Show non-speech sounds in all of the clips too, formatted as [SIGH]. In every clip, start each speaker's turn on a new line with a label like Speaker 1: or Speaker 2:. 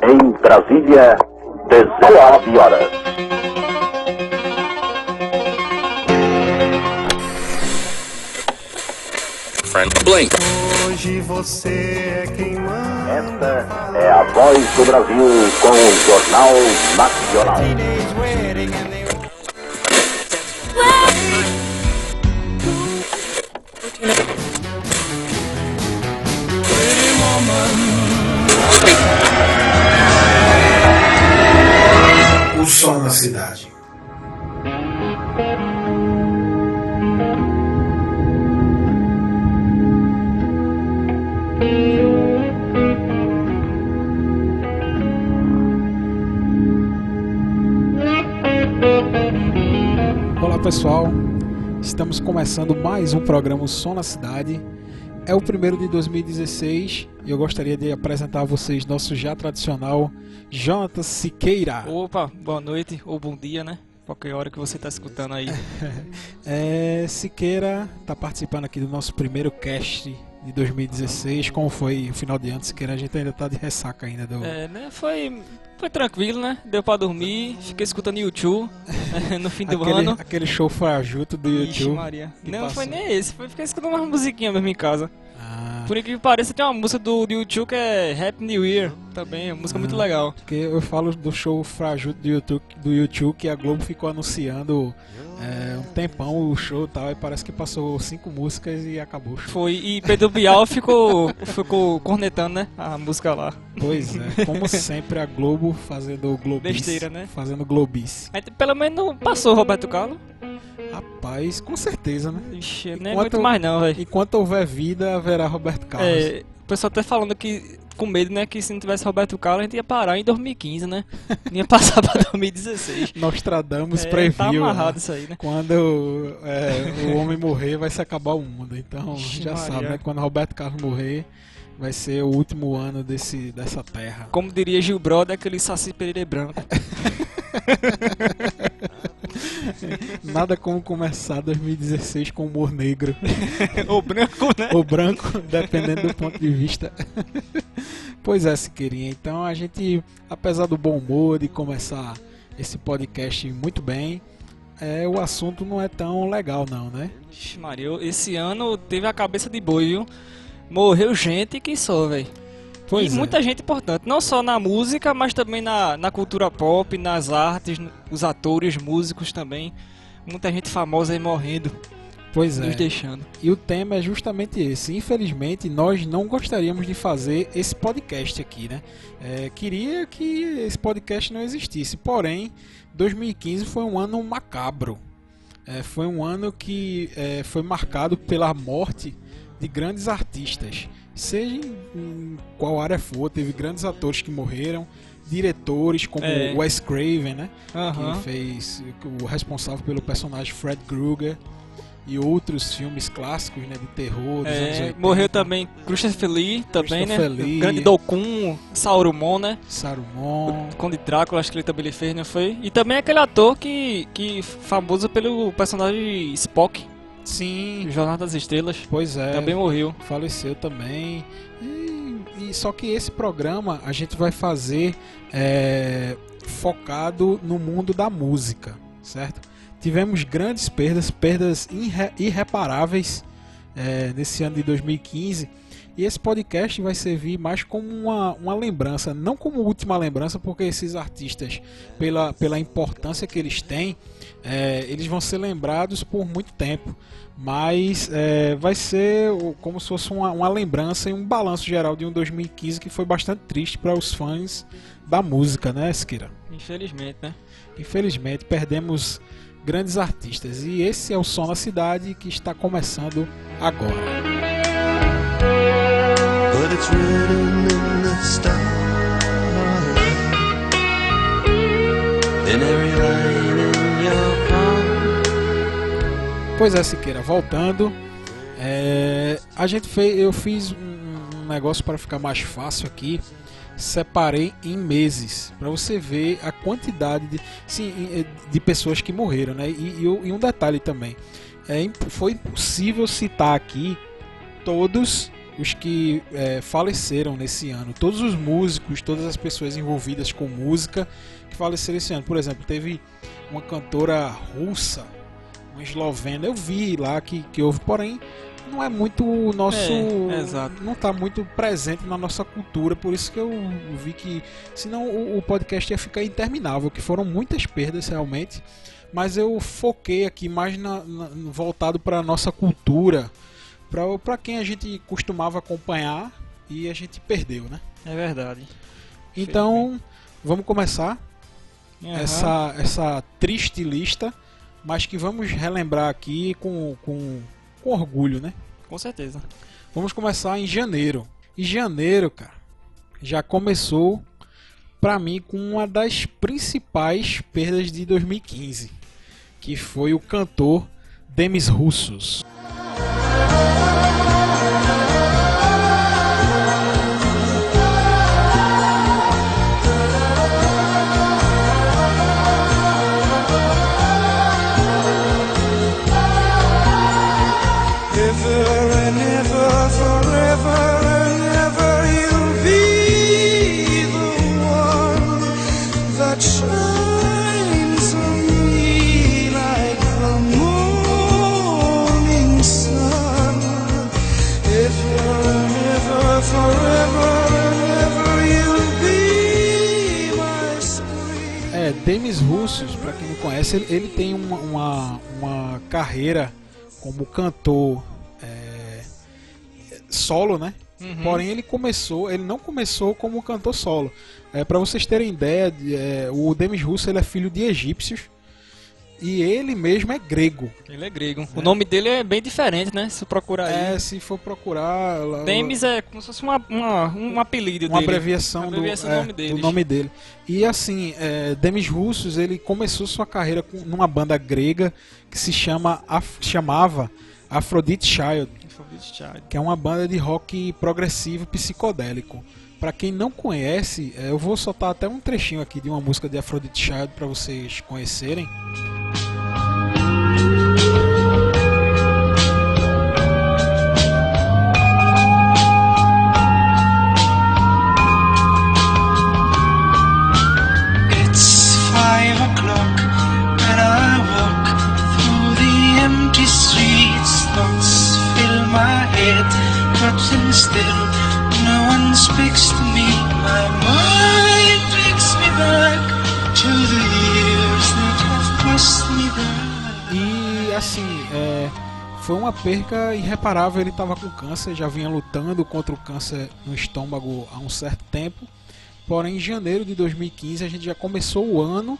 Speaker 1: Em Brasília, 19 horas.
Speaker 2: Friend Blink.
Speaker 3: Hoje você é quem manda.
Speaker 1: Esta é a voz do Brasil com o Jornal Nacional.
Speaker 4: Som na cidade.
Speaker 5: Olá pessoal, estamos começando mais um programa Som na Cidade. É o primeiro de 2016 e eu gostaria de apresentar a vocês nosso já tradicional Jonathan Siqueira.
Speaker 6: Opa, boa noite ou bom dia, né? Qualquer hora que você tá escutando aí. [LAUGHS]
Speaker 5: É, Siqueira está participando aqui do nosso primeiro cast de 2016. Como foi o final de ano, Siqueira? A gente ainda está de ressaca ainda do.
Speaker 6: É, né? Foi, foi tranquilo, né? Deu pra dormir, fiquei escutando YouTube [LAUGHS] no fim do
Speaker 5: aquele,
Speaker 6: ano.
Speaker 5: aquele show fajuto do
Speaker 6: Ixi,
Speaker 5: YouTube.
Speaker 6: Maria.
Speaker 5: que
Speaker 6: Não, foi
Speaker 5: passou.
Speaker 6: nem esse, foi ficar escutando uma musiquinha mesmo em casa.
Speaker 5: Ah,
Speaker 6: Por incrível que pareça, tem uma música do, do YouTube que é Happy New Year também, é uma música muito
Speaker 5: Ah.
Speaker 6: legal.
Speaker 5: Porque eu falo do show frajuto do YouTube, do YouTube que a Globo ficou anunciando é, um tempão o show e tal, e parece que passou cinco músicas e acabou o show.
Speaker 6: Foi, e Pedro Bial ficou, ficou cornetando, né? A música lá.
Speaker 5: Pois é, como sempre a Globo fazendo globice.
Speaker 6: Besteira, né?
Speaker 5: Fazendo globice.
Speaker 6: Mas pelo menos não passou Roberto Carlos.
Speaker 5: Rapaz, com certeza, né?
Speaker 6: Ixi, nem
Speaker 5: Enquanto-
Speaker 6: muito mais não, velho.
Speaker 5: Enquanto houver vida, haverá Roberto Carlos.
Speaker 6: É, o pessoal tá falando que, com medo, né, que se não tivesse Roberto Carlos, a gente ia parar em 2015, né? Não ia passar pra 2016. [LAUGHS]
Speaker 5: Nostradamus
Speaker 6: É,
Speaker 5: previu.
Speaker 6: tá amarrado
Speaker 5: né?
Speaker 6: isso aí, né?
Speaker 5: Quando é, o homem morrer, vai se acabar o mundo. Então,
Speaker 6: Ixi,
Speaker 5: já
Speaker 6: Maria.
Speaker 5: sabe, né? Quando Roberto Carlos morrer, vai ser o último ano desse, dessa terra.
Speaker 6: Como diria Gil Brother, aquele Saci Pereira branco. [LAUGHS] [LAUGHS]
Speaker 5: Nada como começar 2016 com humor negro. [LAUGHS]
Speaker 6: Ou branco, né?
Speaker 5: ou branco, dependendo do ponto de vista. pois é, Siqueirinha. Então a gente, apesar do bom humor de começar esse podcast muito bem, é, o assunto não é tão legal não, né?
Speaker 6: Ixi, Maria, eu- esse ano teve a cabeça de boi, viu? Morreu gente que só, velho.
Speaker 5: Pois
Speaker 6: e
Speaker 5: é.
Speaker 6: muita gente importante, não só na música, mas também na, na cultura pop, nas artes, os atores, músicos também. Muita gente famosa aí morrendo,
Speaker 5: Pois é.
Speaker 6: nos deixando.
Speaker 5: E o tema é justamente esse. Infelizmente, nós não gostaríamos de fazer esse podcast aqui, né? É, queria que esse podcast não existisse. Porém, 2015 foi um ano macabro. É, foi um ano que é, foi marcado pela morte de grandes artistas. Seja em, qual área for, teve grandes atores que morreram, diretores como
Speaker 6: É.
Speaker 5: Wes Craven, né?
Speaker 6: Aham.
Speaker 5: que fez o responsável pelo personagem Fred Krueger e outros filmes clássicos né, de terror dos anos
Speaker 6: É,
Speaker 5: 80.
Speaker 6: morreu também Christopher Lee, também,
Speaker 5: Christopher
Speaker 6: né?
Speaker 5: Lee.
Speaker 6: O grande Dokun, Saruman, né?
Speaker 5: Saruman.
Speaker 6: O Conde Drácula, acho que ele também ele fez, não foi? E também aquele ator que, que famoso pelo personagem Spock,
Speaker 5: Sim,
Speaker 6: Jornal das Estrelas,
Speaker 5: pois é.
Speaker 6: também morreu.
Speaker 5: faleceu também. E, e só que esse programa a gente vai fazer é, focado no mundo da música, certo? Tivemos grandes perdas, perdas irre- irreparáveis é, nesse ano de 2015. E esse podcast vai servir mais como uma, uma lembrança, não como última lembrança, porque esses artistas, pela, pela importância que eles têm, é, eles vão ser lembrados por muito tempo. Mas é, vai ser como se fosse uma, uma lembrança e um balanço geral de um 2015 que foi bastante triste para os fãs da música, né, Skira?
Speaker 6: Infelizmente, né?
Speaker 5: Infelizmente, perdemos grandes artistas. E esse é o Som na Cidade que está começando agora.
Speaker 3: But
Speaker 5: Pois é, Siqueira, voltando. é, a gente fez, eu fiz um, negócio para ficar mais fácil aqui. Separei em meses para você ver a quantidade de, sim, de pessoas que morreram, né? E, e e um detalhe também, é, foi impossível citar aqui todos os que é, faleceram nesse ano. Todos os músicos, todas as pessoas envolvidas com música que faleceram esse ano. Por exemplo, teve uma cantora russa, uma eslovena, eu vi lá que, que houve, porém não é muito o nosso.
Speaker 6: É, exato.
Speaker 5: Não está muito presente na nossa cultura, por isso que eu vi que. Senão o, o podcast ia ficar interminável, que foram muitas perdas realmente. Mas eu foquei aqui mais na, na- voltado para a nossa cultura, para quem a gente costumava acompanhar e a gente perdeu, né?
Speaker 6: É verdade.
Speaker 5: Então, vamos começar
Speaker 6: Aham.
Speaker 5: essa, essa triste lista, mas que vamos relembrar aqui com, com, com orgulho, né?
Speaker 6: Com certeza.
Speaker 5: Vamos começar em janeiro. E janeiro, cara, já começou pra mim com uma das principais perdas de 2015, que foi o cantor Demis Russos. Demis Russos, pra quem não conhece, ele, ele tem uma, uma, uma carreira como cantor é, solo, né?
Speaker 6: Uhum.
Speaker 5: Porém, ele começou, ele não começou como cantor solo. É, para vocês terem ideia, de- é, o Demis Russo ele é filho de egípcios e ele mesmo é grego.
Speaker 6: Ele é grego. O nome dele é bem diferente, né? Se procurar aí.
Speaker 5: É, se for procurar, lá-
Speaker 6: Demis é como se fosse uma, uma- um apelido
Speaker 5: uma
Speaker 6: dele.
Speaker 5: abreviação,
Speaker 6: Uma abreviação
Speaker 5: do,
Speaker 6: do
Speaker 5: é,
Speaker 6: nome deles.
Speaker 5: do nome dele. E assim, é, Demis Russos ele começou sua carreira com, numa banda grega que se chama Af- chamava Aphrodite Child. que é uma banda de rock progressivo psicodélico. Pra quem não conhece, eh, eu vou soltar até um trechinho aqui de uma música de Aphrodite Child pra vocês conhecerem.
Speaker 3: Still no one speaks to me. My mind takes me back to the years that have me.
Speaker 5: E assim, eh, foi uma perca irreparável. Ele estava com câncer, já vinha lutando contra o câncer no estômago há um certo tempo. Porém, em janeiro de 2015, a gente já começou o ano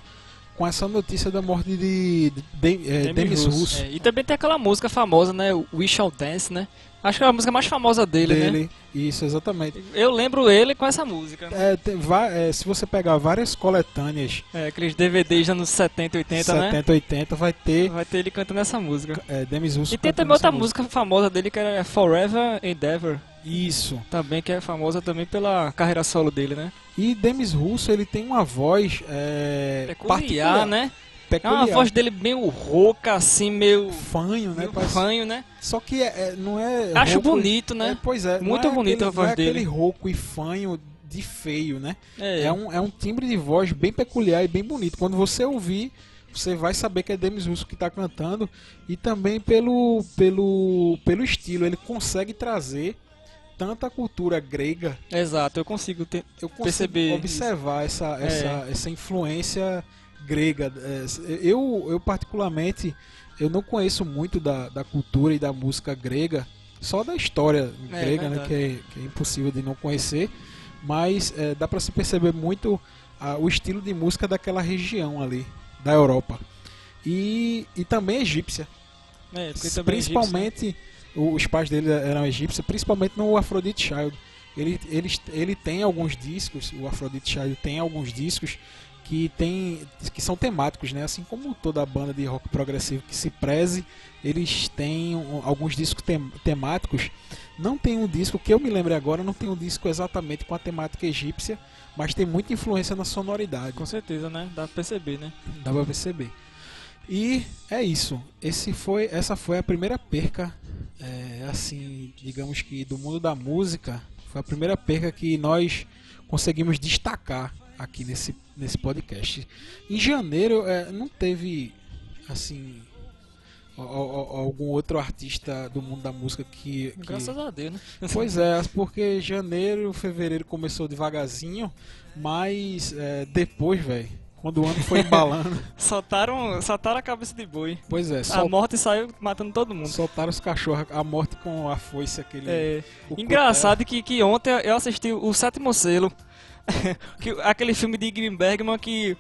Speaker 5: com essa notícia da morte de, de, de- Demis Russo.
Speaker 6: É, e também tem aquela música famosa, né? We Shall Dance, né? Acho que é a música mais famosa dele, né?
Speaker 5: dele. Isso, exatamente.
Speaker 6: Eu lembro ele com essa música.
Speaker 5: É, tem é, se você pegar várias coletâneas
Speaker 6: É, aqueles DVDs dos anos 70, 80, né?
Speaker 5: 70, 80, vai ter
Speaker 6: Vai ter ele cantando essa música.
Speaker 5: é, Demis Russo
Speaker 6: E tem também outra
Speaker 5: essa
Speaker 6: música famosa dele que era Forever Endeavor.
Speaker 5: Isso.
Speaker 6: Também, que é famosa também pela carreira solo dele, né?
Speaker 5: E Demis Russo, ele tem uma voz é,
Speaker 6: Peculiar,
Speaker 5: particular,
Speaker 6: né? É
Speaker 5: Peculiar.
Speaker 6: uma voz dele meio rouca, assim, meio.
Speaker 5: fanho, né?
Speaker 6: meio
Speaker 5: Parece-
Speaker 6: fanho, né?
Speaker 5: Só que é, é- não é
Speaker 6: Acho
Speaker 5: rouco-
Speaker 6: bonito, né?
Speaker 5: É, pois é.
Speaker 6: Muito
Speaker 5: é
Speaker 6: bonita
Speaker 5: aquele,
Speaker 6: a voz
Speaker 5: não é
Speaker 6: dele.
Speaker 5: aquele rouco e fanho de feio, né?
Speaker 6: É,
Speaker 5: É um, é um timbre de voz bem peculiar e bem bonito. Quando você ouvir, você vai saber que é Demis Russo que está cantando. E também pelo, pelo, pelo estilo. Ele consegue trazer tanta cultura grega.
Speaker 6: Exato, eu consigo ter.
Speaker 5: Eu consigo
Speaker 6: Perceber
Speaker 5: observar essa,
Speaker 6: É.
Speaker 5: essa, essa influência grega. É, Eu, eu, particularmente, eu não conheço muito da, da cultura e da música grega. Só da história
Speaker 6: É,
Speaker 5: grega, né, que, é, que é impossível de não conhecer. Mas é, dá para se perceber muito ah, o estilo de música daquela região ali, da Europa. E, e também egípcia.
Speaker 6: É, também é
Speaker 5: principalmente o- os pais dele eram egípcios, principalmente no Aphrodite Child. Ele, ele, ele tem alguns discos, o Aphrodite Child tem alguns discos que tem que são temáticos, né? Assim como toda banda de rock progressivo que se preze, eles têm alguns discos tem- temáticos. Não tem um disco que eu me lembre agora, não tem um disco exatamente com a temática egípcia, mas tem muita influência na sonoridade.
Speaker 6: Com certeza, né? Dá pra perceber, né?
Speaker 5: Dá pra perceber. E é isso. Esse foi, essa foi a primeira perca, é, assim, digamos que do mundo da música. Foi a primeira perca que nós conseguimos destacar aqui nesse, nesse podcast. Em janeiro é, não teve, assim, algum outro artista do mundo da música que, que-
Speaker 6: Graças a Deus, né?
Speaker 5: Pois [LAUGHS] é, porque janeiro, fevereiro começou devagarzinho, mas é, depois, velho, quando o ano foi embalando, [LAUGHS]
Speaker 6: Soltaram, soltaram a cabeça de boi.
Speaker 5: pois é,
Speaker 6: A
Speaker 5: sol,
Speaker 6: morte saiu matando todo mundo.
Speaker 5: soltaram os cachorros, a morte com a foice, aquele.
Speaker 6: É, engraçado que, que ontem eu assisti o Sétimo Selo, [LAUGHS] que, aquele filme de Ingrid Bergman que...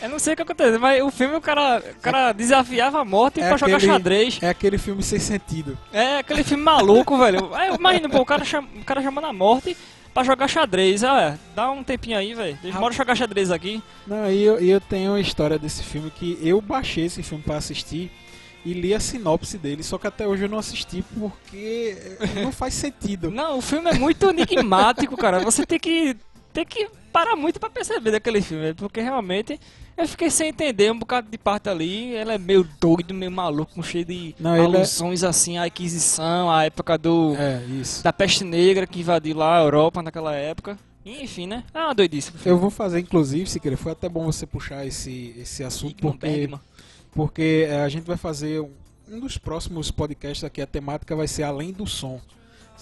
Speaker 6: Eu não sei o que aconteceu, mas o filme o cara, o cara desafiava a morte
Speaker 5: É
Speaker 6: pra jogar
Speaker 5: aquele-
Speaker 6: xadrez.
Speaker 5: É aquele filme sem sentido.
Speaker 6: É aquele filme maluco, velho. Aí, Imagina, pô, o cara, chama, o cara chamando a morte pra jogar xadrez. Ah, é, dá um tempinho aí, velho. Deixa bora jogar xadrez aqui.
Speaker 5: Não, e eu, e eu tenho uma história desse filme que eu baixei esse filme pra assistir e li a sinopse dele, só que até hoje eu não assisti porque não faz sentido.
Speaker 6: Não, o filme é muito enigmático, cara. Você tem que, tem que parar muito pra perceber daquele filme, porque realmente eu fiquei sem entender um bocado de parte ali. Ela é meio doido, meio maluco, cheio de
Speaker 5: Não, é-
Speaker 6: alusões assim, a Inquisição, a época do
Speaker 5: É, isso.
Speaker 6: da peste negra que invadiu lá a Europa naquela época. Enfim, né? É uma doidice.
Speaker 5: Eu vou fazer, inclusive, se querer, foi até bom você puxar esse, esse assunto, porque,
Speaker 6: Bergman.
Speaker 5: porque é, a gente vai fazer um, um dos próximos podcasts aqui, a temática vai ser além do som.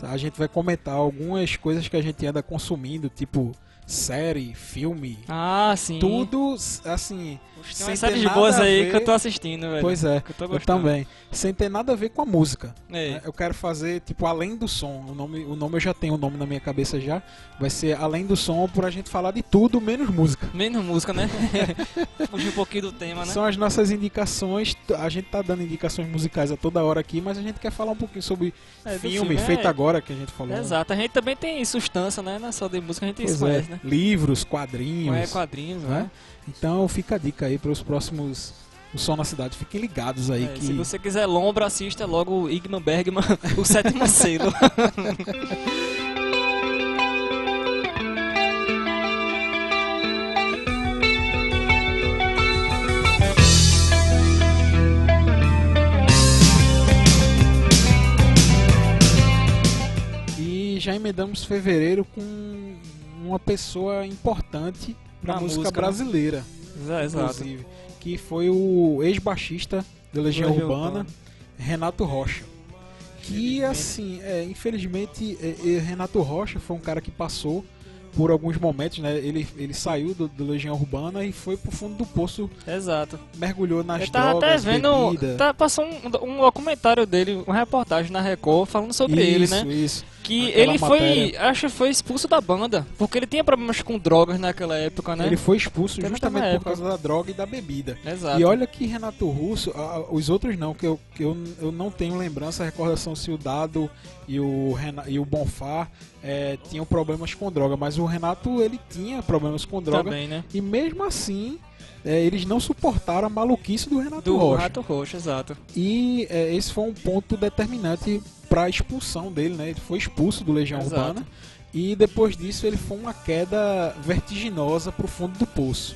Speaker 5: A gente vai comentar algumas coisas que a gente anda consumindo, tipo série, filme,
Speaker 6: Ah, sim.
Speaker 5: tudo assim.
Speaker 6: Tem
Speaker 5: ter
Speaker 6: séries
Speaker 5: nada
Speaker 6: boas aí
Speaker 5: ver-
Speaker 6: que eu tô assistindo, velho.
Speaker 5: Pois é,
Speaker 6: eu tô
Speaker 5: eu também. Sem ter nada a ver com a música. Né? Eu quero fazer, tipo, além do som. O nome, o nome eu já tenho o nome na minha cabeça já. Vai ser além do som por a gente falar de tudo menos música.
Speaker 6: Menos música, né? [LAUGHS] Fugir um pouquinho do tema, né?
Speaker 5: São as nossas indicações. A gente tá dando indicações musicais a toda hora aqui, mas a gente quer falar um pouquinho sobre
Speaker 6: É,
Speaker 5: filme,
Speaker 6: filme,
Speaker 5: feito
Speaker 6: é.
Speaker 5: agora que a gente falou.
Speaker 6: Exato, a gente também tem substância, né? Não é só de música, a gente
Speaker 5: Pois é,
Speaker 6: conhece, né?
Speaker 5: Livros, quadrinhos.
Speaker 6: É, quadrinhos,
Speaker 5: né?
Speaker 6: né?
Speaker 5: Então fica a dica aí para os próximos. O Som na Cidade. Fiquem ligados aí
Speaker 6: É,
Speaker 5: que.
Speaker 6: Se você quiser lombra, assista logo o Igman Bergman, [LAUGHS] o sétimo [LAUGHS] selo.
Speaker 5: E já emendamos fevereiro com uma pessoa importante para
Speaker 6: Na
Speaker 5: música,
Speaker 6: música, né?
Speaker 5: brasileira,
Speaker 6: Exato.
Speaker 5: inclusive, que foi o ex-baixista da Legião
Speaker 6: Legião
Speaker 5: Urbana,
Speaker 6: Urbana.
Speaker 5: Renato Rocha. Que assim, é, infelizmente, é, é, Renato Rocha foi um cara que passou por alguns momentos, né? Ele, ele saiu do, do Legião Urbana e foi pro fundo do poço,
Speaker 6: Exato.
Speaker 5: mergulhou nas
Speaker 6: Eu tava até
Speaker 5: drogas,
Speaker 6: vendo.
Speaker 5: bebida.
Speaker 6: Tá, passou um, um documentário dele, uma reportagem na Record falando sobre
Speaker 5: isso,
Speaker 6: ele, né?
Speaker 5: Isso,
Speaker 6: Que
Speaker 5: Aquela
Speaker 6: ele foi.
Speaker 5: matéria.
Speaker 6: Acho que foi expulso da banda. Porque ele tinha problemas com drogas naquela época, né?
Speaker 5: Ele foi expulso
Speaker 6: Até
Speaker 5: justamente por causa da droga e da bebida.
Speaker 6: Exato.
Speaker 5: E olha que Renato Russo, ah, os outros não, que eu, que eu, eu não tenho lembrança, recordação se o Dado e o, Rena, e o Bonfá eh, tinham problemas com droga, mas o Renato ele tinha problemas com droga
Speaker 6: Também, né?
Speaker 5: e mesmo assim eh, eles não suportaram a maluquice do Renato
Speaker 6: Do
Speaker 5: Rocha.
Speaker 6: Rato Roxo, exato.
Speaker 5: E eh, esse foi um ponto determinante para a expulsão dele, né? Ele foi expulso do Legião
Speaker 6: Exato.
Speaker 5: Urbana e depois disso ele foi uma queda vertiginosa para o fundo do poço.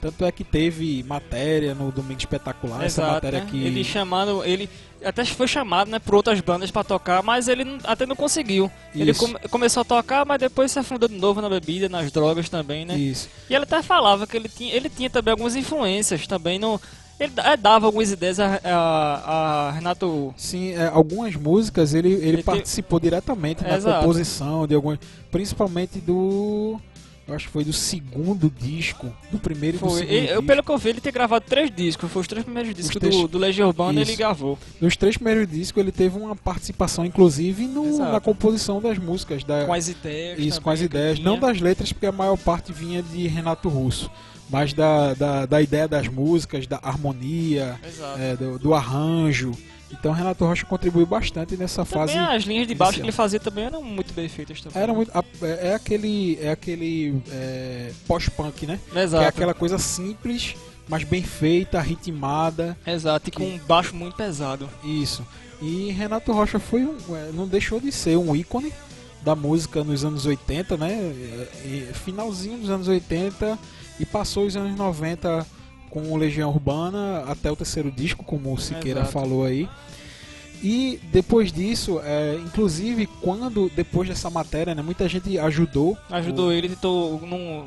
Speaker 5: Tanto é que teve matéria no Domingo Espetacular, essa
Speaker 6: Exato,
Speaker 5: matéria
Speaker 6: né?
Speaker 5: que
Speaker 6: Ele chamado, ele até foi chamado, né, por outras bandas pra tocar, mas ele não- até não conseguiu. Ele
Speaker 5: Isso.
Speaker 6: come- começou a tocar, mas depois se afundou de novo na bebida, nas drogas também, né?
Speaker 5: Isso.
Speaker 6: E ele até falava que ele tinha, ele tinha também algumas influências também no ele da- dava algumas ideias a, a- a Renato
Speaker 5: Sim, é, algumas músicas ele, ele,
Speaker 6: Ele tem-
Speaker 5: participou diretamente na
Speaker 6: Exato.
Speaker 5: composição de algumas, principalmente do eu acho que foi do segundo disco, do primeiro e do
Speaker 6: foi,
Speaker 5: segundo
Speaker 6: ele- eu, pelo que eu vi, ele tem gravado três discos, foi os três primeiros discos
Speaker 5: três-
Speaker 6: do, do Legião Urbana
Speaker 5: Isso.
Speaker 6: ele gravou.
Speaker 5: Nos três primeiros discos ele teve uma participação inclusive no-
Speaker 6: Exato.
Speaker 5: na composição das músicas da
Speaker 6: Com as ideias.
Speaker 5: Isso, com as ideias, não das letras, porque a maior parte vinha de Renato Russo, mas da, da, da ideia das músicas, da harmonia, é, do, do arranjo. Então Renato Rocha contribuiu bastante nessa fase.
Speaker 6: Também as linhas de baixo que ele fazia também eram muito bem feitas também.
Speaker 5: Era muito, a- é é aquele, é aquele é, pós-punk, né?
Speaker 6: Exato.
Speaker 5: Que é aquela coisa simples, mas bem feita, ritmada.
Speaker 6: Exato, e com um baixo muito pesado.
Speaker 5: Isso. E Renato Rocha foi um, é, não deixou de ser um ícone da música nos anos 80, né? E- e finalzinho dos anos 80 e passou os anos 90 com Legião Urbana até o terceiro disco, como o Siqueira
Speaker 6: Exato.
Speaker 5: falou aí. E depois disso, é, inclusive quando depois dessa matéria, né, muita gente ajudou.
Speaker 6: Ajudou
Speaker 5: o-
Speaker 6: ele, tentou num-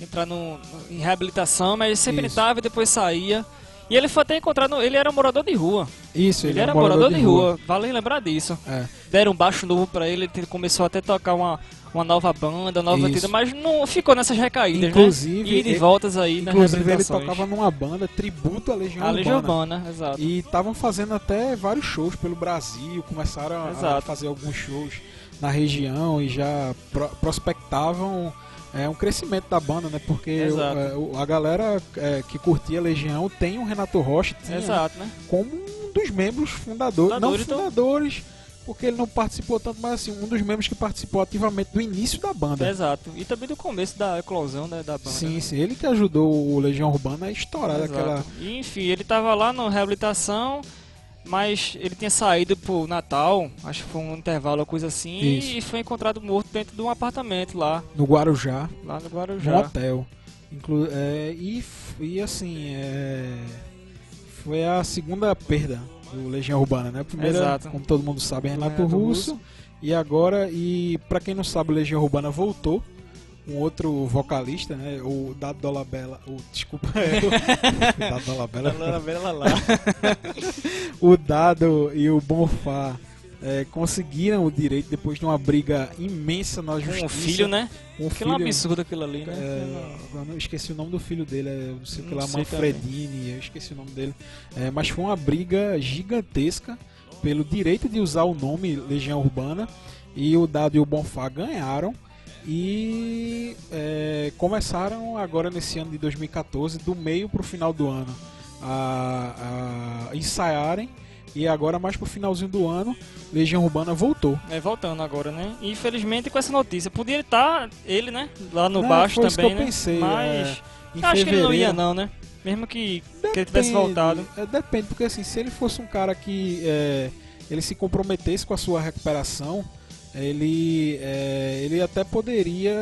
Speaker 6: entrar num- em reabilitação, mas sempre
Speaker 5: Isso.
Speaker 6: entrava e depois saía. E ele foi até encontrado, ele era morador de rua.
Speaker 5: Isso,
Speaker 6: Ele,
Speaker 5: é
Speaker 6: era
Speaker 5: um
Speaker 6: morador, de rua. vale lembrar disso.
Speaker 5: É.
Speaker 6: Deram um baixo novo pra ele, ele começou até a tocar uma, uma nova banda, nova tida, mas não ficou nessas recaídas,
Speaker 5: Inclusive,
Speaker 6: né? E de
Speaker 5: ele-
Speaker 6: voltas aí
Speaker 5: Inclusive ele tocava numa banda tributo à Legião
Speaker 6: A Legião
Speaker 5: Urbana.
Speaker 6: Urbana, exato.
Speaker 5: E estavam fazendo até vários shows pelo Brasil, começaram a- a fazer alguns shows na região e já pro- prospectavam é, um crescimento da banda, né? Porque é, o- a galera é, que curtia Legião tem o Renato Rocha tinha,
Speaker 6: Exato, né?
Speaker 5: como um dos membros fundadores,
Speaker 6: Fundadores,
Speaker 5: não
Speaker 6: então-
Speaker 5: fundadores, porque ele não participou tanto, mas assim, um dos membros que participou ativamente do início da banda.
Speaker 6: Exato. E também do começo da eclosão né, da banda.
Speaker 5: Sim, sim, ele que ajudou o Legião Urbana a estourar
Speaker 6: Exato.
Speaker 5: daquela.
Speaker 6: E, enfim, ele tava lá na reabilitação, mas ele tinha saído pro Natal, acho que foi um intervalo ou coisa assim,
Speaker 5: Isso.
Speaker 6: e foi encontrado morto dentro de um apartamento lá,
Speaker 5: no Guarujá.
Speaker 6: lá no
Speaker 5: no
Speaker 6: Guarujá.
Speaker 5: hotel. Inclu é, e, e assim, é, foi a segunda perda do Legião Urbana, né? A primeira,
Speaker 6: Exato.
Speaker 5: como todo mundo sabe, é Renato
Speaker 6: Renato
Speaker 5: Russo.
Speaker 6: Russo.
Speaker 5: E agora, e pra quem não sabe, o Legião Urbana voltou. Um outro vocalista, né? O Dado Dolabella. O, desculpa, [LAUGHS] é, o Dado Dolabella. [LAUGHS] o Dado e o Bonfá é, conseguiram o direito depois de uma briga imensa na justiça.
Speaker 6: Um filho, né?
Speaker 5: Um
Speaker 6: Aquilo é um
Speaker 5: filho-
Speaker 6: absurdo aquilo ali, né?
Speaker 5: é, eu não esqueci o nome do filho dele, é, não sei o que lá, Manfredini, eu esqueci o nome dele. É, mas foi uma briga gigantesca pelo direito de usar o nome Legião Urbana e o Dado e o Bonfá ganharam e é, começaram agora nesse ano de 2014, do meio pro final do ano, a, a ensaiarem e agora mais pro finalzinho do ano, Legião Urbana voltou.
Speaker 6: É, voltando agora, né? Infelizmente com essa notícia. Podia estar ele, né? Lá no
Speaker 5: Não,
Speaker 6: baixo
Speaker 5: foi isso
Speaker 6: também,
Speaker 5: que eu
Speaker 6: né?
Speaker 5: pensei,
Speaker 6: Mas
Speaker 5: é, em
Speaker 6: acho que ele não ia
Speaker 5: fevereiro-
Speaker 6: não, né? Mesmo que, que ele tivesse voltado.
Speaker 5: É, depende, porque assim, se ele fosse um cara que é, ele se comprometesse com a sua recuperação, ele, é, ele até poderia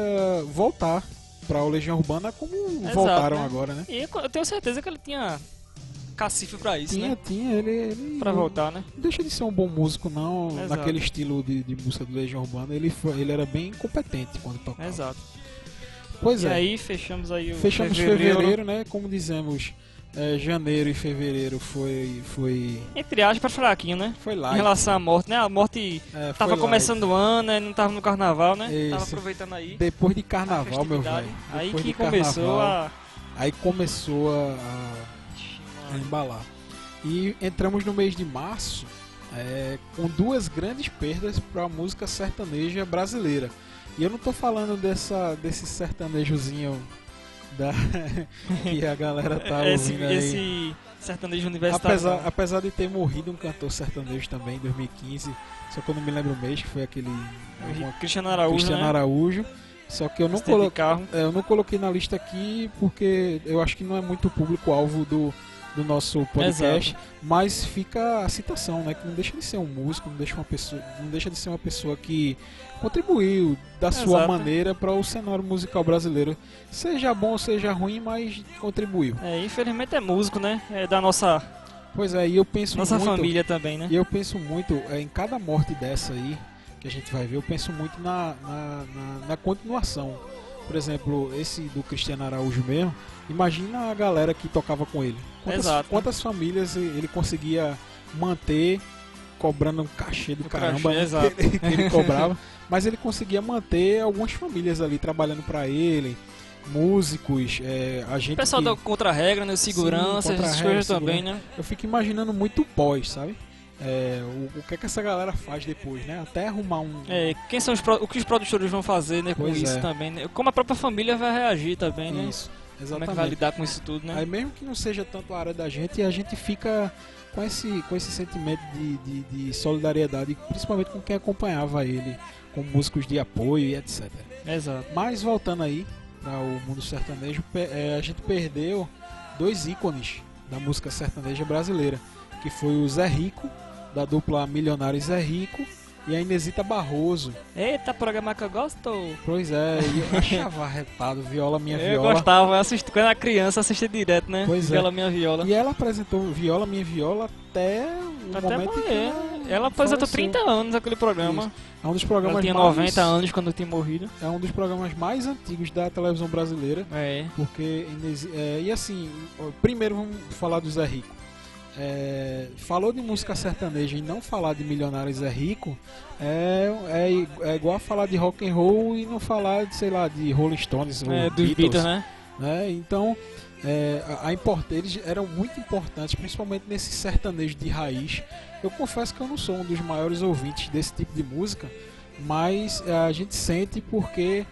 Speaker 5: voltar para o Legião Urbana como
Speaker 6: Exato,
Speaker 5: voltaram
Speaker 6: né?
Speaker 5: agora, né?
Speaker 6: E eu tenho certeza que ele tinha cacife pra isso,
Speaker 5: Tinha,
Speaker 6: né?
Speaker 5: tinha, ele, ele
Speaker 6: Pra voltar, né?
Speaker 5: não deixa de ser um bom músico não,
Speaker 6: Exato.
Speaker 5: naquele estilo de, de música do Legião Urbana, ele, foi, ele era bem competente quando tocava.
Speaker 6: Exato.
Speaker 5: Pois
Speaker 6: e
Speaker 5: é.
Speaker 6: aí fechamos aí o
Speaker 5: Fechamos fevereiro, né? Como dizemos, é, janeiro e fevereiro foi foi
Speaker 6: Entre aspas, fraquinho, né?
Speaker 5: foi
Speaker 6: Em
Speaker 5: light.
Speaker 6: relação à morte, né? A morte
Speaker 5: É,
Speaker 6: tava começando o ano, né? Não tava no carnaval, né?
Speaker 5: Isso.
Speaker 6: Tava aproveitando aí.
Speaker 5: Depois de carnaval, meu velho.
Speaker 6: Aí que começou a.
Speaker 5: Aí começou a, a- a embalar. E entramos no mês de março é, com duas grandes perdas para a música sertaneja brasileira. E eu não tô falando dessa, desse sertanejozinho da, [LAUGHS] que a galera tá
Speaker 6: esse,
Speaker 5: ouvindo aí.
Speaker 6: esse sertanejo universitário.
Speaker 5: Apesar, apesar de ter morrido um cantor sertanejo também em 2015, só que eu não me lembro o mês, que foi aquele
Speaker 6: Cristiano Araújo,
Speaker 5: Cristiano
Speaker 6: né?
Speaker 5: Araújo. Só que eu não coloquei. É, eu não coloquei na lista aqui porque eu acho que não é muito o público-alvo do, do nosso podcast, mas fica a citação, né? Que não deixa de ser um músico, não deixa, uma pessoa, não deixa de ser uma pessoa que contribuiu da sua
Speaker 6: Exato.
Speaker 5: maneira para o cenário musical brasileiro. Seja bom ou seja ruim, mas contribuiu.
Speaker 6: É, infelizmente é músico, né? É da nossa,
Speaker 5: Pois é, e eu penso
Speaker 6: nossa
Speaker 5: muito.
Speaker 6: família também, né?
Speaker 5: E eu penso muito é, em cada morte dessa aí, que a gente vai ver, eu penso muito na, na, na- na continuação. Por exemplo, esse do Cristiano Araújo mesmo, imagina a galera que tocava com ele. Quantas,
Speaker 6: Exato.
Speaker 5: quantas famílias ele conseguia manter cobrando um cachê do
Speaker 6: O
Speaker 5: caramba
Speaker 6: cachê,
Speaker 5: né,
Speaker 6: exato.
Speaker 5: que, [LAUGHS] ele, que ele cobrava, mas ele conseguia manter algumas famílias ali trabalhando para ele, músicos, é, a gente
Speaker 6: O pessoal
Speaker 5: que-
Speaker 6: da contra-regra, né? Segurança, essas
Speaker 5: contra-regra,
Speaker 6: coisas também,
Speaker 5: segurança.
Speaker 6: né?
Speaker 5: eu fico imaginando muito o pós, sabe? É, o, o que é que essa galera faz depois, né? Até arrumar um.
Speaker 6: É, quem são os o que os produtores vão fazer, né, com
Speaker 5: Pois
Speaker 6: isso
Speaker 5: é.
Speaker 6: também, né? Como a própria família vai reagir também, né?
Speaker 5: Isso,
Speaker 6: Como é que vai
Speaker 5: exatamente.
Speaker 6: lidar com isso tudo, né?
Speaker 5: Aí mesmo que não seja tanto a área da gente, a gente fica com esse, com esse sentimento de, de, de solidariedade, principalmente com quem acompanhava ele, com músicos de apoio e etc.
Speaker 6: Exato.
Speaker 5: Mas voltando aí para o mundo sertanejo, é, a gente perdeu dois ícones da música sertaneja brasileira, que foi o Zé Rico, da dupla Milionário Zé Rico, e a Inesita Barroso.
Speaker 6: Eita, programa que eu gosto.
Speaker 5: Pois é, eu achava arretado, Viola Minha
Speaker 6: Eu
Speaker 5: Viola.
Speaker 6: gostava, eu assisti, quando era criança, assistia direto, né?
Speaker 5: Pois é.
Speaker 6: Viola Minha Viola.
Speaker 5: E ela apresentou Viola Minha Viola até o
Speaker 6: Até
Speaker 5: momento que.
Speaker 6: Ela apresentou
Speaker 5: faleceu.
Speaker 6: 30 anos aquele programa.
Speaker 5: Isso. É um dos
Speaker 6: Ela
Speaker 5: programas
Speaker 6: tinha
Speaker 5: mais
Speaker 6: 90 anos quando tinha morrido.
Speaker 5: É um dos programas mais antigos da televisão brasileira.
Speaker 6: É.
Speaker 5: Porque é, e assim, primeiro vamos falar do Zé Rico. É, falou de música sertaneja e não falar de Milionário Zé Rico é, é, é igual a falar de rock and roll e não falar de, sei lá, de Rolling Stones ou
Speaker 6: É,
Speaker 5: Beatles,
Speaker 6: Beatles, né?
Speaker 5: né? Então, é, a, a import- eles eram muito importantes, principalmente nesse sertanejo de raiz. Eu confesso que eu não sou um dos maiores ouvintes desse tipo de música, mas é, a gente sente porque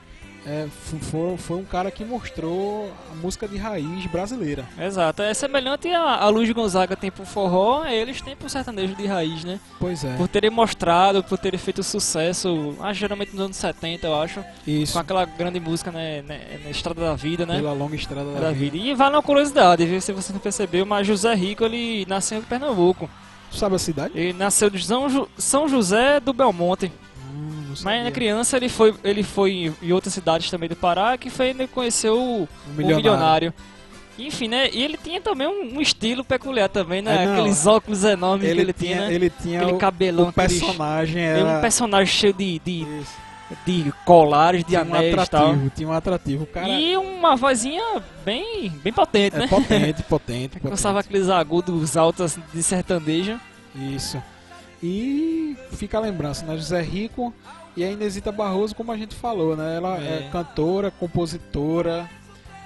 Speaker 5: é, foi, foi um cara que mostrou a música de raiz brasileira.
Speaker 6: Exato. É semelhante a, a Luiz Gonzaga tem pro forró, eles têm pro sertanejo de raiz, né?
Speaker 5: Pois é,
Speaker 6: Por terem mostrado, por terem feito sucesso, ah, geralmente nos anos 70, eu acho.
Speaker 5: isso,
Speaker 6: Com aquela grande música, né? né, na Estrada da Vida, né?
Speaker 5: pela longa estrada da,
Speaker 6: da
Speaker 5: vida.
Speaker 6: vida. E vale uma curiosidade, viu? Se você não percebeu, mas José Rico, ele nasceu em Pernambuco.
Speaker 5: Sabe a cidade?
Speaker 6: Ele nasceu de São, Ju- São José do Belmonte. Mas na criança ele foi, ele foi em outras cidades também do Pará, que foi ele conheceu o,
Speaker 5: Um
Speaker 6: o
Speaker 5: milionário.
Speaker 6: milionário. Enfim, né? E ele tinha também um, um estilo peculiar também, né?
Speaker 5: É,
Speaker 6: Aqueles óculos enormes que ele tinha, né?
Speaker 5: ele tinha
Speaker 6: Aquele
Speaker 5: o,
Speaker 6: cabelão,
Speaker 5: o personagem
Speaker 6: Ele
Speaker 5: era
Speaker 6: um personagem cheio de, de,
Speaker 5: Isso.
Speaker 6: de colares, de
Speaker 5: tinha um
Speaker 6: anéis tal.
Speaker 5: atrativo, tinha um atrativo. O cara
Speaker 6: E uma vozinha bem, bem potente,
Speaker 5: é
Speaker 6: né?
Speaker 5: potente, potente, [LAUGHS] potente.
Speaker 6: Aqueles agudos altos assim, de sertanejo.
Speaker 5: Isso. E fica a lembrança, né? José Rico e a Inesita Barroso, como a gente falou, né? Ela é,
Speaker 6: É.
Speaker 5: cantora, compositora,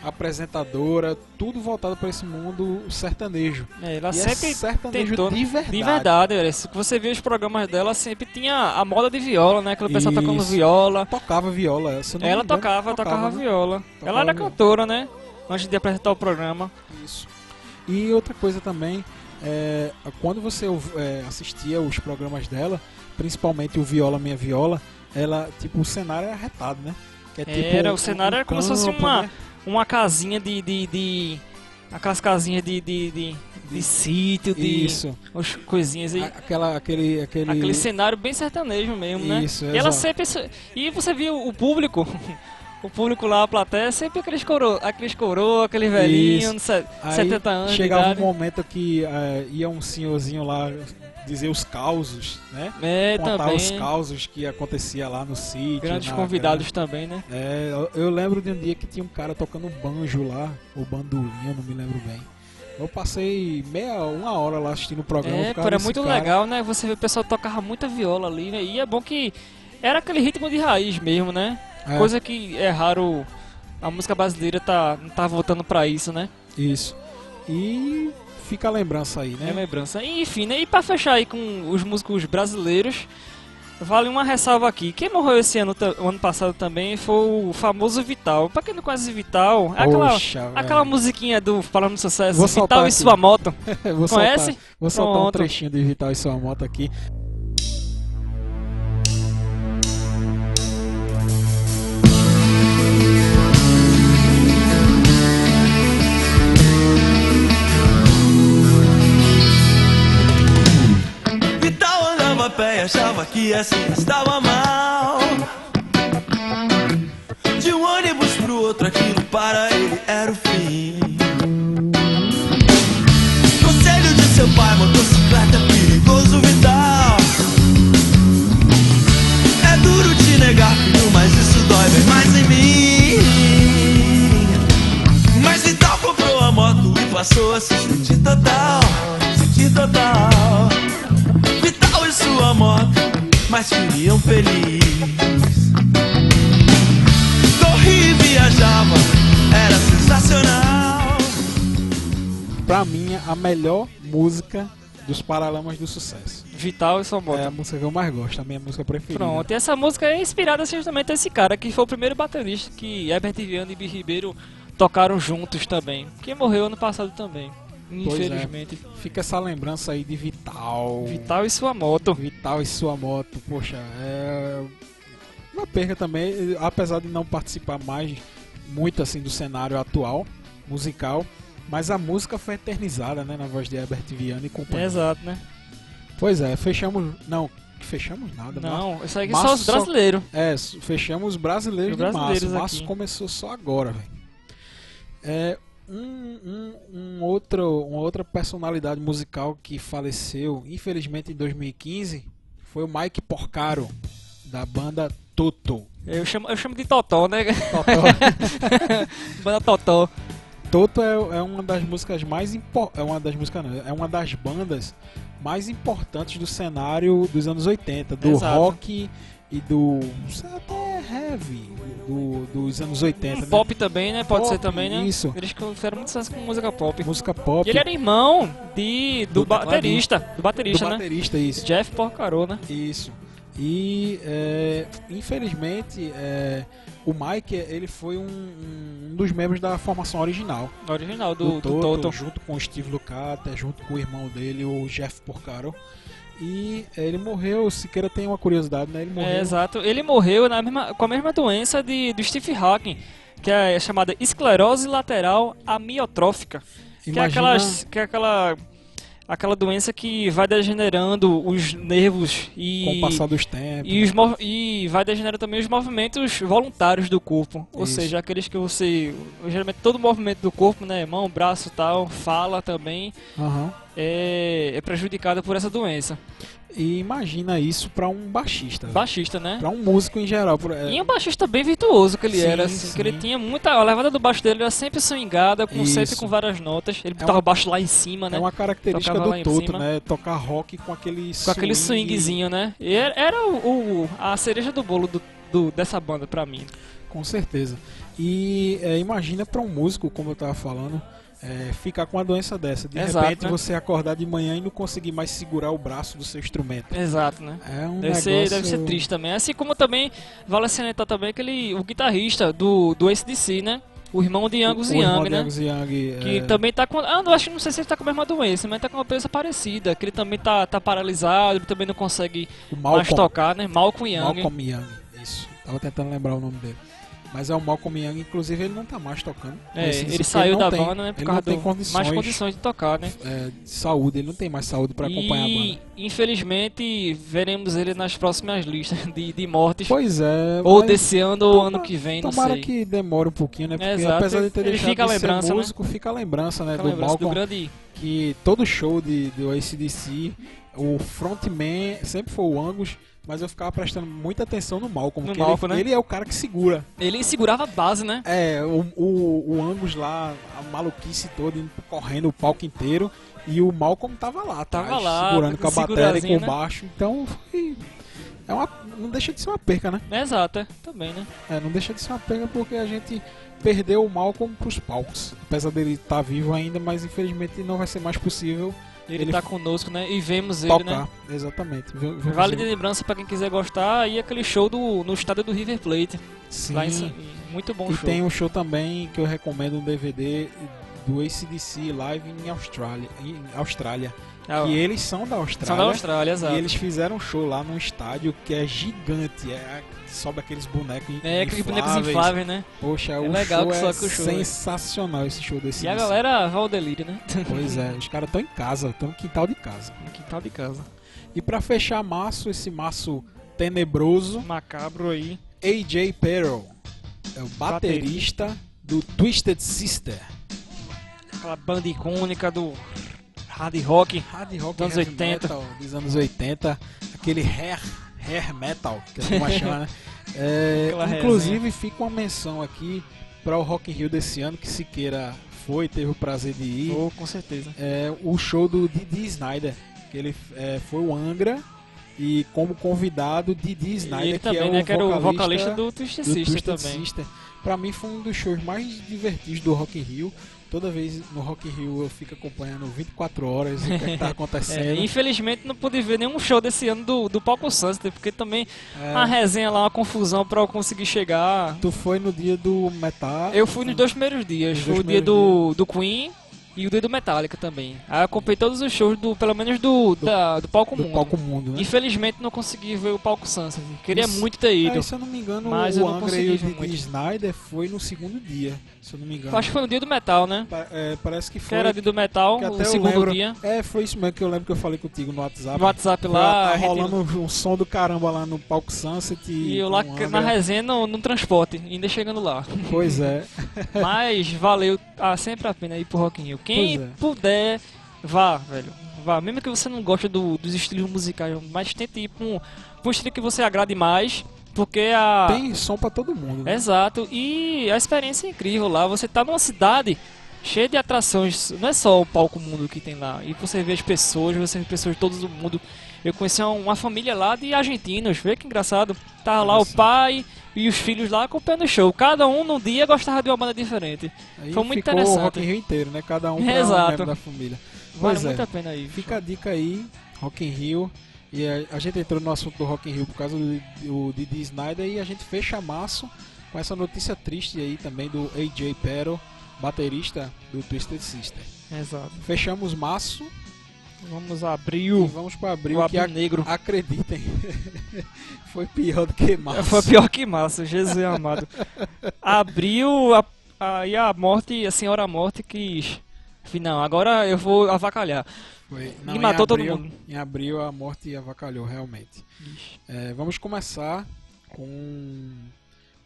Speaker 5: apresentadora, tudo voltado para esse mundo sertanejo.
Speaker 6: É, ela
Speaker 5: e é
Speaker 6: sempre
Speaker 5: sertanejo
Speaker 6: tentou,
Speaker 5: de verdade.
Speaker 6: De verdade, velho. Se você vê os programas dela, sempre tinha a moda de viola, né? Aquele pessoal tocando viola.
Speaker 5: Tocava viola. Eu não
Speaker 6: Ela
Speaker 5: engano,
Speaker 6: tocava, tocava,
Speaker 5: né?
Speaker 6: viola.
Speaker 5: Tocava
Speaker 6: ela era
Speaker 5: viola.
Speaker 6: cantora, né? Antes de apresentar o programa.
Speaker 5: Isso. E outra coisa também, é, quando você é, assistia os programas dela, principalmente o Viola Minha Viola, ela, tipo, o cenário era arretado, né? Que é tipo
Speaker 6: Era, o cenário
Speaker 5: um
Speaker 6: era como se fosse uma,
Speaker 5: né?
Speaker 6: uma casinha de. de, de aquelas casinhas de, de, de, de sítio, de
Speaker 5: Isso.
Speaker 6: coisinhas aí.
Speaker 5: Aquela, aquele, aquele...
Speaker 6: Aquele cenário bem sertanejo mesmo, né?
Speaker 5: Isso,
Speaker 6: e ela sempre. E você viu o público. O público lá, a plateia, sempre aqueles coroa, aqueles coroa, aqueles velhinhos,
Speaker 5: Isso.
Speaker 6: de se-
Speaker 5: Aí
Speaker 6: 70 anos.
Speaker 5: chegava um momento que é, ia um senhorzinho lá dizer os causos, né?
Speaker 6: É,
Speaker 5: Contar
Speaker 6: também.
Speaker 5: os causos que acontecia lá no sítio.
Speaker 6: Grandes
Speaker 5: na-
Speaker 6: convidados também, né?
Speaker 5: É, eu- eu lembro de um dia que tinha um cara tocando banjo lá, ou bandolim, não me lembro bem. Eu passei meia, uma hora lá assistindo o programa.
Speaker 6: É, era muito
Speaker 5: cara.
Speaker 6: legal, né? Você vê o pessoal tocava muita viola ali, né? E é bom que era aquele ritmo de raiz mesmo, né?
Speaker 5: É,
Speaker 6: Coisa que é raro a música brasileira tá, tá voltando pra isso, né?
Speaker 5: Isso. E fica a lembrança aí,
Speaker 6: É
Speaker 5: né?
Speaker 6: lembrança. E, enfim, né? E pra fechar aí com os músicos brasileiros, vale uma ressalva aqui. Quem morreu esse ano, ano passado também foi o famoso Vital. Pra quem não conhece Vital, é aquela,
Speaker 5: Poxa,
Speaker 6: aquela musiquinha do Falando Sucesso,
Speaker 5: Vou
Speaker 6: Vital e
Speaker 5: aqui.
Speaker 6: sua moto. [LAUGHS]
Speaker 5: vou
Speaker 6: Conhece?
Speaker 5: Soltar, vou soltar um
Speaker 6: Pronto.
Speaker 5: trechinho de Vital e sua moto aqui.
Speaker 7: Pé e achava que assim estava mal. De um ônibus pro outro, aquilo para ele era o fim. Conselho de seu pai, motocicleta é perigoso, Vital. É duro te negar, filho, mas isso dói bem mais em mim. Mas Vital comprou a moto e passou a se sentir total, sentir total. Sua moto, mas viviam feliz. Corria e viajava, era sensacional.
Speaker 5: Pra mim, a melhor música dos Paralamas do Sucesso.
Speaker 6: Vital e sua moto.
Speaker 5: É a música que eu mais gosto, a minha música preferida.
Speaker 6: Pronto, e essa música é inspirada justamente nesse cara, que foi o primeiro baterista que Herbert Viana e Bi Ribeiro tocaram juntos também. Que morreu ano passado também,
Speaker 5: é.
Speaker 6: infelizmente.
Speaker 5: Fica essa lembrança aí de Vital.
Speaker 6: Vital e sua moto.
Speaker 5: Vital e sua moto, poxa, é uma perca também, apesar de não participar mais muito assim do cenário atual musical, mas a música foi eternizada, né, na voz de Herbert Viana e companhia.
Speaker 6: Exato, né?
Speaker 5: Pois é, fechamos, não, fechamos nada. Mar-
Speaker 6: Não, isso aí que
Speaker 5: Março
Speaker 6: só os
Speaker 5: só-
Speaker 6: brasileiros.
Speaker 5: É, s- fechamos brasileiros
Speaker 6: Os
Speaker 5: de março.
Speaker 6: brasileiros
Speaker 5: Março começou só agora, velho. É, um, um, um outro, uma outra personalidade musical que faleceu, infelizmente, em 2015, foi o Mike Porcaro, da banda Toto.
Speaker 6: Eu chamo, eu chamo de Totó, né?
Speaker 5: Totó. [LAUGHS]
Speaker 6: Banda Totó.
Speaker 5: Toto é, é uma das músicas mais é uma das músicas não, é uma das bandas mais importantes do cenário dos anos 80, do
Speaker 6: Exato.
Speaker 5: rock e do até heavy do, dos anos 80,
Speaker 6: Um
Speaker 5: né?
Speaker 6: pop também, né? Pode
Speaker 5: Pop,
Speaker 6: ser também, né?
Speaker 5: isso.
Speaker 6: Eles fizeram muito sucesso com música pop.
Speaker 5: música pop
Speaker 6: E ele era irmão de, do,
Speaker 5: Do
Speaker 6: baterista. Do
Speaker 5: do
Speaker 6: baterista, né?
Speaker 5: baterista isso.
Speaker 6: Jeff Porcaro, né?
Speaker 5: Isso. E é, infelizmente é, o Mike ele foi um, um dos membros da formação original
Speaker 6: original do, do,
Speaker 5: Toto,
Speaker 6: Toto.
Speaker 5: junto com o Steve Lukather, junto com o irmão dele, o Jeff Porcaro. E é, ele morreu, Siqueira tem uma curiosidade, né? Ele morreu.
Speaker 6: É, exato. Ele morreu na mesma, com a mesma doença de, do Steve Hawking, que é chamada esclerose lateral amiotrófica. Que é,
Speaker 5: Imagina-
Speaker 6: aquelas, que é aquela, aquela doença que vai degenerando os nervos e,
Speaker 5: com o passar dos tempos.
Speaker 6: e, os, e vai degenerando também os movimentos voluntários do corpo. Ou
Speaker 5: Isso.
Speaker 6: seja, aqueles que você. Geralmente todo movimento do corpo, né? Mão, braço tal, fala também,
Speaker 5: Aham.
Speaker 6: é, é prejudicado por essa doença.
Speaker 5: E imagina isso pra um baixista.
Speaker 6: Baixista, né?
Speaker 5: Pra um músico em geral. é,
Speaker 6: E um baixista bem virtuoso que ele
Speaker 5: Sim,
Speaker 6: era, assim,
Speaker 5: sim.
Speaker 6: que ele tinha muita. A levada do baixo dele era sempre swingada, com, sempre
Speaker 5: Isso.
Speaker 6: com várias notas. Ele
Speaker 5: É
Speaker 6: botava
Speaker 5: uma-
Speaker 6: baixo lá em cima, né?
Speaker 5: É uma característica
Speaker 6: Tocava
Speaker 5: do Toto, né? Tocar rock com aquele
Speaker 6: Com aquele swingzinho, né? E era, o, o- a cereja do bolo do, do- dessa banda pra mim.
Speaker 5: Com certeza. E é, imagina pra um músico, como eu tava falando, é, ficar com uma doença dessa. De
Speaker 6: Exato,
Speaker 5: repente
Speaker 6: né?
Speaker 5: você acordar de manhã e não conseguir mais segurar o braço do seu instrumento.
Speaker 6: Exato, né?
Speaker 5: É um
Speaker 6: Deve,
Speaker 5: negócio...
Speaker 6: ser, deve ser triste também. Assim como também vale salientar também aquele, o guitarrista do, do ACDC, né? O irmão de Angus
Speaker 5: o irmão
Speaker 6: Young,
Speaker 5: de
Speaker 6: né?
Speaker 5: Angus Young,
Speaker 6: Que
Speaker 5: é,
Speaker 6: também tá com. Ah, não, acho que não sei se ele tá com a mesma doença, mas tá com uma doença parecida. Que ele também tá, tá paralisado, ele também não consegue
Speaker 5: o
Speaker 6: mais tocar, né? Malcolm Young.
Speaker 5: Malcolm Young. Isso. Tava tentando lembrar o nome dele. Mas é o Malcolm Young, inclusive ele não tá mais tocando.
Speaker 6: É, ele
Speaker 5: esse-
Speaker 6: saiu
Speaker 5: não
Speaker 6: da
Speaker 5: tem-
Speaker 6: banda, né? Por
Speaker 5: ele
Speaker 6: causa
Speaker 5: não tem
Speaker 6: do,
Speaker 5: condições,
Speaker 6: mais condições de tocar, né?
Speaker 5: é, de saúde, ele não tem mais saúde pra acompanhar a
Speaker 6: E
Speaker 5: banda.
Speaker 6: infelizmente veremos ele nas próximas listas de, de mortes.
Speaker 5: Pois é.
Speaker 6: ou desse ano ou ano que vem, não
Speaker 5: Tomara
Speaker 6: sei.
Speaker 5: que demore um pouquinho, né? Porque
Speaker 6: exato.
Speaker 5: apesar de ter
Speaker 6: Ele
Speaker 5: deixado
Speaker 6: fica
Speaker 5: de
Speaker 6: lembrança,
Speaker 5: ser
Speaker 6: né?
Speaker 5: músico, fica a lembrança, né?
Speaker 6: Aquela
Speaker 5: do
Speaker 6: lembrança do
Speaker 5: Malcolm,
Speaker 6: grande.
Speaker 5: que todo show de, do ACDC, o frontman sempre foi o Angus, mas eu ficava prestando muita atenção no Malcolm,
Speaker 6: No
Speaker 5: porque
Speaker 6: Malcolm,
Speaker 5: ele,
Speaker 6: né?
Speaker 5: ele é o cara que segura.
Speaker 6: Ele segurava a base, né?
Speaker 5: É, o, o, o Angus lá, a maluquice toda, correndo o palco inteiro, e o Malcolm tava lá,
Speaker 6: Tava
Speaker 5: atrás,
Speaker 6: lá,
Speaker 5: segurando com a bateria e com o
Speaker 6: né?
Speaker 5: baixo, então foi... É uma, não deixa de ser uma perca, né?
Speaker 6: Exato, é, também, né?
Speaker 5: É, não deixa de ser uma perca porque a gente perdeu o Malcolm pros palcos. Apesar dele estar vivo ainda, mas infelizmente não vai ser mais possível
Speaker 6: Ele,
Speaker 5: Ele
Speaker 6: tá conosco, né? E vemos ele,
Speaker 5: tocar.
Speaker 6: né?
Speaker 5: Exatamente. Vemos
Speaker 6: Vale de lembrança pra quem quiser gostar e aquele show do, no estádio do River Plate.
Speaker 5: Sim.
Speaker 6: Lá em, muito bom
Speaker 5: E
Speaker 6: show.
Speaker 5: tem um show também que eu recomendo um DVD do ACDC Live em Austrália. Em Austrália.
Speaker 6: Ah,
Speaker 5: que eles são da Austrália.
Speaker 6: São da Austrália, exato.
Speaker 5: E eles fizeram um show lá num estádio que é gigante. É, sobe aqueles bonecos
Speaker 6: É, aqueles bonecos infláveis, né?
Speaker 5: Poxa, o
Speaker 6: legal
Speaker 5: show
Speaker 6: que
Speaker 5: é
Speaker 6: que o show é-
Speaker 5: sensacional esse show desse
Speaker 6: E a galera vai ao delírio, né? [LAUGHS]
Speaker 5: Pois é, os caras estão em casa, estão no quintal de casa.
Speaker 6: No quintal de casa.
Speaker 5: E pra fechar março, esse março tenebroso,
Speaker 6: Macabro aí.
Speaker 5: AJ Perel é o baterista do Twisted Sister.
Speaker 6: Aquela banda icônica do hard rock.
Speaker 5: Hard rock
Speaker 6: Dos anos
Speaker 5: heavy
Speaker 6: 80.
Speaker 5: metal dos anos 80, aquele hair, hair metal, que a turma chama, né? [LAUGHS] É, inclusive fica uma menção aqui para o Rock in Rio desse ano, que Siqueira foi, teve o prazer de ir.
Speaker 6: Oh, com certeza.
Speaker 5: é, o show do Didi Snyder, que ele é, foi o Angra e como convidado Didi Snyder,
Speaker 6: ele
Speaker 5: que
Speaker 6: também,
Speaker 5: é o
Speaker 6: né? Que era o
Speaker 5: vocalista
Speaker 6: vocalista do Twisted
Speaker 5: do
Speaker 6: Sister
Speaker 5: Twisted
Speaker 6: também.
Speaker 5: Sister. Pra mim foi um dos shows mais divertidos do Rock in Rio. Toda vez no Rock Rio eu fico acompanhando 24 horas o que, é que tá [LAUGHS]
Speaker 6: É,
Speaker 5: acontecendo.
Speaker 6: infelizmente não pude ver nenhum show desse ano do, do Palco Sunset, porque também
Speaker 5: É,
Speaker 6: a resenha lá, uma confusão pra eu conseguir chegar.
Speaker 5: tu foi no dia do Metal.
Speaker 6: Eu fui nos dois primeiros dias.
Speaker 5: Nos
Speaker 6: Foi o dia do, do Queen e o dia do Metallica também. Aí eu comprei todos os shows do, pelo menos do, da- do palco
Speaker 5: Do
Speaker 6: mundo.
Speaker 5: palco mundo, né?
Speaker 6: Infelizmente não consegui ver o palco Sunset. Queria
Speaker 5: Isso-
Speaker 6: muito ter ido.
Speaker 5: É, se eu não me engano,
Speaker 6: Mas
Speaker 5: o Angra e o. Snyder foi no segundo dia, se eu não me engano.
Speaker 6: Acho que foi no dia do metal, né?
Speaker 5: Pa- é, parece que
Speaker 6: Que
Speaker 5: foi.
Speaker 6: era dia do metal,
Speaker 5: que
Speaker 6: o
Speaker 5: até eu
Speaker 6: segundo
Speaker 5: lembro-
Speaker 6: dia.
Speaker 5: É, foi isso mesmo que eu lembro que eu falei contigo no WhatsApp.
Speaker 6: No WhatsApp lá,
Speaker 5: tá
Speaker 6: gente-
Speaker 5: rolando um som do caramba lá no palco Sunset.
Speaker 6: E eu lá que-
Speaker 5: Angra.
Speaker 6: na resenha no, no transporte, ainda chegando lá.
Speaker 5: Pois é. [LAUGHS]
Speaker 6: Mas valeu ah, sempre a pena ir pro Rock in Rio. Quem
Speaker 5: é.
Speaker 6: puder, vá, velho. Vá, mesmo que você não goste do- dos estilos musicais, mas tente ir pra um, pra um estilo que você agrade mais, porque a...
Speaker 5: Tem som pra todo mundo. Né?
Speaker 6: Exato, e a experiência é incrível lá. Você tá numa cidade cheia de atrações, não é só o palco mundo que tem lá. E você vê as pessoas, você vê pessoas de todo o mundo. Eu conheci uma- família lá de argentinos, vê que engraçado. Tava lá o pai e os filhos lá acompanhando o show. Cada um num dia gostava de uma banda diferente.
Speaker 5: Aí
Speaker 6: Foi muito
Speaker 5: ficou
Speaker 6: interessante.
Speaker 5: o Rock in Rio inteiro, né? Cada um pra um [LAUGHS] membro da família.
Speaker 6: Vale
Speaker 5: Pois é.
Speaker 6: muito a pena ir.
Speaker 5: Fica a dica aí, Rock in Rio. E a, a gente entrou no assunto do Rock in Rio por causa do, do Didi Snyder e a gente fecha março com essa notícia triste aí também do AJ Pero, baterista do Twisted Sister.
Speaker 6: Exato.
Speaker 5: Fechamos março
Speaker 6: Vamos
Speaker 5: e
Speaker 6: abrir
Speaker 5: vamos para abril,
Speaker 6: o
Speaker 5: que
Speaker 6: Negro.
Speaker 5: acreditem, [LAUGHS] foi pior do que março.
Speaker 6: Foi pior que massa, Jesus amado. [LAUGHS] Abriu a, a, e a morte, a senhora morte quis. Não, agora eu vou avacalhar.
Speaker 5: Foi.
Speaker 6: E
Speaker 5: em
Speaker 6: matou todo
Speaker 5: abril-
Speaker 6: mundo.
Speaker 5: Em abril a morte avacalhou realmente. É, vamos começar com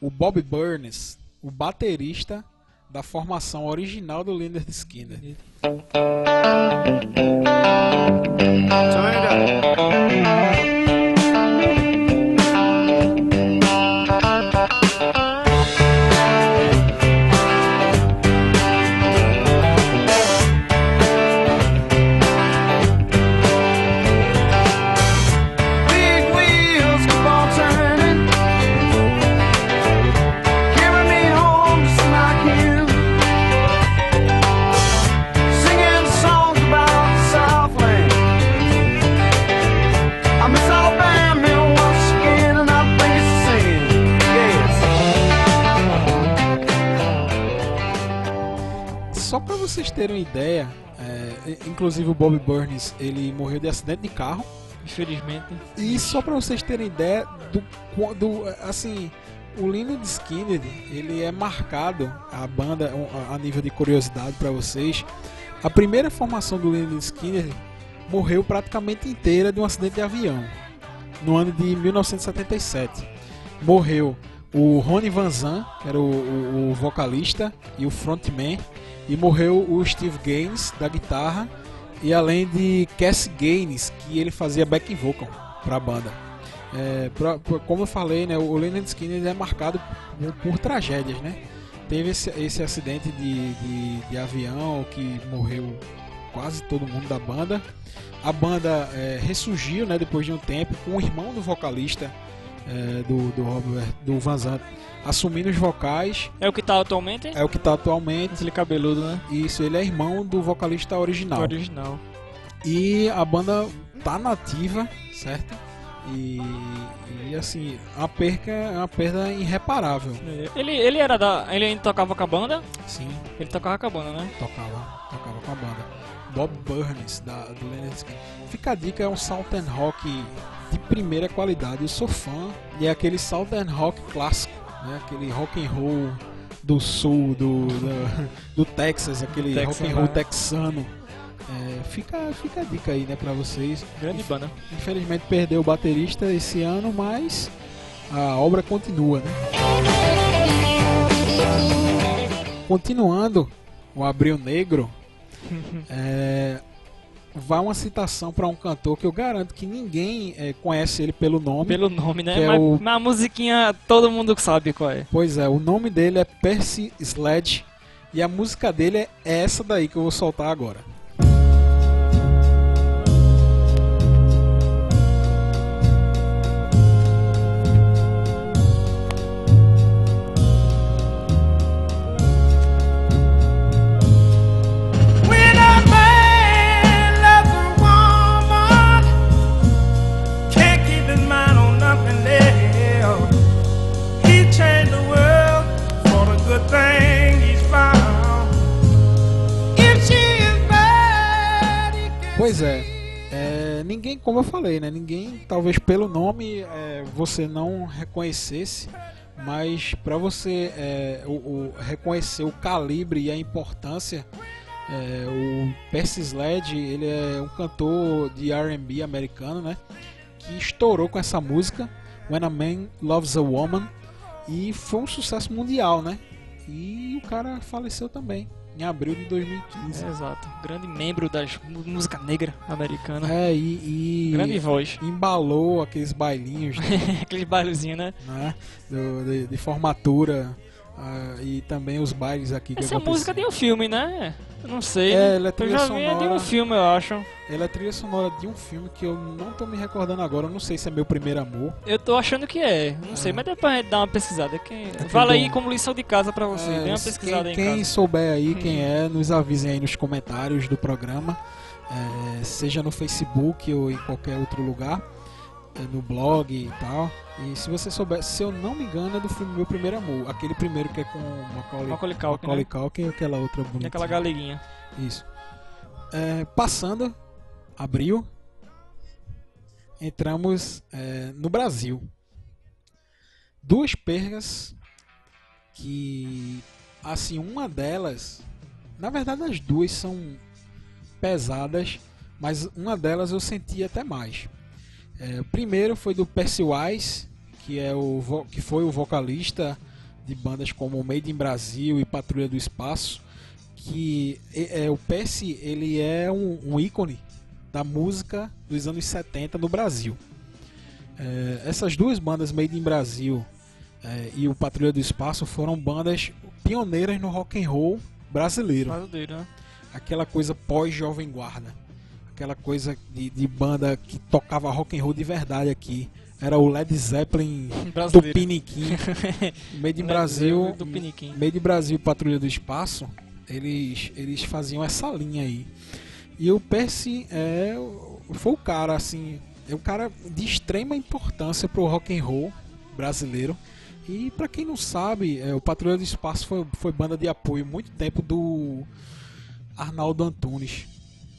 Speaker 5: o Bob Burns, o baterista da formação original do Leonard Skinner.
Speaker 7: Big
Speaker 5: terem uma ideia, é, inclusive o Bob Burns ele morreu de acidente de carro.
Speaker 6: Infelizmente.
Speaker 5: E só para vocês terem ideia do quando assim o Leonard Skinner ele é marcado a banda a- nível de curiosidade para vocês. A primeira formação do Leonard Skinner morreu praticamente inteira de um acidente de avião no ano de 1977. Morreu o Ronnie Van Zan, que era o, o- o vocalista e o frontman, e morreu o Steve Gaines da guitarra e além de Cass Gaines, que ele fazia back vocal para a banda. É, pra- pra- como eu falei, né, o Leonard Skinner é marcado por, por tragédias, né? Teve esse, esse acidente de, de, de avião que morreu quase todo mundo da banda. A banda é, ressurgiu, né, depois de um tempo, com o irmão do vocalista é, do, do, Robert, do Van Zandt assumindo os vocais.
Speaker 6: É o que tá atualmente?
Speaker 5: É o que está atualmente.
Speaker 6: Aquele cabeludo, né?
Speaker 5: Isso, ele é irmão do vocalista original.
Speaker 6: Original.
Speaker 5: E a banda tá nativa, certo? E, e, assim, a perca é uma perda irreparável.
Speaker 6: Ele, ele era da. Ele ainda tocava com a banda?
Speaker 5: Sim,
Speaker 6: Ele tocava com a banda, né?
Speaker 5: tocava, tocava com a banda. Bob Burns, da, do Leonard Skinner. Fica a dica, é um Southern Rock de primeira qualidade. Eu sou fã e é aquele Southern Rock clássico, né? Aquele rock and roll do sul, do, do, do Texas, aquele
Speaker 6: Texas,
Speaker 5: rock and roll
Speaker 6: né?
Speaker 5: texano. É, fica, fica a dica aí, né, pra vocês.
Speaker 6: Grande banda.
Speaker 5: Infelizmente perdeu o baterista esse ano, mas a obra continua, né? Continuando o Abril Negro, [LAUGHS] é, vai uma citação para um cantor que eu garanto que ninguém é, conhece ele pelo nome.
Speaker 6: Pelo nome, né?
Speaker 5: É
Speaker 6: mas,
Speaker 5: o-
Speaker 6: mas a musiquinha todo mundo sabe qual é.
Speaker 5: Pois é, o nome dele é Percy Sledge e a música dele é essa daí que eu vou soltar agora. Pois é. É, ninguém, como eu falei, né? Ninguém, talvez pelo nome, é, você não reconhecesse, mas para você é, o, o- reconhecer o calibre e a importância, é, o Percy Sledge, ele é um cantor de R&B americano, né? Que estourou com essa música, When a Man Loves a Woman, e foi um sucesso mundial, né? E o cara faleceu também em abril de 2015.
Speaker 6: É, exato. Grande membro da música negra americana.
Speaker 5: É, e, e
Speaker 6: Grande voz.
Speaker 5: embalou aqueles bailinhos [LAUGHS] né,
Speaker 6: Aqueles bailezinhos, né?
Speaker 5: do- de, de formatura ah, e também os bailes aqui que
Speaker 6: Essa música de um filme, né? Eu não sei.
Speaker 5: É, ela é
Speaker 6: eu
Speaker 5: trilha
Speaker 6: já vi é de
Speaker 5: sonora.
Speaker 6: um filme, eu acho.
Speaker 5: Ela é trilha sonora de um filme que eu não tô me recordando agora, eu não sei se é meu primeiro amor.
Speaker 6: Eu tô achando que é. Não sei,
Speaker 5: Ah.
Speaker 6: mas depois a gente dá uma pesquisada. Quem...
Speaker 5: que
Speaker 6: Fala aí como lição de casa pra você.
Speaker 5: É,
Speaker 6: Dê uma pesquisada
Speaker 5: quem,
Speaker 6: aí em
Speaker 5: quem
Speaker 6: casa.
Speaker 5: souber aí quem é, nos avisem aí nos comentários do programa, é, seja no Facebook ou em qualquer outro lugar, é, no blog e tal. E se você souber, se eu não me engano, é do filme Meu Primeiro Amor, aquele primeiro que é com Macaulay,
Speaker 6: Macaulay Culkin,
Speaker 5: Macaulay
Speaker 6: né?
Speaker 5: Culkin e aquela outra
Speaker 6: E
Speaker 5: bonita.
Speaker 6: aquela galeguinha.
Speaker 5: Isso. É, passando, abril, entramos é, no Brasil. Duas perdas que, assim, uma delas, na verdade as duas são pesadas, mas uma delas eu senti até mais. É, o primeiro foi do Percy Wise, que, é o, que foi o vocalista de bandas como Made in Brasil e Patrulha do Espaço que é, é, o Percy ele é um, um ícone da música dos anos 70 no Brasil. É, essas duas bandas Made in Brasil é, e o Patrulha do Espaço foram bandas pioneiras no rock and roll brasileiro.
Speaker 6: Brasileiro, né?
Speaker 5: Aquela coisa pós-jovem guarda. Aquela coisa de, de banda que tocava rock and roll de verdade aqui. Era o Led Zeppelin [LAUGHS] do. Piniquim. [LAUGHS] Made in Brasil,
Speaker 6: do Piniquim.
Speaker 5: Made in Brasil Patrulha do Espaço, eles, eles faziam essa linha aí. E o Percy é, foi o cara, assim, é um cara de extrema importância pro rock and roll brasileiro. E pra quem não sabe, é, o Patrulha do Espaço foi, foi banda de apoio muito tempo do Arnaldo Antunes,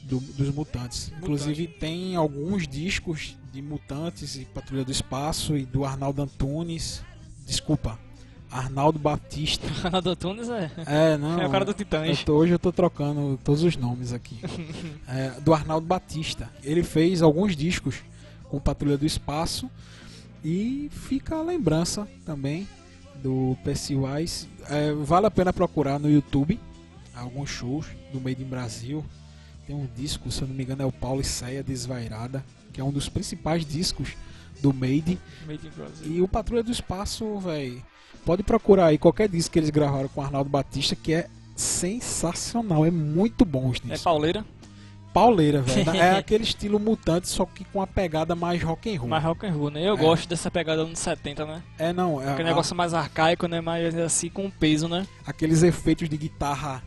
Speaker 5: do- dos Mutantes. Inclusive tem alguns discos de Mutantes e Patrulha do Espaço e do Arnaldo Antunes. Desculpa, Arnaldo Batista. [LAUGHS]
Speaker 6: Ronaldo Antunes é.
Speaker 5: É, não.
Speaker 6: É o cara do
Speaker 5: eu
Speaker 6: Titãs.
Speaker 5: tô- hoje eu tô trocando todos os nomes aqui. [LAUGHS] É, do Arnaldo Batista. Ele fez alguns discos com Patrulha do Espaço e fica a lembrança também do Percy Wise. É, vale a pena procurar no YouTube alguns shows do Made in Brasil. Tem um disco, se eu não me engano, é o Paulo e Ceia Desvairada, que é um dos principais discos do Made.
Speaker 6: Made.
Speaker 5: E o Patrulha do Espaço, velho. Pode procurar aí qualquer disco que eles gravaram com o Arnaldo Batista, que é sensacional. É muito bom os
Speaker 6: É
Speaker 5: discos.
Speaker 6: pauleira,
Speaker 5: Pauleira, velho. [LAUGHS] É aquele estilo mutante, só que com a pegada mais rock and roll.
Speaker 6: mais rock and roll, né? Eu
Speaker 5: É.
Speaker 6: gosto dessa pegada anos 70, né?
Speaker 5: É, não. É,
Speaker 6: Aquele
Speaker 5: a-
Speaker 6: negócio mais arcaico, né? Mais assim, com peso, né?
Speaker 5: aqueles efeitos de guitarra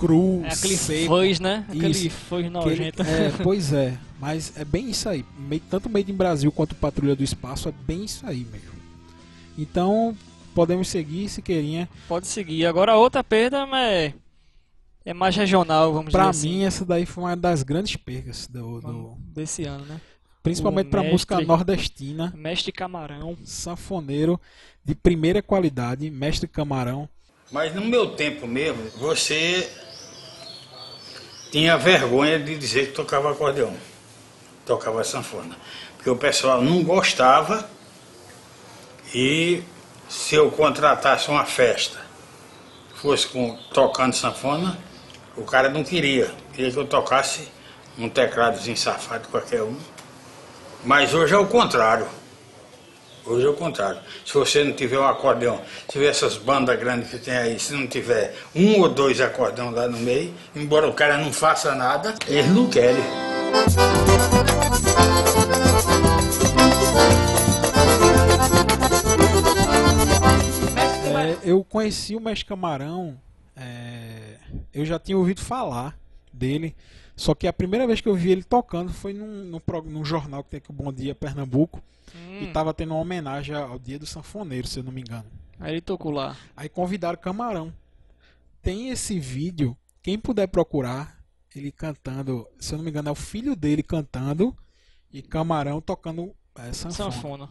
Speaker 5: cru,
Speaker 6: É aquele
Speaker 5: seco.
Speaker 6: fuzz, né? Aquele
Speaker 5: Isso. aquele-
Speaker 6: nojento.
Speaker 5: é, [LAUGHS] pois é. Mas é bem isso aí. Meio- Tanto Made in Brasil quanto Patrulha do Espaço é bem isso aí mesmo. Então, podemos seguir, se querinha.
Speaker 6: Pode seguir. Agora outra perda mas é mais regional, vamos
Speaker 5: Pra
Speaker 6: dizer
Speaker 5: mim,
Speaker 6: assim.
Speaker 5: essa daí foi uma das grandes percas do, do-
Speaker 6: Desse ano, né?
Speaker 5: principalmente
Speaker 6: O
Speaker 5: pra música nordestina,
Speaker 6: Mestre Camarão.
Speaker 5: sanfoneiro de primeira qualidade, mestre Camarão.
Speaker 8: Mas no meu tempo mesmo, você tinha vergonha de dizer que tocava acordeão, tocava sanfona. Porque o pessoal não gostava e se eu contratasse uma festa, fosse com, tocando sanfona, o cara não queria. Queria que eu tocasse um tecladozinho safado qualquer um. Mas hoje é o contrário. Hoje é o contrário. Se você não tiver um acordeão, se tiver essas bandas grandes que tem aí, se não tiver um ou dois acordeão lá no meio, embora o cara não faça nada, eles não querem.
Speaker 5: É, eu conheci o mestre Camarão, é, eu já tinha ouvido falar dele, só que a primeira vez que eu vi ele tocando foi num, num, num jornal que tem aqui o Bom Dia Pernambuco, e
Speaker 6: Hum,
Speaker 5: tava tendo uma homenagem ao Dia do Sanfoneiro, se eu não me engano.
Speaker 6: aí ele tocou lá.
Speaker 5: Aí convidaram Camarão. Tem esse vídeo, quem puder procurar, ele cantando, se eu não me engano, é o filho dele cantando e Camarão tocando é, sanfona.
Speaker 6: Sanfona.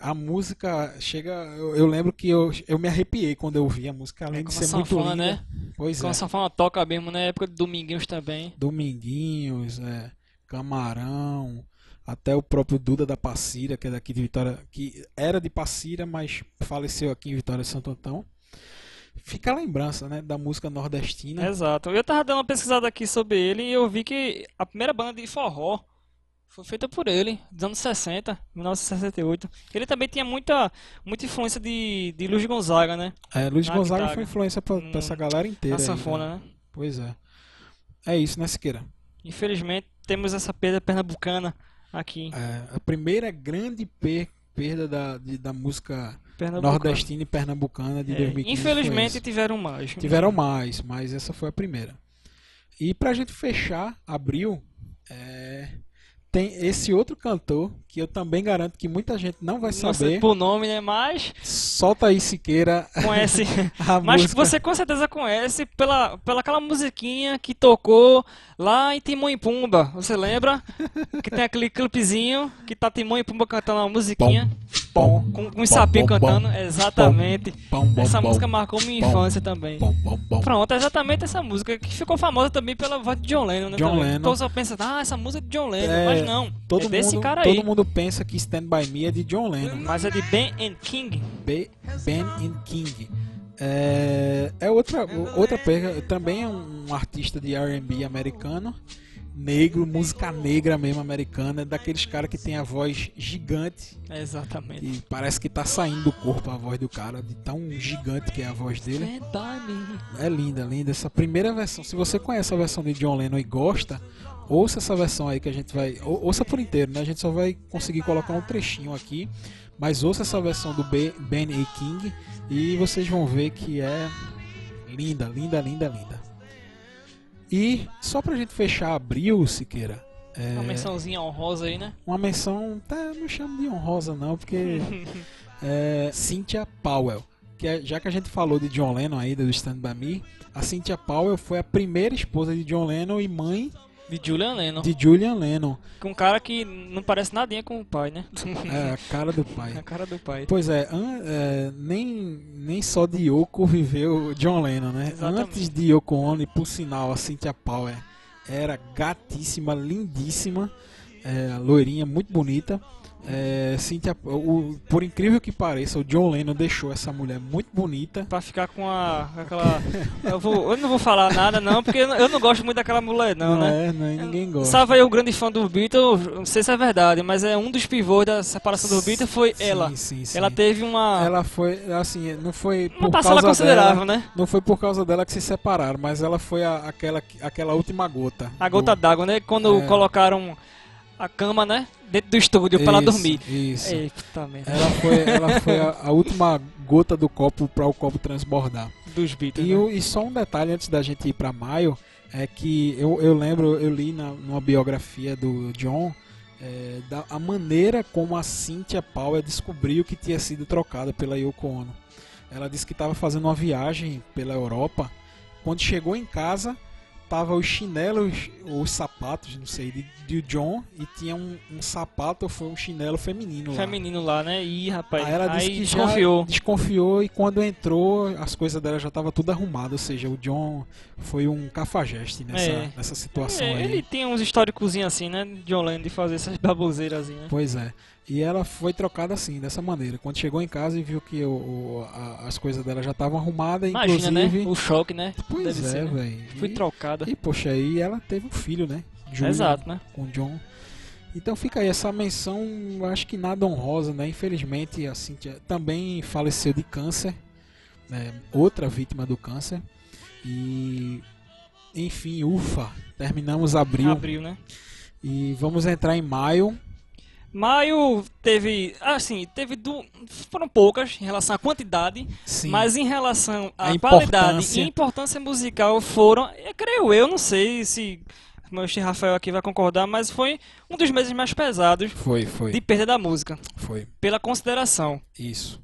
Speaker 5: A música chega. Eu, eu lembro que eu, eu me arrepiei quando eu ouvi a música, além
Speaker 6: É,
Speaker 5: de
Speaker 6: como
Speaker 5: ser
Speaker 6: a
Speaker 5: muito
Speaker 6: sanfona,
Speaker 5: linda.
Speaker 6: né?
Speaker 5: Pois
Speaker 6: Quando
Speaker 5: é.
Speaker 6: a sanfona toca mesmo na época de Dominguinhos também.
Speaker 5: Dominguinhos, é, Camarão, até o próprio Duda da Passira, que é daqui de Vitória, que era de Passira, mas faleceu aqui em Vitória de Santo Antão. Fica a lembrança, né, da música nordestina.
Speaker 6: Exato. Eu tava dando uma pesquisada aqui sobre ele e eu vi que a primeira banda de forró foi feita por ele, dos anos 60, 1968. Ele também tinha muita, muita influência de, de Luiz Gonzaga, né?
Speaker 5: É, Luiz
Speaker 6: Na
Speaker 5: Gonzaga
Speaker 6: guitarra.
Speaker 5: foi influência pra, pra
Speaker 6: Hum,
Speaker 5: essa galera inteira.
Speaker 6: Na sanfona,
Speaker 5: né?
Speaker 6: né?
Speaker 5: Pois é. É isso, né, Siqueira?
Speaker 6: Infelizmente temos essa perda pernambucana aqui.
Speaker 5: É, a primeira grande per- perda da, de- da música nordestina e pernambucana de
Speaker 6: É,
Speaker 5: 2015 foi
Speaker 6: infelizmente tiveram mais.
Speaker 5: Tiveram mais, mas essa foi a primeira. E pra gente fechar abril, é, tem esse outro cantor que eu também garanto que muita gente não vai
Speaker 6: Não sei
Speaker 5: saber.
Speaker 6: por nome, né? Mas
Speaker 5: Solta aí, Siqueira.
Speaker 6: conhece. [LAUGHS]
Speaker 5: A [LAUGHS]
Speaker 6: Mas
Speaker 5: música.
Speaker 6: você com certeza conhece pela, pela aquela musiquinha que tocou lá em Timão e Pumba. Você lembra? Que tem aquele clipezinho que tá Timão e Pumba cantando uma musiquinha.
Speaker 5: Pom,
Speaker 6: Com, com um sapinho
Speaker 5: bom, bom,
Speaker 6: cantando. Exatamente.
Speaker 5: Bom, bom,
Speaker 6: Essa
Speaker 5: bom,
Speaker 6: música marcou minha
Speaker 5: bom,
Speaker 6: infância também.
Speaker 5: bom, bom, bom.
Speaker 6: Pronto, é exatamente essa música que ficou famosa também pela voz de John Lennon, né?
Speaker 5: John
Speaker 6: também.
Speaker 5: Lennon.
Speaker 6: Então só pensa, ah, essa música é de John Lennon,
Speaker 5: É,
Speaker 6: mas não.
Speaker 5: Todo,
Speaker 6: é desse
Speaker 5: mundo,
Speaker 6: cara aí.
Speaker 5: todo mundo pensa que Stand By Me é de John Lennon.
Speaker 6: Mas é de Ben and King.
Speaker 5: B- Ben and King. É, é outra, outra perda. Também é um artista de RB americano. Negro, música negra mesmo americana. Daqueles caras que tem a voz gigante.
Speaker 6: É exatamente.
Speaker 5: E parece que tá saindo do corpo a voz do cara. De tão gigante que é a voz dele. É linda, linda. Essa primeira versão. Se você conhece a versão de John Lennon e gosta, ouça essa versão aí que a gente vai. ou- Ouça por inteiro, né? A gente só vai conseguir colocar um trechinho aqui. Mas ouça essa versão do Ben Ben A. King e vocês vão ver que é linda, linda, linda, linda. E só pra gente fechar abril, Siqueira. É,
Speaker 6: Uma mençãozinha honrosa aí, né?
Speaker 5: uma menção, tá, não chamo de honrosa não, porque [LAUGHS] é, Cynthia Powell, que é- já que a gente falou de John Lennon aí do Stand By Me, a Cynthia Powell foi a primeira esposa de John Lennon e mãe
Speaker 6: De Julian Lennon.
Speaker 5: de Julian Lennon,
Speaker 6: Com um cara que não parece nadinha com o pai, né?
Speaker 5: é, a cara do pai. [LAUGHS]
Speaker 6: a cara do pai.
Speaker 5: Pois é, an- é, nem, nem só de Yoko [LAUGHS] viveu John Lennon, né?
Speaker 6: Exatamente.
Speaker 5: Antes de Yoko Ono, por sinal, a Cynthia Powell era gatíssima, lindíssima, é, loirinha, muito bonita. É, Cynthia, o, por incrível que pareça, o John Lennon deixou essa mulher muito bonita.
Speaker 6: Pra ficar com a, aquela. Eu, vou, eu não vou falar nada, não, porque eu não, eu não gosto muito daquela mulher, não, né?
Speaker 5: é, não, e ninguém gosta.
Speaker 6: Aí o grande fã do Beatles, não sei se é verdade, mas é um dos pivôs da separação do Beatles foi
Speaker 5: Sim,
Speaker 6: ela.
Speaker 5: Sim, sim.
Speaker 6: Ela teve uma,
Speaker 5: Ela foi, assim, não foi
Speaker 6: uma
Speaker 5: por
Speaker 6: parcela
Speaker 5: causa
Speaker 6: considerável,
Speaker 5: dela,
Speaker 6: né?
Speaker 5: Não foi por causa dela que se separaram, mas ela foi a- aquela, aquela última gota.
Speaker 6: A gota
Speaker 5: do-
Speaker 6: d'água, né? Quando
Speaker 5: É.
Speaker 6: colocaram a cama, né? Dentro do estúdio pra ela dormir.
Speaker 5: Isso.
Speaker 6: Eita merda.
Speaker 5: Ela foi, ela foi a, a última gota do copo para o copo transbordar.
Speaker 6: Dos Beatles.
Speaker 5: E,
Speaker 6: né?
Speaker 5: o- e só um detalhe antes da gente ir para maio é que eu, eu lembro, eu li na, numa biografia do John é, da a maneira como a Cynthia Powell descobriu que tinha sido trocada pela Yoko Ono. Ela disse que estava fazendo uma viagem pela Europa. Quando chegou em casa, tava os chinelos, os sapatos, não sei, de, de John e tinha um, um sapato ou foi um chinelo feminino lá.
Speaker 6: Feminino lá, né? Ih, rapaz.
Speaker 5: Aí ela disse
Speaker 6: aí
Speaker 5: que
Speaker 6: desconfiou.
Speaker 5: desconfiou e quando entrou as coisas dela já estavam tudo arrumado, ou seja, o John foi um cafajeste nessa,
Speaker 6: É.
Speaker 5: nessa situação
Speaker 6: É,
Speaker 5: aí.
Speaker 6: ele tem uns históricozinhos assim, né? John Lennon de fazer essas baboseiras, né?
Speaker 5: Pois é. E ela foi trocada assim, dessa maneira. Quando chegou em casa e viu que o, o- a- as coisas dela já estavam arrumadas,
Speaker 6: Imagina,
Speaker 5: inclusive.
Speaker 6: né? O choque, né?
Speaker 5: Pois
Speaker 6: Deve
Speaker 5: é,
Speaker 6: né?
Speaker 5: velho.
Speaker 6: Fui trocada.
Speaker 5: E poxa, aí ela teve um filho, né? Julian,
Speaker 6: Exato, né?
Speaker 5: Com o John. Então fica aí essa menção, acho que nada honrosa, né? Infelizmente a Cynthia também faleceu de câncer, né? outra vítima do câncer. E enfim, ufa, terminamos abril
Speaker 6: Abril, né?
Speaker 5: e vamos entrar em maio.
Speaker 6: Maio teve, assim, teve du... foram poucas em relação à quantidade,
Speaker 5: Sim.
Speaker 6: mas em relação à qualidade e importância musical foram, eu creio eu, não sei se o meu Rafael aqui vai concordar, mas foi um dos meses mais pesados
Speaker 5: foi, foi,
Speaker 6: de perda da música,
Speaker 5: foi.
Speaker 6: pela consideração.
Speaker 5: Isso.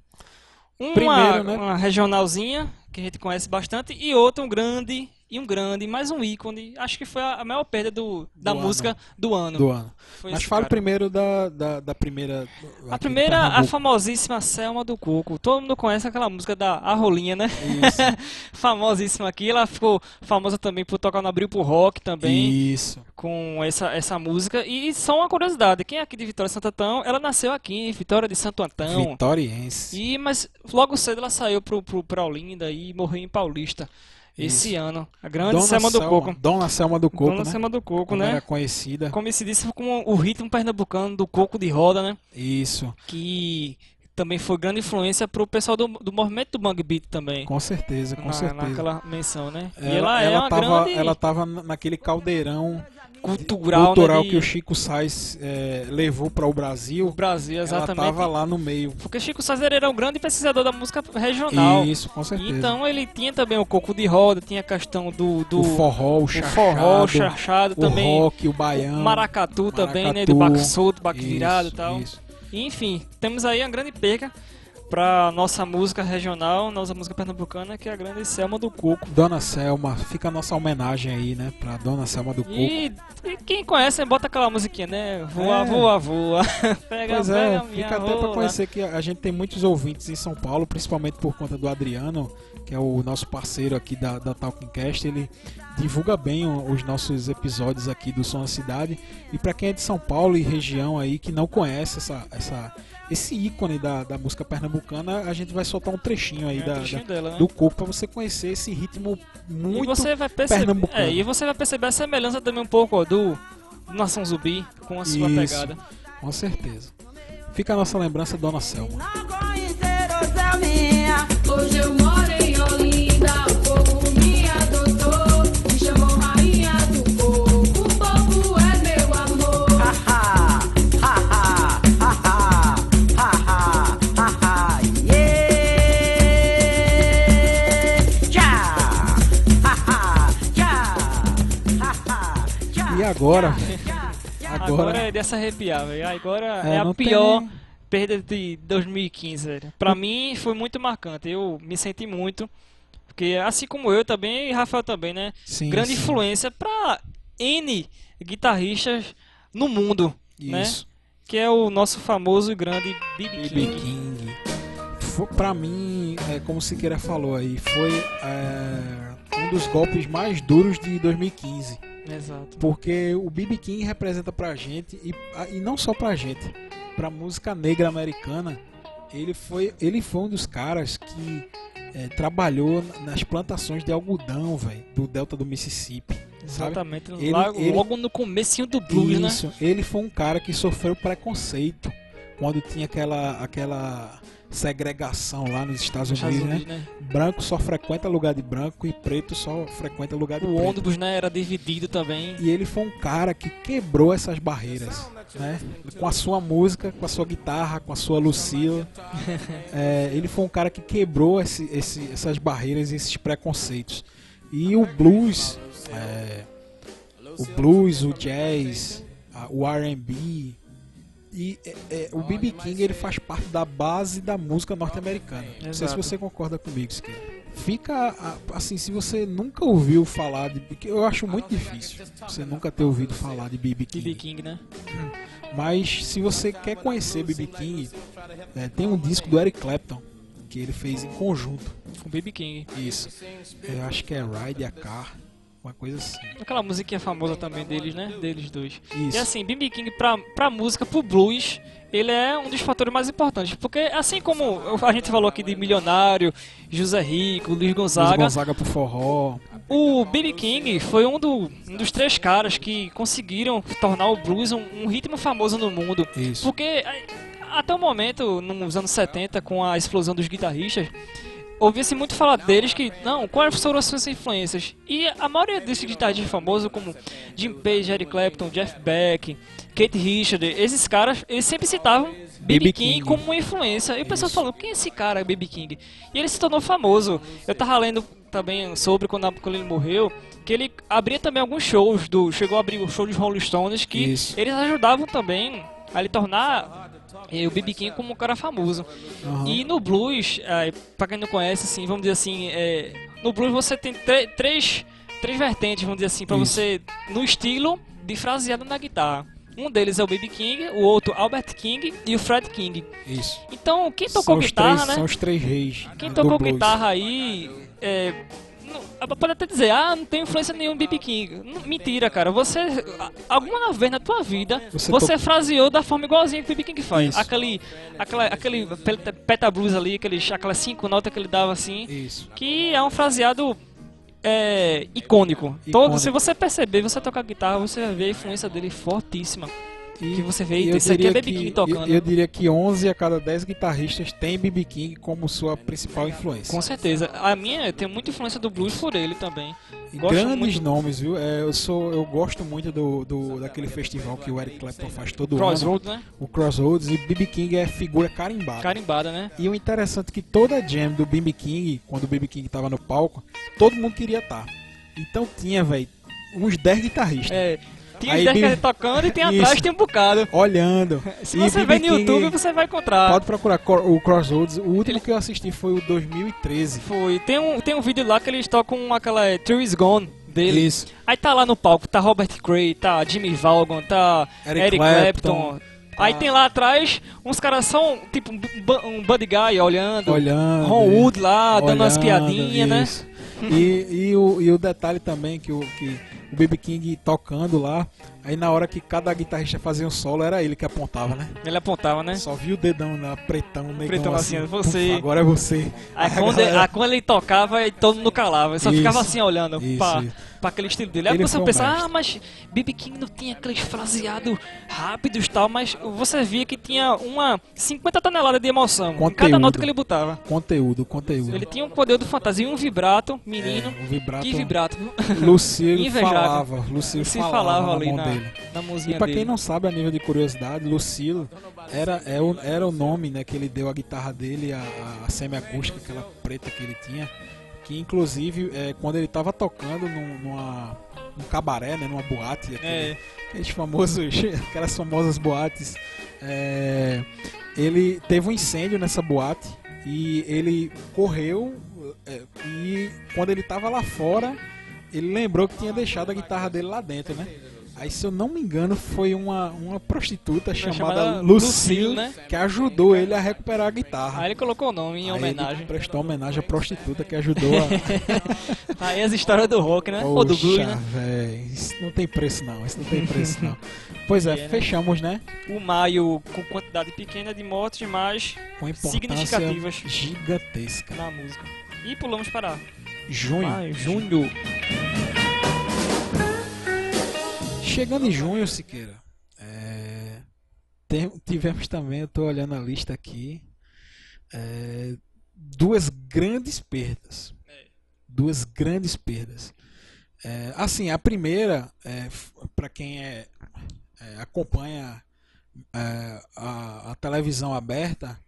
Speaker 6: Uma,
Speaker 5: Primeiro, né?
Speaker 6: uma regionalzinha, que a gente conhece bastante, e outra um grande e um grande, mais um ícone. Acho que foi a maior perda do, da
Speaker 5: Do
Speaker 6: música
Speaker 5: ano.
Speaker 6: do ano.
Speaker 5: Do ano.
Speaker 6: Foi
Speaker 5: Mas fala
Speaker 6: cara.
Speaker 5: primeiro da, da, da primeira.
Speaker 6: A primeira, a famosíssima Selma do Coco. Todo mundo conhece aquela música da A Rolinha, né? [LAUGHS] Famosíssima aqui. Ela ficou famosa também por tocar no Abril pro Rock também.
Speaker 5: Isso.
Speaker 6: com essa, essa música. E só uma curiosidade, quem é aqui de Vitória de Santo Antão, ela nasceu aqui em Vitória de Santo Antão.
Speaker 5: Vitoriense.
Speaker 6: E, mas logo cedo ela saiu pro, pro, pra Olinda e morreu em Paulista. Esse ano. A grande Selma do Coco.
Speaker 5: Dona Selma do Coco.
Speaker 6: Dona
Speaker 5: né?
Speaker 6: Selma do Coco,
Speaker 5: Como
Speaker 6: né?
Speaker 5: era conhecida.
Speaker 6: Conhecidíssima como o ritmo pernambucano do coco de roda, né?
Speaker 5: Isso.
Speaker 6: Que também foi grande influência pro pessoal do, do movimento do Bang Beat também.
Speaker 5: Com certeza, com
Speaker 6: na,
Speaker 5: certeza.
Speaker 6: naquela menção, né?
Speaker 5: Ela,
Speaker 6: e ela, é uma
Speaker 5: tava,
Speaker 6: grande
Speaker 5: ela tava naquele caldeirão
Speaker 6: cultural,
Speaker 5: cultural
Speaker 6: né, de-
Speaker 5: que o Chico Sainz eh, levou para o Brasil.
Speaker 6: Brasil,
Speaker 5: Ela
Speaker 6: exatamente.
Speaker 5: tava lá no meio.
Speaker 6: Porque Chico Sazer era um grande pesquisador da música regional.
Speaker 5: Isso, com certeza.
Speaker 6: Então ele tinha também o coco de roda, tinha a questão do, do
Speaker 5: o forró, o
Speaker 6: o
Speaker 5: chachado,
Speaker 6: forró, o chachado
Speaker 5: o
Speaker 6: também,
Speaker 5: rock, o
Speaker 6: o
Speaker 5: baiano.
Speaker 6: maracatu também, né,
Speaker 5: maracatu.
Speaker 6: do baque solto, baque virado e tal.
Speaker 5: isso.
Speaker 6: E, Enfim, temos aí uma grande perca pra nossa música regional, nossa música pernambucana, que é a grande Selma do Coco.
Speaker 5: Dona Selma, fica a nossa homenagem aí, né, pra Dona Selma do Coco.
Speaker 6: E, e quem conhece, bota aquela musiquinha, né? Voa,
Speaker 5: É.
Speaker 6: voa, voa. [LAUGHS] pega,
Speaker 5: Pois
Speaker 6: pega
Speaker 5: é,
Speaker 6: minha
Speaker 5: fica até pra
Speaker 6: rola.
Speaker 5: conhecer que a gente tem muitos ouvintes em São Paulo, principalmente por conta do Adriano, que é o nosso parceiro aqui da, da Talking Cast. Ele divulga bem os nossos episódios aqui do Som da Cidade. E pra quem é de São Paulo e região aí que não conhece essa, essa, esse ícone da, da música pernambucana, a gente vai soltar um trechinho aí
Speaker 6: É,
Speaker 5: da,
Speaker 6: trechinho
Speaker 5: da-
Speaker 6: dela, né?
Speaker 5: do Coco pra você conhecer esse ritmo
Speaker 6: E
Speaker 5: muito
Speaker 6: você vai perceber,
Speaker 5: pernambucano.
Speaker 6: é, e você vai perceber a semelhança também um pouco ó, do, do Nação Zumbi com a sua
Speaker 5: Isso.
Speaker 6: pegada.
Speaker 5: Com certeza. Fica a nossa lembrança, Dona Selma.
Speaker 9: Hoje eu moro
Speaker 5: E agora?
Speaker 6: Agora,
Speaker 5: Agora,
Speaker 6: é dessa arrepiar, velho. Agora
Speaker 5: É,
Speaker 6: é, a
Speaker 5: tem
Speaker 6: pior
Speaker 5: nem-
Speaker 6: perda de 2015, velho. Pra mim foi muito marcante. Eu me senti muito. Porque assim como eu também, e Rafael também, né?
Speaker 5: Sim,
Speaker 6: grande
Speaker 5: sim.
Speaker 6: influência pra N guitarristas no mundo, né?
Speaker 5: isso.
Speaker 6: Que é o nosso famoso e grande B.B.
Speaker 5: BB
Speaker 6: King.
Speaker 5: King. Foi, pra mim, é, como Siqueira falou aí, foi é, um dos golpes mais duros de 2015.
Speaker 6: Exato.
Speaker 5: Porque o BB King representa pra gente, e, e não só pra gente, pra música negra americana, ele foi, ele foi um dos caras que é, trabalhou nas plantações de algodão, velho, do delta do Mississippi.
Speaker 6: Exatamente.
Speaker 5: Ele-
Speaker 6: logo,
Speaker 5: ele-
Speaker 6: logo no comecinho do blues, né?
Speaker 5: Isso, ele foi um cara que sofreu preconceito quando tinha aquela, aquela segregação lá nos Estados,
Speaker 6: Nos Estados
Speaker 5: Unidos,
Speaker 6: Unidos,
Speaker 5: né?
Speaker 6: né?
Speaker 5: Branco só frequenta lugar de branco e preto só frequenta lugar de
Speaker 6: O
Speaker 5: preto.
Speaker 6: ônibus, né, era dividido também.
Speaker 5: E ele foi um cara que quebrou essas barreiras, né? Com a sua música, com a sua guitarra, com a sua Lucila. [LAUGHS] É, ele foi um cara que quebrou esse- esse- essas barreiras e esses preconceitos. E o blues, é, o blues, o jazz, o R&B e é, é, o B.B. King ele faz parte da base da música norte-americana. Não sei se você concorda comigo, Siqueira. Fica assim, se você nunca ouviu falar de, porque eu acho muito difícil você nunca ter ouvido falar de B.B. King.
Speaker 6: B.B. King, né?
Speaker 5: Mas se você quer conhecer B.B. King, é, tem um disco do Eric Clapton que ele fez em conjunto.
Speaker 6: Com B.B. King.
Speaker 5: Isso. Eu acho que é Ride a Car, uma coisa assim.
Speaker 6: Aquela musiquinha famosa também deles, né? Deles dois.
Speaker 5: Isso.
Speaker 6: E assim, B.B. King pra, pra música, pro blues, ele é um dos fatores mais importantes. Porque assim como a gente falou aqui de Milionário, José Rico, Luiz
Speaker 5: Luiz
Speaker 6: Gonzaga,
Speaker 5: Gonzaga pro forró.
Speaker 6: o B.B. King foi um, do- um dos três caras que conseguiram tornar o blues um, um ritmo famoso no mundo.
Speaker 5: Isso.
Speaker 6: Porque até o momento, nos anos 70, com a explosão dos guitarristas, ouvia-se muito falar deles que, não, quais foram as suas influências? E a maioria desses guitarristas famosos, como Jim Page, Eric Clapton, Jeff Beck, Kate Richards, esses caras, eles sempre citavam
Speaker 5: B.B.
Speaker 6: King
Speaker 5: King.
Speaker 6: como uma influência. E o pessoal falando, quem é esse cara, B.B. King? E ele se tornou famoso. Eu tava lendo também sobre quando, a- quando ele morreu, que ele abria também alguns shows, do chegou a abrir o show dos Rolling Stones, que
Speaker 5: Isso.
Speaker 6: eles ajudavam também a ele tornar eh, o B.B. King como um cara famoso.
Speaker 5: Aham.
Speaker 6: E no blues, eh, pra quem não conhece, assim, vamos dizer assim, eh, no blues você tem três três vertentes, vamos dizer assim, pra
Speaker 5: Isso.
Speaker 6: você no estilo de fraseado na guitarra. Um deles é o B.B. King, o outro Albert King e o Fred King.
Speaker 5: Isso.
Speaker 6: Então, quem tocou guitarra,
Speaker 5: três,
Speaker 6: né?
Speaker 5: são os três reis.
Speaker 6: Quem tocou
Speaker 5: blues.
Speaker 6: guitarra aí, é, não- pode até dizer, ah, não tem influência nenhuma B.B. King. Não, mentira, cara. Você, alguma vez na tua vida,
Speaker 5: Você
Speaker 6: você,
Speaker 5: to-
Speaker 6: fraseou da forma igualzinha que o B.B. King faz.
Speaker 5: Isso.
Speaker 6: Aquele, aquela, aquele peta blues ali, aquele, aquelas cinco notas que ele dava assim,
Speaker 5: Isso.
Speaker 6: que é um fraseado é, icônico.
Speaker 5: Icônico.
Speaker 6: Todo, se você perceber, você tocar guitarra, você vai ver a influência dele fortíssima.
Speaker 5: E,
Speaker 6: Que você vê,
Speaker 5: eu
Speaker 6: isso aqui é
Speaker 5: diria
Speaker 6: B.B. King
Speaker 5: que-
Speaker 6: tocando.
Speaker 5: Eu, eu diria que 11 a cada 10 guitarristas tem B.B. King como sua principal influência.
Speaker 6: Com certeza. A minha tem muita influência do blues por ele também. Gosto
Speaker 5: grandes
Speaker 6: muito.
Speaker 5: nomes, viu? É, eu sou, eu gosto muito do, do daquele festival que o Eric Clapton faz todo ano,
Speaker 6: Crossroads, né?
Speaker 5: o Crossroads, e B.B. King é figura carimbada.
Speaker 6: Carimbada, né?
Speaker 5: E o interessante é que toda jam do B.B. King, quando o B.B. King tava no palco, todo mundo queria estar. Então tinha, velho, uns 10 guitarristas
Speaker 6: É, tinha
Speaker 5: Aí
Speaker 6: os 10
Speaker 5: Bibi-
Speaker 6: caras tocando e tem
Speaker 5: Isso.
Speaker 6: atrás tem um bocado.
Speaker 5: olhando.
Speaker 6: Se
Speaker 5: E
Speaker 6: você
Speaker 5: B.B.
Speaker 6: ver no
Speaker 5: King-
Speaker 6: YouTube, você vai encontrar.
Speaker 5: Pode procurar o Crossroads. O último que eu assisti foi o 2013.
Speaker 6: Foi. Tem um, tem um vídeo lá que eles tocam aquela é, True Is Gone dele.
Speaker 5: Isso.
Speaker 6: Aí tá lá no palco, tá Robert Cray, tá Jimmy Vaughan, tá
Speaker 5: Eric
Speaker 6: Eric,
Speaker 5: Clapton,
Speaker 6: Clapton. Aí
Speaker 5: tá-
Speaker 6: tem lá atrás uns caras são tipo um, bu- um Buddy Guy olhando.
Speaker 5: Olhando.
Speaker 6: Ron Wood lá, dando umas
Speaker 5: olhando,
Speaker 6: piadinhas, né?
Speaker 5: E, e, o, e o detalhe também que o, que o BB King tocando lá, aí na hora que cada guitarrista fazia um solo, era ele que apontava, né?
Speaker 6: Ele apontava, né?
Speaker 5: Só viu o dedão lá, pretão, negão
Speaker 6: Pretão
Speaker 5: assim.
Speaker 6: assim, você.
Speaker 5: "Puf, agora é você.
Speaker 6: Aí
Speaker 5: a
Speaker 6: quando,
Speaker 5: galera-
Speaker 6: aí quando ele tocava, aí todo mundo calava. Ele só
Speaker 5: Isso.
Speaker 6: ficava assim olhando
Speaker 5: Isso,
Speaker 6: pra,
Speaker 5: isso.
Speaker 6: Pra aquele estilo dele. Aí
Speaker 5: Ele
Speaker 6: você
Speaker 5: um
Speaker 6: pensa,
Speaker 5: mestre.
Speaker 6: ah, mas BB King não tinha aqueles fraseados rápidos e tal, mas você via que tinha uma 50 toneladas de emoção em cada
Speaker 5: Conteúdo.
Speaker 6: nota que ele botava.
Speaker 5: Conteúdo, conteúdo.
Speaker 6: Ele tinha um poder do fantasia e um vibrato, menino.
Speaker 5: o vibrato.
Speaker 6: Que vibrato? [LAUGHS]
Speaker 5: Lucille
Speaker 6: Invejável.
Speaker 5: falava. Lucille falava,
Speaker 6: falava
Speaker 5: na
Speaker 6: ali
Speaker 5: mão
Speaker 6: na,
Speaker 5: dele.
Speaker 6: na
Speaker 5: E
Speaker 6: dele.
Speaker 5: quem não sabe, a nível de curiosidade, Lucille era, é o, era o nome né, que ele deu à guitarra dele, a, a semi-acústica, aquela preta que ele tinha. Que inclusive, é, quando ele tava tocando num, numa, num cabaré, né, numa boate, aquele,
Speaker 6: É.
Speaker 5: aqueles famosos, [LAUGHS] aquelas famosas boates, é, ele teve um incêndio nessa boate e ele correu é, e quando ele tava lá fora, ele lembrou que tinha deixado a guitarra dele lá dentro, né? Aí, se eu não me engano, foi uma, uma prostituta chamada,
Speaker 6: chamada
Speaker 5: Lucille,
Speaker 6: Lucille, né?
Speaker 5: que ajudou ele a recuperar a guitarra.
Speaker 6: Aí ele colocou o nome em
Speaker 5: Aí
Speaker 6: homenagem.
Speaker 5: Prestou homenagem à prostituta que ajudou a. [LAUGHS]
Speaker 6: Aí as histórias do rock, né? Ou do blues,
Speaker 5: Poxa,
Speaker 6: né?
Speaker 5: véi, isso não tem preço não, isso não tem preço não. [LAUGHS] Pois é,
Speaker 6: É, né?
Speaker 5: fechamos, né?
Speaker 6: O maio com quantidade pequena de mortes, mas
Speaker 5: Com importância
Speaker 6: Significativas.
Speaker 5: gigantesca.
Speaker 6: na música. E pulamos para
Speaker 5: Junho.
Speaker 6: maio, junho.
Speaker 5: Chegando em junho, Siqueira, é, tem- tivemos também, eu tô olhando a lista aqui, é, duas grandes perdas. Duas grandes perdas. É, assim, a primeira, é, para quem é, é, acompanha é, a, a televisão aberta,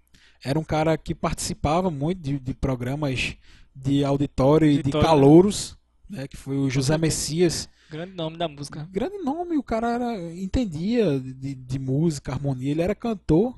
Speaker 5: era um cara que participava muito de, de programas de auditório e de calouros, né, que foi o José Messias.
Speaker 6: Grande nome da música.
Speaker 5: Grande nome, o cara era, entendia de, de música, harmonia, ele era cantor.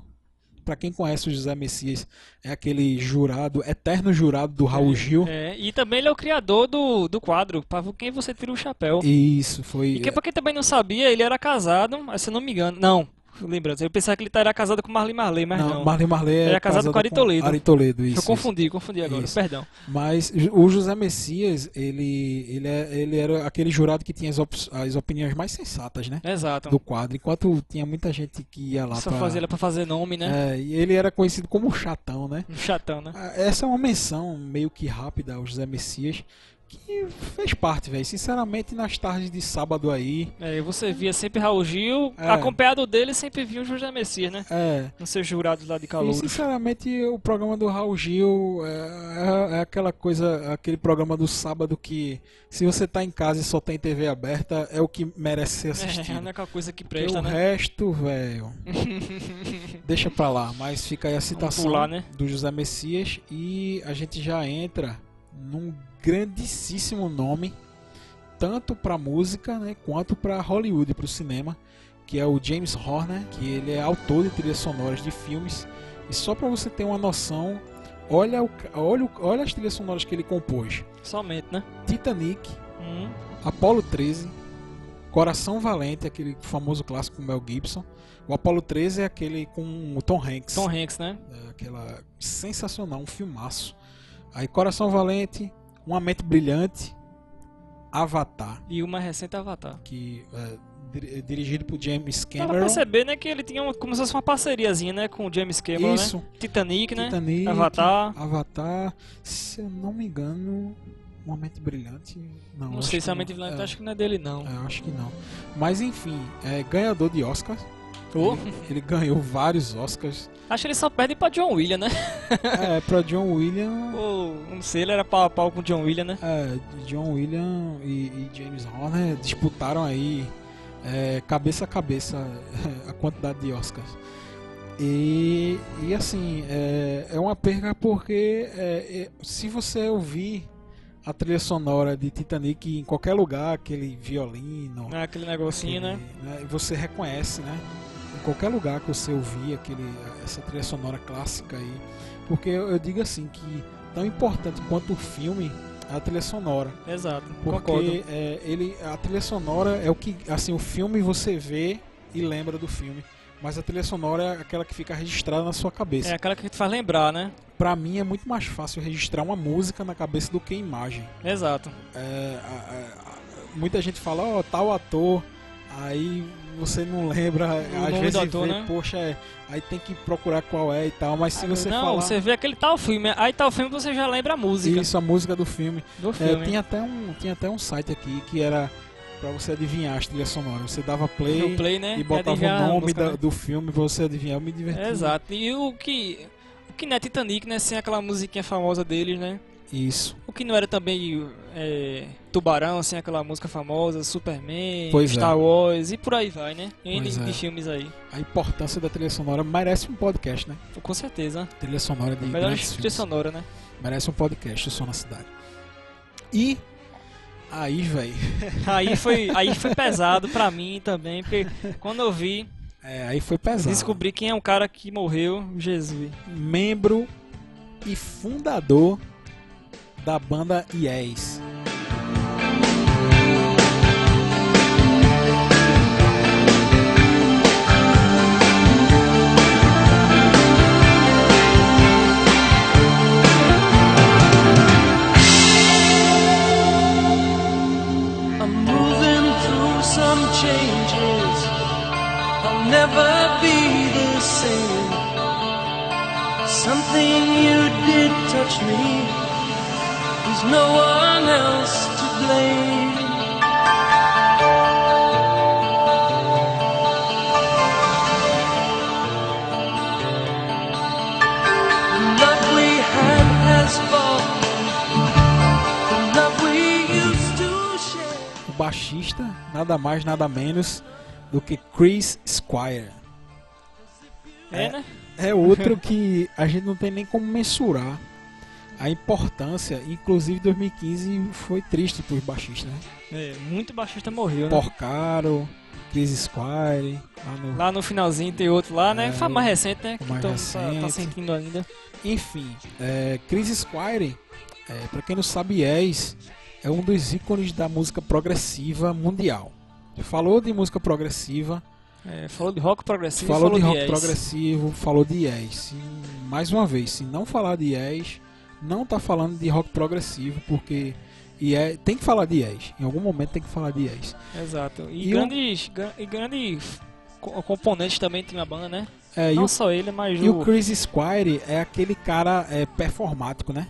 Speaker 5: Pra quem conhece o José Messias, é aquele jurado, eterno jurado do Raul Gil.
Speaker 6: É, e também ele é o criador do, do quadro, para quem você tira o chapéu.
Speaker 5: Isso, foi.
Speaker 6: E que pra quem também não sabia, ele era casado, mas se não me engano. Não, lembrando, eu pensava que ele era casado com Marley Marley, mas não.
Speaker 5: não, Marley Marley é
Speaker 6: Ele é casado com Ari Toledo.
Speaker 5: Ari Toledo, isso.
Speaker 6: eu confundi, confundi agora,
Speaker 5: Isso.
Speaker 6: perdão.
Speaker 5: Mas o José Messias, ele, ele, é- ele era aquele jurado que tinha as, op- as opiniões mais sensatas, né?
Speaker 6: Exato.
Speaker 5: Do quadro. Enquanto tinha muita gente que ia lá
Speaker 6: Só
Speaker 5: pra...
Speaker 6: fazia pra fazer nome, né?
Speaker 5: É, e ele era conhecido como chatão, né?
Speaker 6: Um chatão, né?
Speaker 5: Ah, Essa é uma menção meio que rápida ao José Messias, que fez parte, velho. Sinceramente, nas tardes de sábado aí.
Speaker 6: É, você via sempre Raul Gil,
Speaker 5: É.
Speaker 6: acompanhado dele sempre via o José Messias, né?
Speaker 5: É.
Speaker 6: Nos seus jurados lá de
Speaker 5: E
Speaker 6: calor.
Speaker 5: sinceramente, o programa do Raul Gil é, é- é aquela coisa, aquele programa do sábado que, se você tá em casa e só tem TV aberta, é o que merece ser
Speaker 6: É,
Speaker 5: assistido.
Speaker 6: a única coisa que
Speaker 5: Porque
Speaker 6: presta,
Speaker 5: o
Speaker 6: né?
Speaker 5: resto, velho, [LAUGHS] deixa pra lá. Mas fica aí a citação
Speaker 6: pular, né?
Speaker 5: do José Messias e a gente já entra num grandíssimo nome, tanto pra música, né, quanto pra Hollywood, pro cinema, que é o James Horner, que ele é autor de trilhas sonoras de filmes. E só pra você ter uma noção, olha, o, olha, o- olha as trilhas sonoras que ele compôs:
Speaker 6: Somente, né?
Speaker 5: Titanic,
Speaker 6: Hum.
Speaker 5: Apolo 13, Coração Valente, aquele famoso clássico com Mel Gibson. O Apolo 13 é aquele com o Tom Hanks.
Speaker 6: Tom Hanks, né?
Speaker 5: É aquela sensacional, um filmaço. Aí Coração Valente, Uma Mente Brilhante, Avatar,
Speaker 6: E mais recente Avatar.
Speaker 5: que é dir- dirigido por James
Speaker 6: Dá pra
Speaker 5: Cameron.
Speaker 6: perceber, né, que ele tinha uma, como se fosse uma parceriazinha, né, com o James Cameron,
Speaker 5: Isso.
Speaker 6: né? Titanic, né?
Speaker 5: Titanic,
Speaker 6: Avatar.
Speaker 5: Avatar, se eu não me engano, Uma Mente Brilhante, não.
Speaker 6: Não sei se a mente. Blanca,
Speaker 5: É,
Speaker 6: acho que não é dele, não.
Speaker 5: é, acho que não. Mas enfim, é ganhador de Oscar.
Speaker 6: Oh.
Speaker 5: Ele, ele ganhou vários Oscars.
Speaker 6: Acho que ele só perde pra John Williams, né?
Speaker 5: é, pra John Williams. [LAUGHS]
Speaker 6: Ou, não sei, ele era pau a pau com John Williams, né?
Speaker 5: É, John Williams e, e James Horner disputaram aí é, cabeça a cabeça [LAUGHS] a quantidade de Oscars. E, e assim, é, é uma perca porque é, é, se você ouvir a trilha sonora de Titanic em qualquer lugar, aquele violino,
Speaker 6: É aquele negocinho, né?
Speaker 5: né, você reconhece, né? Em qualquer lugar que você ouvir aquele, essa trilha sonora clássica aí. Porque eu, eu digo assim que tão importante quanto o filme é a trilha sonora.
Speaker 6: Exato.
Speaker 5: Porque é, ele, a trilha sonora é o que. Assim, o filme você vê e lembra do filme. Mas a trilha sonora é aquela que fica registrada na sua cabeça.
Speaker 6: É aquela que te faz lembrar, né?
Speaker 5: Pra mim é muito mais fácil registrar uma música na cabeça do que a imagem.
Speaker 6: Exato.
Speaker 5: É, a- a- a- muita gente fala, ó, tal ator, aí você não lembra, às
Speaker 6: nome
Speaker 5: vezes
Speaker 6: ator,
Speaker 5: vê,
Speaker 6: né?
Speaker 5: poxa, é, aí tem que procurar qual é e tal, mas se você
Speaker 6: não,
Speaker 5: falar
Speaker 6: você vê aquele tal filme, aí tal filme você já lembra a música
Speaker 5: isso, a música do filme,
Speaker 6: do
Speaker 5: é,
Speaker 6: filme.
Speaker 5: tinha, até um, tinha até um site aqui que era pra você adivinhar as trilhas sonoras, você dava play,
Speaker 6: play, né?
Speaker 5: e botava o nome
Speaker 6: música,
Speaker 5: da-
Speaker 6: né?
Speaker 5: do filme pra você adivinhar, eu me diverti.
Speaker 6: Exato. E o que. O que não é Titanic, né? Sem aquela musiquinha famosa deles, né?
Speaker 5: Isso,
Speaker 6: O que não era também é, Tubarão, sem aquela música famosa, Superman,
Speaker 5: Pois é.
Speaker 6: Star Wars e por aí vai, né? N de
Speaker 5: é.
Speaker 6: filmes aí.
Speaker 5: a importância da trilha sonora merece um podcast, né?
Speaker 6: Com certeza.
Speaker 5: Trilha sonora de
Speaker 6: Melhor trilha
Speaker 5: filmes.
Speaker 6: sonora, né?
Speaker 5: Merece um podcast, Som na Cidade. E aí, velho, [LAUGHS]
Speaker 6: Aí foi, aí foi pesado pra mim também, porque quando eu vi,
Speaker 5: é, aí foi pesado.
Speaker 6: descobri quem é o cara que morreu, Jesus.
Speaker 5: membro e fundador da banda Yes.
Speaker 7: I'm moving through some changes. I'll never be the same. Something you did touch me. No one else to blame. The love we had has fallen. The love we used to share.
Speaker 5: O baixista, nada mais, nada menos do que Chris Squire.
Speaker 6: É,
Speaker 5: É.
Speaker 6: né?
Speaker 5: É outro que a gente não tem nem como mensurar a importância. Inclusive 2015 foi triste pros baixistas, né?
Speaker 6: É, muito baixista morreu, né?
Speaker 5: Porcaro, Chris Squire, lá no...
Speaker 6: Lá no finalzinho tem outro lá, né?
Speaker 5: É,
Speaker 6: Foi mais recente, né? Que
Speaker 5: mais
Speaker 6: então tá- tá,
Speaker 5: recente.
Speaker 6: sentindo ainda.
Speaker 5: Enfim, é, Chris Squire, é, para quem não sabe, Yes é um dos ícones da música progressiva mundial. Falou de música progressiva,
Speaker 6: É, falou de rock progressivo,
Speaker 5: falou, de rock progressivo, falou de Yes. Mais uma vez, se não falar de Yes, não tá falando de rock progressivo, porque Yes, tem que falar de Yes. Em algum momento tem que falar de Yes.
Speaker 6: Exato. E,
Speaker 5: E o-
Speaker 6: grandes, gra- e grandes co- componentes também tem na banda, né?
Speaker 5: É, e
Speaker 6: Não
Speaker 5: o
Speaker 6: só ele, mas
Speaker 5: E
Speaker 6: o...
Speaker 5: o Chris Squire é aquele cara é, performático, né?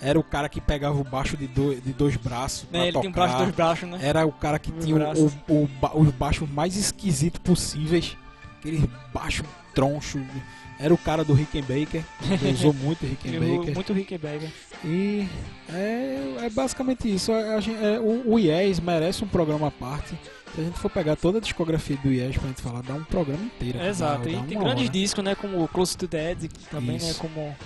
Speaker 5: Era o cara que pegava o baixo de, do- de dois braços pra
Speaker 6: né, ele
Speaker 5: tocar.
Speaker 6: tem um braço dois braços, né?
Speaker 5: Era o cara que
Speaker 6: Dois
Speaker 5: tinha o,
Speaker 6: braços.
Speaker 5: o, o ba- os baixos mais esquisitos possíveis. Aquele baixo troncho. Era o cara do Rickenbacker. Usou muito Rickenbacker. [LAUGHS]
Speaker 6: muito Rickenbacker.
Speaker 5: E é, é basicamente isso. A- gente- é, o, o Yes merece um programa à parte. Se a gente for pegar toda a discografia do Yes pra gente falar, dá um programa inteiro.
Speaker 6: Exato.
Speaker 5: Dá-
Speaker 6: E
Speaker 5: dá
Speaker 6: tem grandes
Speaker 5: hora.
Speaker 6: discos, né? Como o Close to Dead, também, né?
Speaker 5: Isso.
Speaker 6: Como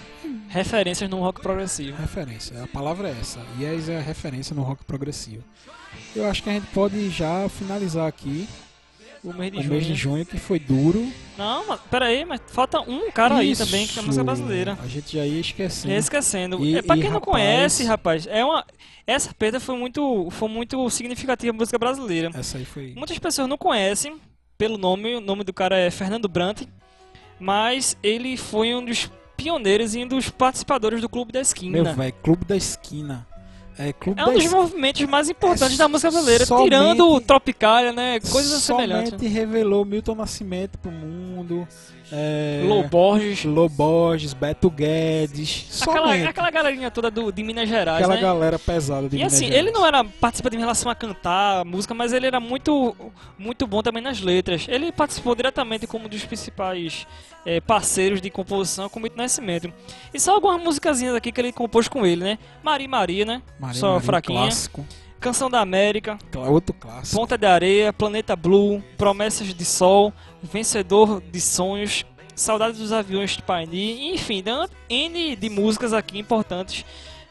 Speaker 6: referências no rock progressivo.
Speaker 5: Referência, a palavra é essa. Yes é a referência no rock progressivo. Eu acho que a gente pode já finalizar aqui
Speaker 6: O mês de
Speaker 5: o
Speaker 6: junho.
Speaker 5: mês de junho que foi duro.
Speaker 6: Não, mas pera aí, mas falta um cara aí
Speaker 5: Isso.
Speaker 6: também que é música brasileira.
Speaker 5: A gente já ia esquecendo.
Speaker 6: Ia Esquecendo.
Speaker 5: E-
Speaker 6: é pra
Speaker 5: e,
Speaker 6: quem não
Speaker 5: rapaz-
Speaker 6: conhece, rapaz, é uma essa perda foi muito foi muito significativa na música brasileira.
Speaker 5: Essa aí foi.
Speaker 6: Muitas pessoas não conhecem pelo nome, o nome do cara é Fernando Brant, mas ele foi um dos pioneiros e um dos participadores do Clube da Esquina.
Speaker 5: Meu velho, Clube da Esquina. É, Clube
Speaker 6: É um
Speaker 5: da
Speaker 6: dos
Speaker 5: Esquina.
Speaker 6: movimentos mais importantes
Speaker 5: É
Speaker 6: da música brasileira,
Speaker 5: somente-
Speaker 6: tirando o Tropicália, né? Coisas semelhantes.
Speaker 5: Somente revelou Milton Nascimento pro mundo. É,
Speaker 6: Lô Borges,
Speaker 5: Beto Guedes.
Speaker 6: aquela,
Speaker 5: somente.
Speaker 6: aquela galerinha toda do, de Minas Gerais,
Speaker 5: Aquela
Speaker 6: né?
Speaker 5: galera pesada de
Speaker 6: E
Speaker 5: Minas
Speaker 6: assim,
Speaker 5: Gerais.
Speaker 6: ele não era participante em relação a cantar música, mas ele era muito, muito bom também nas letras. Ele participou diretamente como um dos principais eh, parceiros de composição com o Milton Nascimento. E só algumas musicazinhas aqui que ele compôs com ele, né? Maria Maria, né?
Speaker 5: Maria
Speaker 6: só
Speaker 5: Maria,
Speaker 6: fraquinha.
Speaker 5: Clássico.
Speaker 6: Canção da América,
Speaker 5: Outro clássico.
Speaker 6: Ponta de Areia, Planeta Blue, Promessas de Sol, Vencedor de Sonhos, Saudades dos Aviões de Paini, enfim, N de músicas aqui importantes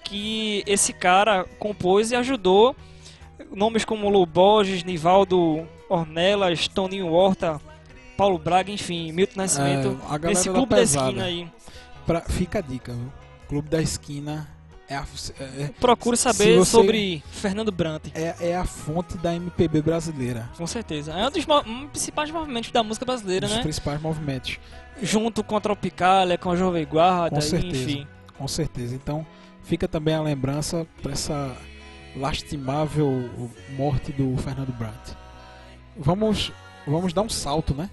Speaker 6: que esse cara compôs e ajudou. Nomes como Lu Borges, Nivaldo Ornelas, Toninho Horta, Paulo Braga, enfim, Milton Nascimento,
Speaker 5: É,
Speaker 6: nesse
Speaker 5: da
Speaker 6: clube da
Speaker 5: pesada.
Speaker 6: esquina aí.
Speaker 5: Pra- fica a dica, viu? Clube da Esquina é a, é,
Speaker 6: Procure
Speaker 5: Se
Speaker 6: saber
Speaker 5: você-
Speaker 6: sobre Fernando Brant.
Speaker 5: é, é a fonte da MPB brasileira.
Speaker 6: Com certeza. É um dos um dos principais movimentos da música brasileira,
Speaker 5: Dos
Speaker 6: né?
Speaker 5: principais movimentos.
Speaker 6: junto com a Tropicália, com a Jovem Guarda,
Speaker 5: Com certeza.
Speaker 6: enfim.
Speaker 5: Com certeza. Então, fica também a lembrança para essa lastimável morte do Fernando Brandt. Vamos, vamos dar um salto, né?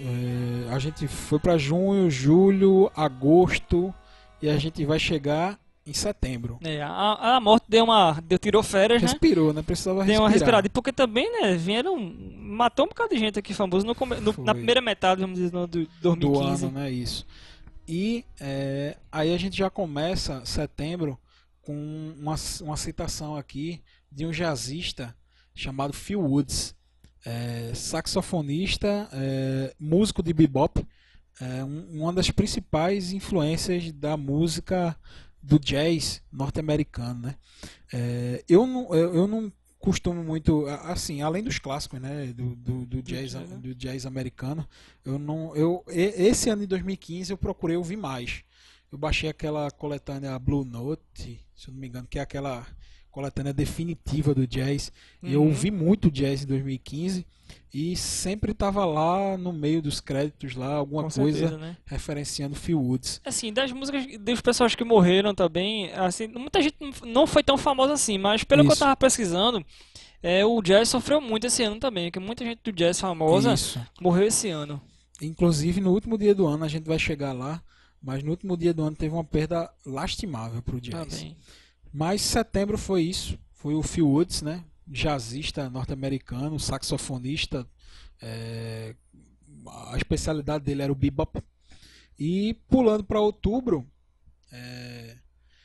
Speaker 5: É, a gente foi para junho, julho, agosto e a gente vai chegar em setembro.
Speaker 6: É, a, a morte deu uma. Deu, tirou férias, né?
Speaker 5: Respirou, né? Precisava
Speaker 6: Deu
Speaker 5: respirar.
Speaker 6: uma respirada. E porque também, né, vieram. Matou um bocado de gente aqui famoso no, no- na primeira metade, vamos dizer, no, do
Speaker 5: do
Speaker 6: 2015.
Speaker 5: ano, né? Isso. E é, aí a gente já começa setembro com uma, uma citação aqui de um jazzista chamado Phil Woods, é, saxofonista, é, músico de bebop, é, um- uma das principais influências da música do jazz norte-americano, né? É, eu não eu, não costumo muito assim além dos clássicos né do, do, do jazz
Speaker 6: jazz, né?
Speaker 5: do jazz americano eu não eu esse ano de 2015 eu procurei ouvir mais eu baixei aquela coletânea Blue Note se eu não me engano que é aquela coletânea definitiva do jazz e eu
Speaker 6: Uhum.
Speaker 5: ouvi muito jazz em 2015 e sempre estava lá no meio dos créditos lá alguma
Speaker 6: Com
Speaker 5: coisa
Speaker 6: certeza, né?
Speaker 5: referenciando Phil Woods
Speaker 6: Assim, das músicas dos pessoas que morreram também, assim, muita gente não- foi tão famosa assim, mas pelo que eu
Speaker 5: Isso.
Speaker 6: tava pesquisando, é, o jazz sofreu muito esse ano também, porque muita gente do jazz famosa
Speaker 5: isso
Speaker 6: morreu esse ano.
Speaker 5: Inclusive, no último dia do ano, a gente vai chegar lá, mas no último dia do ano teve uma perda lastimável pro jazz.
Speaker 6: Também.
Speaker 5: Mas setembro foi isso, foi o Phil Woods, né? Jazzista norte-americano, saxofonista, é, a especialidade dele era o bebop. E pulando para outubro, é,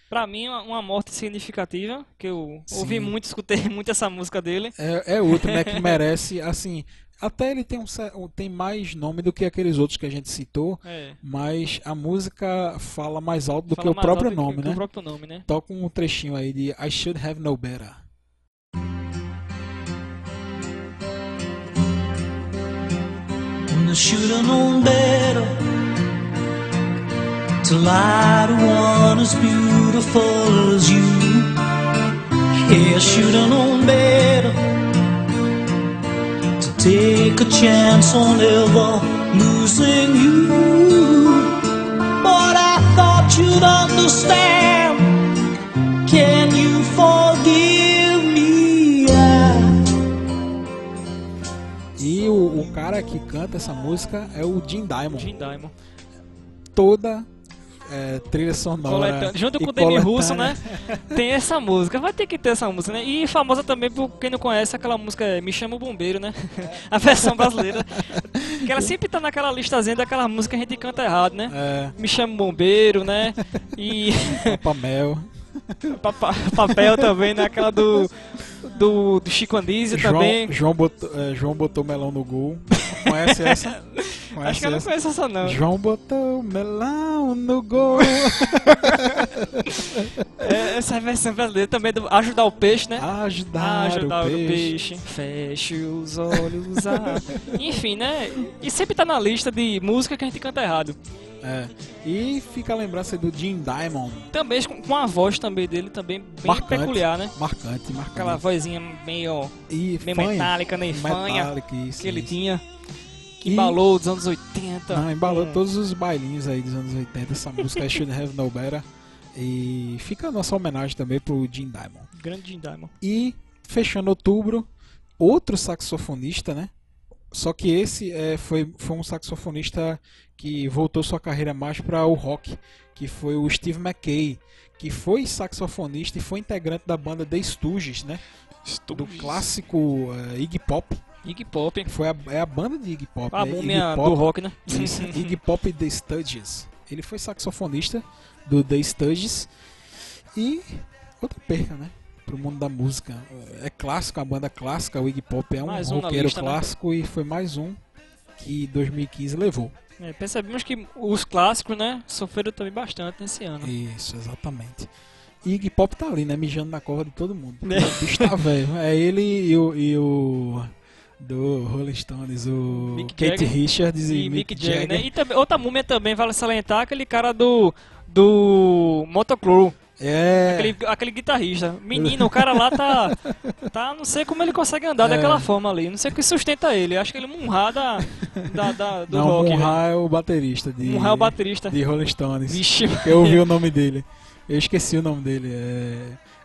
Speaker 6: Pra mim, uma, uma morte significativa, que eu
Speaker 5: Sim.
Speaker 6: ouvi muito, escutei [LAUGHS] muito essa música dele.
Speaker 5: é, é outro, né? Que merece, assim, até ele tem, um, tem mais nome do que aqueles outros que a gente citou,
Speaker 6: É.
Speaker 5: mas a música fala mais alto do
Speaker 6: Fala
Speaker 5: que o
Speaker 6: mais
Speaker 5: próprio
Speaker 6: alto do que-
Speaker 5: nome,
Speaker 6: que
Speaker 5: né?
Speaker 6: O próprio nome, né?
Speaker 5: Toca um trechinho aí de I Should Have No Better.
Speaker 7: I should have known better to lie to one as beautiful as you. Yeah, I should have known better take a chance on ever losing you. But I thought you'd understand. Can you forgive me?
Speaker 5: E o, o cara que canta essa música é o Jim Diamond.
Speaker 6: Jim Diamond.
Speaker 5: Toda é, trilha sonora.
Speaker 6: Coletânea. Junto com o Demi. Russo, né? [LAUGHS] Tem essa música. Vai ter que ter essa música, né? E famosa também por quem não conhece aquela música é Me Chama o Bombeiro, né? A versão brasileira. Que ela sempre tá naquela listazinha daquela música que a gente canta errado, né?
Speaker 5: É,
Speaker 6: Me Chama o Bombeiro, né? E
Speaker 5: Papamel. [LAUGHS]
Speaker 6: papa- papel também, né? Aquela do, do, do Chico Anísio
Speaker 5: João,
Speaker 6: também.
Speaker 5: João, botou, é, João botou melão no gol. Conhece essa? [LAUGHS]
Speaker 6: Acho que eu não conheço essa não.
Speaker 5: João botou melão no gol. [LAUGHS]
Speaker 6: É, essa versão brasileira também do Ajudar o Peixe, né?
Speaker 5: Ajudar,
Speaker 6: Ajudar
Speaker 5: o
Speaker 6: o
Speaker 5: peixe.
Speaker 6: peixe. Feche os olhos. ah. [LAUGHS] Enfim, né? E sempre tá na lista de música que a gente canta errado.
Speaker 5: É. E fica a lembrança do Jim Diamond.
Speaker 6: Também com a voz também dele, também bem
Speaker 5: Marcante.
Speaker 6: peculiar, né?
Speaker 5: Marcante, marcante.
Speaker 6: Aquela vozinha meio,
Speaker 5: e
Speaker 6: meio
Speaker 5: fanha.
Speaker 6: metálica, né? Fanha
Speaker 5: isso,
Speaker 6: que ele
Speaker 5: isso.
Speaker 6: tinha. Que
Speaker 5: E-
Speaker 6: embalou dos anos 80.
Speaker 5: Não, embalou
Speaker 6: com-
Speaker 5: todos os bailinhos aí dos anos 80. Essa música é Should Have No Better. E fica a nossa homenagem também pro Jim Diamond.
Speaker 6: Grande Jim Diamond.
Speaker 5: E fechando outubro, outro saxofonista, né? Só que esse é, foi, foi um saxofonista que voltou sua carreira mais para o rock, que foi o Steve McKay, que foi saxofonista e foi integrante da banda The Stooges, né? Do clássico eh, Iggy Pop.
Speaker 6: Iggy Pop.
Speaker 5: Foi a, é a banda de Iggy Pop.
Speaker 6: A
Speaker 5: né?
Speaker 6: múmia do rock, né?
Speaker 5: Isso, [LAUGHS] Iggy Pop The Stooges. Ele foi saxofonista do The Stooges e outra perca, né? Pro mundo da música. É clássico, a banda clássica, o Iggy Pop é um
Speaker 6: Mais um
Speaker 5: roqueiro
Speaker 6: lista, né?
Speaker 5: clássico e foi mais um que 2015 levou.
Speaker 6: É, percebemos que os clássicos, né, sofreram também bastante nesse ano.
Speaker 5: Isso, exatamente. E Iggy Pop tá ali, né? Mijando na cova de todo mundo.
Speaker 6: É. [LAUGHS]
Speaker 5: O bicho tá velho. É ele e o, e o do Rolling Stones, o
Speaker 6: Mick
Speaker 5: Kate
Speaker 6: Jagger
Speaker 5: Richards e,
Speaker 6: E
Speaker 5: Mick,
Speaker 6: Mick Jagger,
Speaker 5: Jagger.
Speaker 6: né? E também, outra múmia também vale salientar aquele cara do do Motocrow,
Speaker 5: É.
Speaker 6: aquele, aquele guitarrista. Menino, o cara lá tá tá, não sei como ele consegue andar
Speaker 5: É.
Speaker 6: daquela forma ali, não sei o que sustenta ele. Acho que ele Munha da, da, da- do
Speaker 5: Não,
Speaker 6: rock.
Speaker 5: Munha é o baterista de
Speaker 6: Munha é o baterista.
Speaker 5: de Rolling Stones.
Speaker 6: Vixe,
Speaker 5: Eu ouvi o nome dele. Eu esqueci o nome dele. é,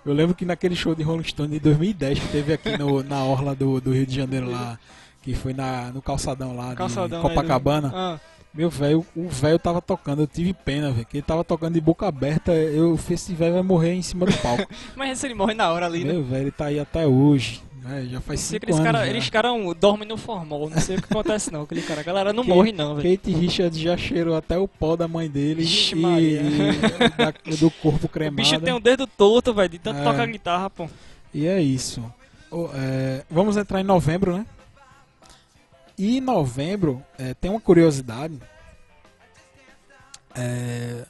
Speaker 5: Eu lembro que naquele show de Rolling Stone de 2010 que teve aqui no, na orla do, do Rio de Janeiro lá, que foi na, no calçadão lá
Speaker 6: calçadão
Speaker 5: de
Speaker 6: do-
Speaker 5: Copacabana.
Speaker 6: Ah,
Speaker 5: Meu velho, o velho tava tocando, eu tive pena, velho, que ele tava tocando de boca aberta, eu fiz esse velho vai morrer em cima do palco. [LAUGHS]
Speaker 6: mas esse ele morre na hora ali, né?
Speaker 5: Meu velho, ele tá aí até hoje, né? Já faz
Speaker 6: Sei
Speaker 5: cinco
Speaker 6: que eles
Speaker 5: anos.
Speaker 6: cara,
Speaker 5: já.
Speaker 6: eles cara um- dormem no formol, não sei o que acontece não, aquele cara. A galera não morre não, velho.
Speaker 5: Kate Richards já cheirou até o pó da mãe dele
Speaker 6: Ixi,
Speaker 5: e, [LAUGHS] e da- do corpo [LAUGHS]
Speaker 6: O
Speaker 5: cremado.
Speaker 6: bicho tem um dedo torto, velho, de tanto
Speaker 5: É.
Speaker 6: tocar guitarra, pô.
Speaker 5: E é isso. O- é, vamos entrar em novembro, né? E em novembro é, tem uma curiosidade é,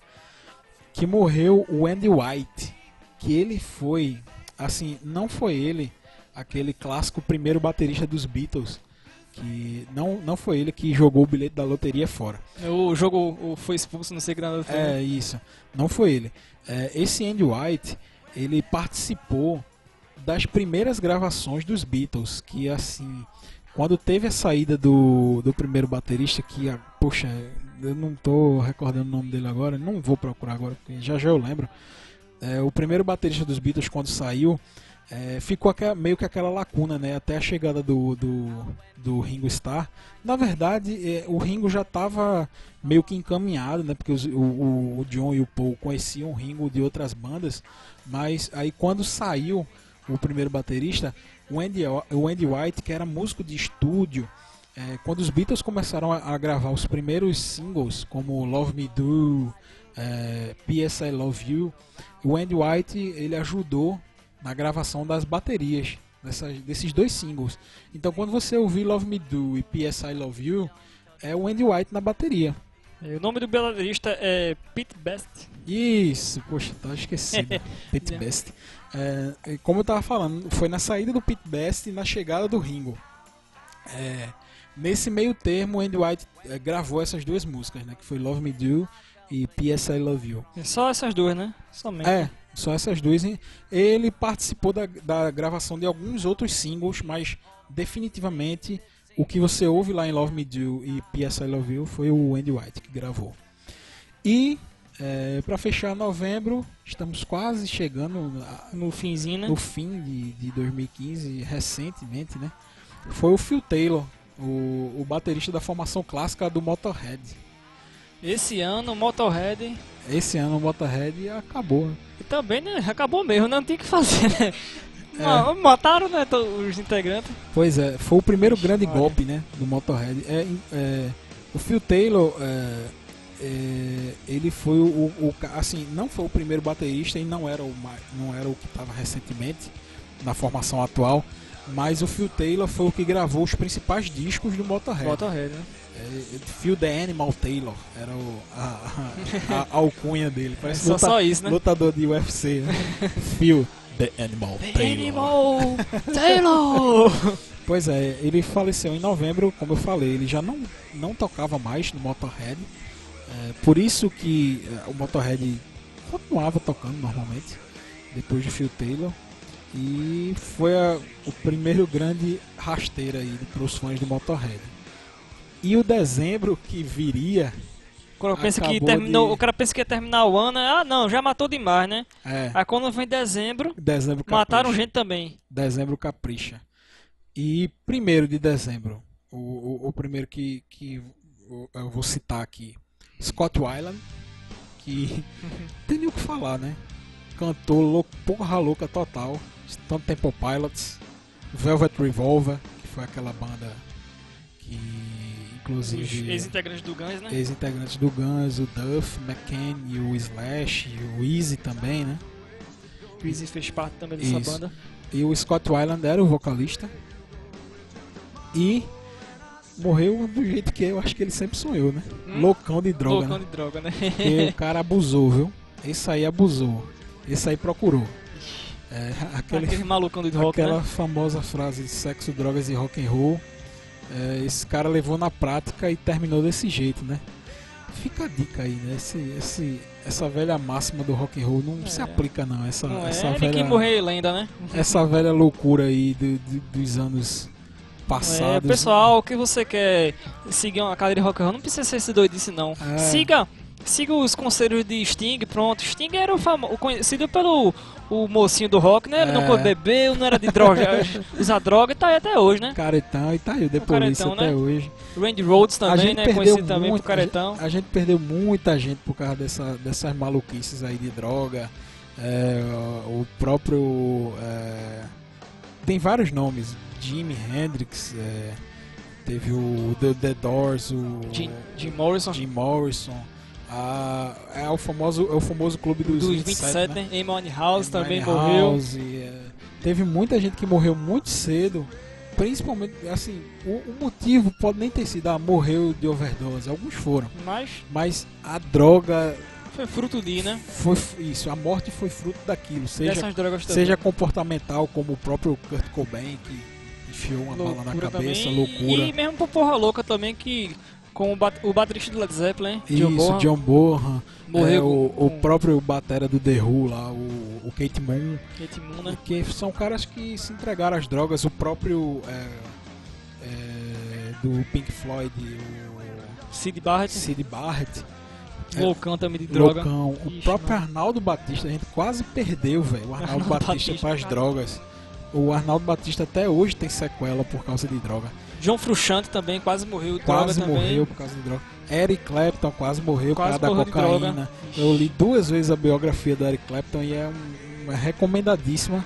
Speaker 5: que morreu o Andy White, que ele foi, assim, não foi ele aquele clássico primeiro baterista dos Beatles, que não, não foi ele que jogou o bilhete da loteria fora.
Speaker 6: O jogo foi expulso, não sei que nada.
Speaker 5: É isso, não foi ele. É, esse Andy White, ele participou das primeiras gravações dos Beatles, que assim, quando teve a saída do, do primeiro baterista, que, ah, poxa, eu não tô recordando o nome dele agora, não vou procurar agora, porque já já eu lembro. É, o primeiro baterista dos Beatles, quando saiu, é, ficou meio que aquela lacuna, né? Até a chegada do, do, do Ringo Starr. Na verdade, é, o Ringo já estava meio que encaminhado, né? Porque os- o, o, o John e o Paul conheciam o Ringo de outras bandas, mas aí quando saiu o primeiro baterista, o Andy, o Andy White, que era músico de estúdio, é, quando os Beatles começaram a, a gravar os primeiros singles, como Love Me Do, é, P.S. I Love You, o Andy White ele ajudou na gravação das baterias dessas, desses dois singles. Então quando você ouvir Love Me Do e P.S. I Love You, é o Andy White na bateria.
Speaker 6: E O nome do baterista é Pete Best.
Speaker 5: Isso, poxa, tá esquecido. [LAUGHS] Pete Best. É, como eu tava falando, foi na saída do Pete Best e na chegada do Ringo. É, nesse meio termo, o Andy White é, gravou essas duas músicas, né? Que foi Love Me Do e P.S. I Love You.
Speaker 6: Só essas duas, né? Somente.
Speaker 5: É, só essas duas. Ele participou da, da gravação de alguns outros singles, mas definitivamente o que você ouve lá em Love Me Do e P.S. I Love You foi o Andy White que gravou. E é, para fechar novembro, estamos quase chegando a-
Speaker 6: No finzinho, né?
Speaker 5: no fim de, de 2015, recentemente, né? Foi o Phil Taylor, o, o baterista da formação clássica do Motorhead.
Speaker 6: Esse ano o Motorhead
Speaker 5: Esse ano o Motorhead acabou. né?
Speaker 6: e também, né? Acabou mesmo, não tinha o que fazer, né? [LAUGHS]
Speaker 5: É.
Speaker 6: Ma- Mataram, né? Os integrantes.
Speaker 5: Pois é, foi o primeiro grande
Speaker 6: Olha.
Speaker 5: golpe, né, do Motorhead. É, é, o Phil Taylor, é, é, ele foi o, o assim, não foi o primeiro baterista e não era o não era o que estava recentemente na formação atual, Mas o Phil Taylor foi o que gravou os principais discos do Motorhead.
Speaker 6: Motorhead, né?
Speaker 5: É, Phil the Animal Taylor era o, a, a, a alcunha dele. Parece
Speaker 6: Só- só isso, né?
Speaker 5: Lutador de UFC, né? Phil the Animal Taylor.
Speaker 6: Animal [LAUGHS] Taylor!
Speaker 5: Pois é, ele faleceu em novembro, como eu falei, ele já não, não tocava mais no Motorhead. É, por isso que é, o Motorhead continuava tocando normalmente, depois de Phil Taylor. E foi a- o primeiro grande rasteiro aí para os fãs do Motorhead. E o dezembro que viria,
Speaker 6: Quando pensa que terminou,
Speaker 5: de-
Speaker 6: o cara pensa que ia terminar o ano, ah não, já matou demais, né?
Speaker 5: é,
Speaker 6: Aí quando vem dezembro,
Speaker 5: dezembro
Speaker 6: mataram gente também.
Speaker 5: Dezembro capricha. E primeiro de dezembro, o, o, o primeiro que, que eu- vou citar aqui, Scott Weiland, que [LAUGHS] tem nem o que falar, né? Cantor louco, porra louca total, Stone Temple Pilots, Velvet Revolver, que foi aquela banda que
Speaker 6: Os
Speaker 5: inclusive
Speaker 6: ex-integrantes do Guns, né?
Speaker 5: ex-integrantes do Guns, o Duff, McCann e o Slash, e o Easy também, né?
Speaker 6: O Easy fez parte também dessa
Speaker 5: Isso.
Speaker 6: banda.
Speaker 5: E o Scott Weiland era o vocalista. E morreu do jeito que eu acho que ele sempre sonhou, né?
Speaker 6: Hum?
Speaker 5: Loucão de droga,
Speaker 6: Loucão
Speaker 5: né?
Speaker 6: de droga, né?
Speaker 5: Porque o cara abusou, viu? Esse aí abusou. Esse aí procurou. É, aquele,
Speaker 6: Aquele malucão de rock,
Speaker 5: aquela
Speaker 6: né?
Speaker 5: famosa frase de sexo, drogas e rock and roll. É, esse cara levou na prática e terminou desse jeito, né? Fica a dica aí, né? Esse, esse, essa velha máxima do rock and roll não se
Speaker 6: É.
Speaker 5: aplica não. Essa,
Speaker 6: Não é,
Speaker 5: essa
Speaker 6: ele
Speaker 5: velha
Speaker 6: que morreu lenda, né?
Speaker 5: essa velha loucura aí do- do- dos anos passados.
Speaker 6: É, pessoal, o que você quer seguir uma cadeira de rock and roll, não precisa ser esse doidice não.
Speaker 5: É.
Speaker 6: Siga, siga os conselhos de Sting, pronto. Sting era o famoso, conhecido pelo o mocinho do rock, né? Ele não
Speaker 5: É.
Speaker 6: pode beber, não era de droga, [LAUGHS] usar droga e tá aí até hoje, né?
Speaker 5: Caretão e tá aí, The Police
Speaker 6: caretão,
Speaker 5: até
Speaker 6: né?
Speaker 5: hoje.
Speaker 6: Randy Rhodes também, né?
Speaker 5: perdeu
Speaker 6: Conhecido também
Speaker 5: muito,
Speaker 6: por caretão.
Speaker 5: A gente, a gente perdeu muita gente por causa dessa, dessas maluquices aí de droga. É, o próprio. é, tem vários nomes. Jimi Hendrix, é, teve o The, The Doors, o
Speaker 6: Jim, Jim Morrison,
Speaker 5: Jim Morrison. A- é, o famoso, é o famoso clube dos,
Speaker 6: dos
Speaker 5: 27,
Speaker 6: 27, né? Amy House também
Speaker 5: Amy
Speaker 6: morreu.
Speaker 5: House, é, teve muita gente que morreu muito cedo. Principalmente, assim, o, o motivo pode nem ter sido, ah, morreu de overdose. Alguns foram.
Speaker 6: Mas
Speaker 5: Mas a droga
Speaker 6: foi fruto de, né?
Speaker 5: foi isso. A morte foi fruto daquilo. Seja, seja comportamental, como o próprio Kurt Cobain, que enfiou uma bala na
Speaker 6: Loucura
Speaker 5: cabeça,
Speaker 6: também.
Speaker 5: loucura.
Speaker 6: E mesmo por porra louca também, que com o, bat o baterista do Led Zeppelin, John
Speaker 5: Isso,
Speaker 6: Bonham,
Speaker 5: John Bonham.
Speaker 6: morreu
Speaker 5: é, o,
Speaker 6: com,
Speaker 5: o próprio batera do The Who lá, o, o Kate Moon.
Speaker 6: Kate Moon, né?
Speaker 5: Que são caras que se entregaram às drogas. O próprio é, é, do Pink Floyd, o
Speaker 6: Sid Barrett,
Speaker 5: Sid Barrett, é,
Speaker 6: loucão também de droga.
Speaker 5: loucão. O
Speaker 6: Ixi,
Speaker 5: próprio
Speaker 6: mano.
Speaker 5: Arnaldo Batista, a gente quase perdeu, velho. O Arnaldo
Speaker 6: Arnaldo
Speaker 5: Batista
Speaker 6: Batista,
Speaker 5: para as drogas. O Arnaldo Batista até hoje tem sequela por causa de droga.
Speaker 6: John Frusciante também quase morreu de
Speaker 5: Quase
Speaker 6: droga também.
Speaker 5: morreu por causa de droga. Eric Clapton quase morreu
Speaker 6: Quase
Speaker 5: por causa da cocaína. Eu li duas vezes a biografia do Eric Clapton e é um- uma recomendadíssima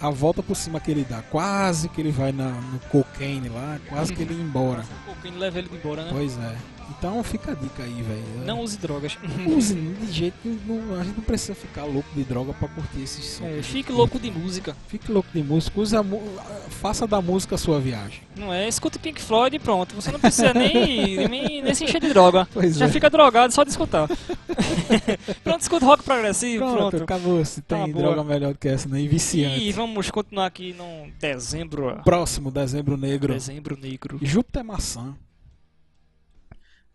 Speaker 5: a volta por cima que ele dá. Quase que ele vai na, no cocaine lá, quase que ele ia embora.
Speaker 6: Um pouquinho leva ele embora, né?
Speaker 5: Pois é. Então fica a dica aí, velho.
Speaker 6: Não use drogas. [LAUGHS]
Speaker 5: use de jeito que não- a gente não precisa ficar louco de droga pra curtir esses sons.
Speaker 6: É, fique louco de música.
Speaker 5: Fique louco de música, use faça da música a sua viagem.
Speaker 6: Não é? Escute Pink Floyd e pronto. Você não precisa nem, [LAUGHS] nem, nem se encher de droga.
Speaker 5: Pois
Speaker 6: Já
Speaker 5: é.
Speaker 6: fica drogado só de escutar. [LAUGHS] pronto, escuta rock progressivo.
Speaker 5: Pronto,
Speaker 6: Pronto.
Speaker 5: acabou. Se
Speaker 6: Tá
Speaker 5: tem
Speaker 6: boa.
Speaker 5: droga melhor do que essa, nem viciante.
Speaker 6: E vamos continuar aqui no dezembro.
Speaker 5: Próximo, dezembro negro.
Speaker 6: Dezembro negro.
Speaker 5: Júpiter Maçã.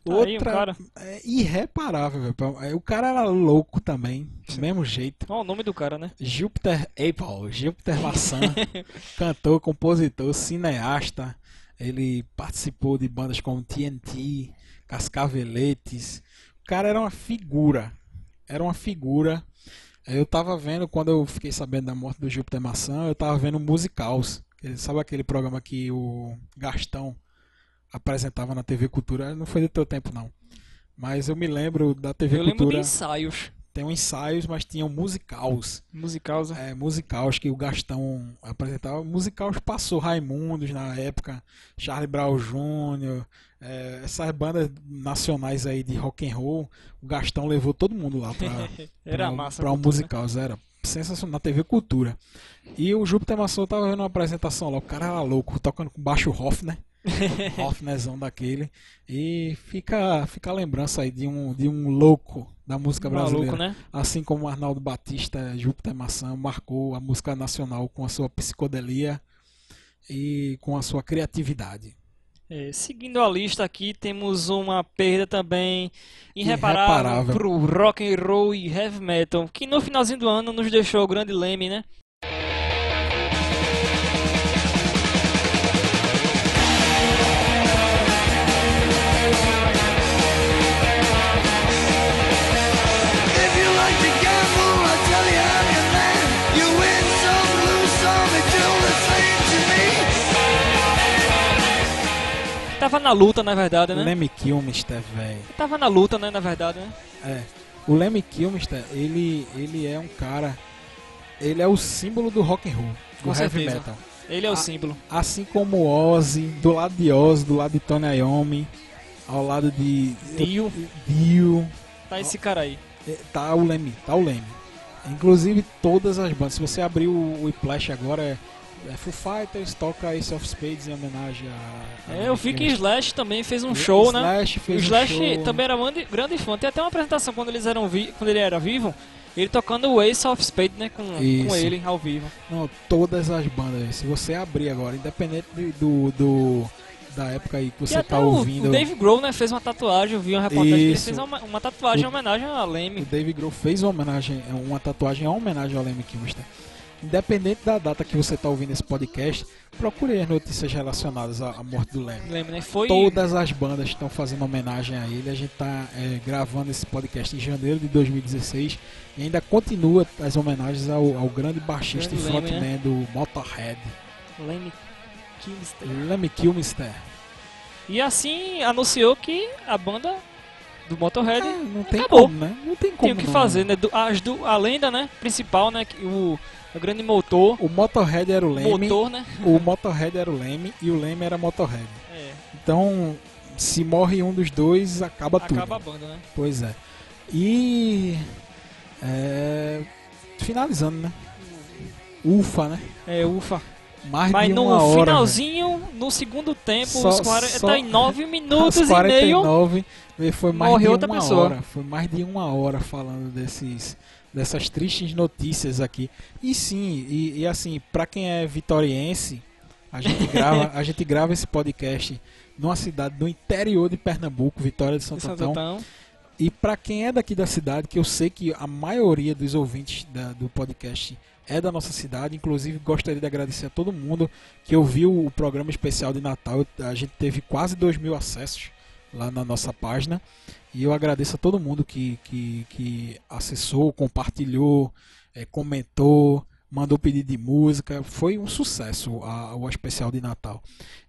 Speaker 6: Tá aí
Speaker 5: Outra
Speaker 6: cara.
Speaker 5: é irreparável, velho. É, O cara era louco também, do mesmo jeito.
Speaker 6: Olha o nome do cara, né?
Speaker 5: Júpiter Apple, Júpiter Maçã, [LAUGHS] cantor, compositor, cineasta. Ele participou de bandas como TNT, Cascaveletes. O cara era uma figura. Era uma figura. Eu tava vendo, quando eu fiquei sabendo da morte do Júpiter Maçã, eu tava vendo Musicals. Ele- Sabe aquele programa que o Gastão apresentava na TV Cultura? Não foi do teu tempo, não. Mas eu me lembro da TV
Speaker 6: Eu lembro de
Speaker 5: Cultura.
Speaker 6: ensaios
Speaker 5: Tem ensaios, mas tinham musicals.
Speaker 6: musicais.
Speaker 5: É, musicals que o Gastão apresentava. Musicals passou Raimundos na época, Charlie Brown Jr., é, essas bandas nacionais aí de rock and roll. O Gastão levou todo mundo lá pra, [LAUGHS]
Speaker 6: Era
Speaker 5: pra,
Speaker 6: massa.
Speaker 5: pra um
Speaker 6: cultura, né?
Speaker 5: musicals. Era sensacional na TV Cultura. E o Júpiter Maçã tava vendo uma apresentação lá, o cara era louco, tocando com baixo Hoffner. [LAUGHS] Hoffnerzão daquele. E fica, fica a lembrança aí de um, de um louco da música
Speaker 6: Maluco,
Speaker 5: brasileira.
Speaker 6: né?
Speaker 5: Assim como Arnaldo Batista, Júpiter Maçã marcou a música nacional com a sua psicodelia e com a sua criatividade.
Speaker 6: É, seguindo a lista aqui, temos uma perda também irreparável
Speaker 5: Irreparável.
Speaker 6: pro rock and roll e heavy metal, que no finalzinho do ano nos deixou o grande Leme, né? Tava na luta, na verdade, né?
Speaker 5: Lemmy Kilmister, velho.
Speaker 6: Tava na luta, né, na verdade, né?
Speaker 5: É. O Lemmy Kilmister, ele, ele é um cara. Ele é o símbolo do rock and roll, do
Speaker 6: Com
Speaker 5: heavy
Speaker 6: certeza.
Speaker 5: metal.
Speaker 6: Ele é o
Speaker 5: Ah,
Speaker 6: símbolo.
Speaker 5: Assim como Ozzy, do lado de Ozzy, do lado de Tony Iommi, ao lado de
Speaker 6: Dio.
Speaker 5: Dio,
Speaker 6: Tá esse cara aí.
Speaker 5: é, tá o Lemmy, tá o Lemmy. Inclusive todas as bandas. Se você abrir o, o Whiplash agora, é, é Foo Fighters, toca Ace of Spades em homenagem a. a
Speaker 6: É, eu vi que. Slash também fez um show, né?
Speaker 5: Slash
Speaker 6: O
Speaker 5: fez um
Speaker 6: Slash
Speaker 5: show.
Speaker 6: também era grande, grande fã. Tem até uma apresentação quando eles eram vi quando ele era vivo, ele tocando o Ace of Spades, né, com, com ele ao vivo.
Speaker 5: Não, todas as bandas. Se você abrir agora, independente de- do, do da época aí que você tá
Speaker 6: o,
Speaker 5: ouvindo.
Speaker 6: o Dave Grohl, né, fez uma tatuagem, eu vi uma reportagem que ele
Speaker 5: Isso.
Speaker 6: fez uma, uma tatuagem em
Speaker 5: O-
Speaker 6: homenagem a Leme.
Speaker 5: O Dave Grohl fez uma homenagem, uma tatuagem em homenagem ao Lemmy Kilmister. Independente da data que você está ouvindo esse podcast, procure as notícias relacionadas à, morte do Lemmy.
Speaker 6: Leme, né? Foi
Speaker 5: Todas as bandas estão fazendo homenagem a ele. A gente está gravando esse podcast em janeiro de 2016 e ainda continua as homenagens ao, ao grande baixista
Speaker 6: Grande
Speaker 5: e
Speaker 6: Lemmy,
Speaker 5: frontman do Motorhead,
Speaker 6: Leme Kilmister.
Speaker 5: Lemmy Kilmister.
Speaker 6: E assim anunciou que a banda do Motorhead
Speaker 5: É, não tem
Speaker 6: acabou.
Speaker 5: como, né? Não tem como.
Speaker 6: tem o que
Speaker 5: não.
Speaker 6: fazer, né? Do- as do, a lenda, né, principal, né, que o, o grande motor,
Speaker 5: O Motorhead era o Lemmy,
Speaker 6: motor, né?
Speaker 5: o Motorhead era o Leme e o Leme era Motorhead.
Speaker 6: É,
Speaker 5: Então, se morre um dos dois, acaba, tudo.
Speaker 6: acaba a banda, né?
Speaker 5: Pois é. E. é, finalizando, né? Ufa, né?
Speaker 6: É, ufa.
Speaker 5: Mais
Speaker 6: Mas no
Speaker 5: hora.
Speaker 6: finalzinho, no segundo tempo,
Speaker 5: Só-
Speaker 6: os 40,
Speaker 5: só-
Speaker 6: tá em 9
Speaker 5: velho.
Speaker 6: minutos
Speaker 5: Às
Speaker 6: e meio.
Speaker 5: 49, e foi mais
Speaker 6: morreu
Speaker 5: de
Speaker 6: outra
Speaker 5: uma
Speaker 6: pessoa.
Speaker 5: hora. Foi mais de uma hora falando desses, dessas tristes notícias aqui. E sim, e, e assim, pra quem é vitoriense, a gente [LAUGHS] grava, a gente grava esse podcast numa cidade do interior de Pernambuco, Vitória de Santo Antão.
Speaker 6: Antão.
Speaker 5: E para quem é daqui da cidade, que eu sei que a maioria dos ouvintes da- do podcast é da nossa cidade, inclusive gostaria de agradecer a todo mundo que ouviu o programa especial de Natal. A gente teve quase 2 mil acessos lá na nossa página. E eu agradeço a todo mundo que, que, que acessou, compartilhou, eh, comentou, mandou pedido de música. Foi um sucesso a- o especial de Natal.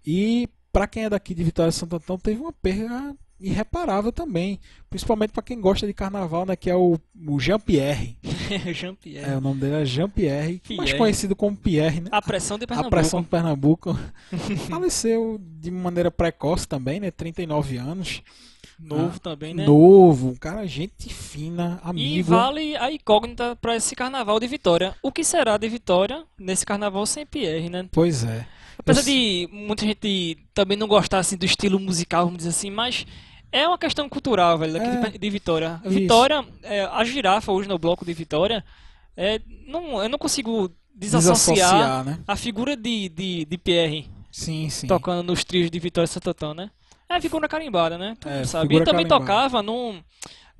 Speaker 5: E para quem é daqui de Vitória Santo Antão, teve uma perda irreparável também. Principalmente para quem gosta de carnaval, né? Que é o, o Jean-Pierre. [LAUGHS]
Speaker 6: Jean-Pierre.
Speaker 5: É, o nome dele é Jean-Pierre, mais conhecido como Pierre, né?
Speaker 6: A pressão de
Speaker 5: A
Speaker 6: Pernambuco.
Speaker 5: pressão de Pernambuco. [LAUGHS] Faleceu de maneira precoce também, né? 39 anos.
Speaker 6: Novo
Speaker 5: Ah,
Speaker 6: também, né?
Speaker 5: Novo, um cara, gente fina,
Speaker 6: E
Speaker 5: amigo.
Speaker 6: vale a incógnita para esse carnaval de Vitória. O que será de Vitória nesse carnaval sem Pierre, né?
Speaker 5: Pois é.
Speaker 6: Apesar
Speaker 5: Eu-
Speaker 6: de muita gente também não gostar assim, do estilo musical, vamos dizer assim, mas é uma questão cultural, velho, daqui
Speaker 5: É.
Speaker 6: de de, Vitória. Vitória, é, a girafa hoje no bloco de Vitória, é, não, eu não consigo desassociar,
Speaker 5: Desassociar, né?
Speaker 6: a figura de, de, de Pierre
Speaker 5: Sim, sim.
Speaker 6: tocando nos trios de Vitória e Santo Antão, né? É a figura carimbada, né? Todo
Speaker 5: É,
Speaker 6: sabe. E também
Speaker 5: carimbada.
Speaker 6: tocava num,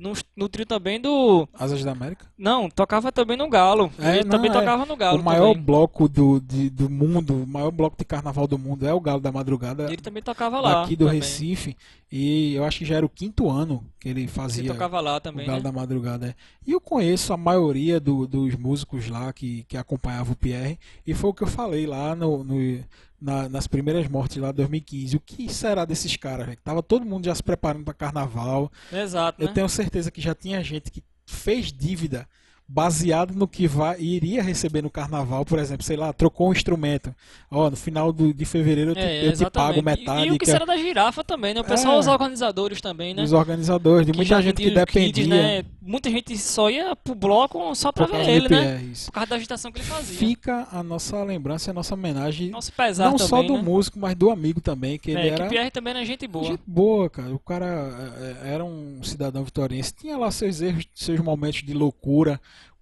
Speaker 6: num, no trio também do...
Speaker 5: Asas da América.
Speaker 6: Não, tocava também no Galo.
Speaker 5: É,
Speaker 6: Ele
Speaker 5: não,
Speaker 6: também
Speaker 5: é.
Speaker 6: tocava no Galo
Speaker 5: o maior
Speaker 6: também.
Speaker 5: bloco do, de- do mundo, o maior bloco de carnaval do mundo é o Galo da Madrugada.
Speaker 6: Ele também tocava lá.
Speaker 5: daqui do
Speaker 6: também.
Speaker 5: Recife. E eu acho que já era o quinto ano que ele
Speaker 6: Ele
Speaker 5: fazia
Speaker 6: tocava lá
Speaker 5: o
Speaker 6: também,
Speaker 5: Galo
Speaker 6: né?
Speaker 5: da Madrugada. é. E eu conheço a maioria do- dos músicos lá que, que acompanhavam o Pierre. E foi o que eu falei lá no, no- na- nas primeiras mortes lá de 2015. O que será desses caras? velho? Tava todo mundo já se preparando para carnaval.
Speaker 6: Exato,
Speaker 5: Eu
Speaker 6: né?
Speaker 5: tenho certeza que já tinha gente que fez dívida baseado no que vai, iria receber no carnaval, por exemplo, sei lá, trocou um instrumento. Ó, no final do, de fevereiro eu te,
Speaker 6: É,
Speaker 5: eu te pago
Speaker 6: exatamente. E-
Speaker 5: metade.
Speaker 6: E, o que
Speaker 5: que é
Speaker 6: será da girafa também, né? O pessoal,
Speaker 5: É.
Speaker 6: os organizadores também, né?
Speaker 5: dos organizadores, de muita gente que
Speaker 6: os
Speaker 5: dependia.
Speaker 6: kits, né? Muita gente só ia pro bloco só pra ver ele,
Speaker 5: do
Speaker 6: né?
Speaker 5: Isso.
Speaker 6: Por causa da agitação que ele fazia.
Speaker 5: Fica a nossa lembrança e a nossa homenagem,
Speaker 6: Nosso pesar
Speaker 5: não
Speaker 6: também,
Speaker 5: só do
Speaker 6: né?
Speaker 5: músico, mas do amigo também, que ele
Speaker 6: É,
Speaker 5: era
Speaker 6: que o Pierre também era gente boa.
Speaker 5: Gente boa, cara. O cara é, é, era um cidadão vitoriense. Tinha lá seus erros, seus momentos de loucura,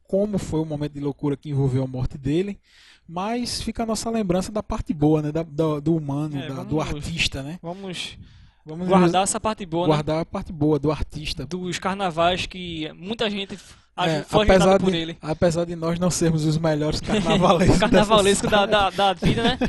Speaker 5: como foi o momento de loucura que envolveu a morte dele. Mas fica a nossa lembrança da parte boa, né? Da, da- do humano,
Speaker 6: É,
Speaker 5: da- do
Speaker 6: vamos-
Speaker 5: artista, né?
Speaker 6: Vamos
Speaker 5: Vamos
Speaker 6: guardar essa parte boa, né?
Speaker 5: guardar a parte boa do artista.
Speaker 6: Dos carnavais que muita gente
Speaker 5: É,
Speaker 6: foi
Speaker 5: apesar,
Speaker 6: agitada por
Speaker 5: de,
Speaker 6: ele.
Speaker 5: apesar de nós não sermos os melhores [LAUGHS] carnavalescos.
Speaker 6: Carnavalesco da, da, da vida, né?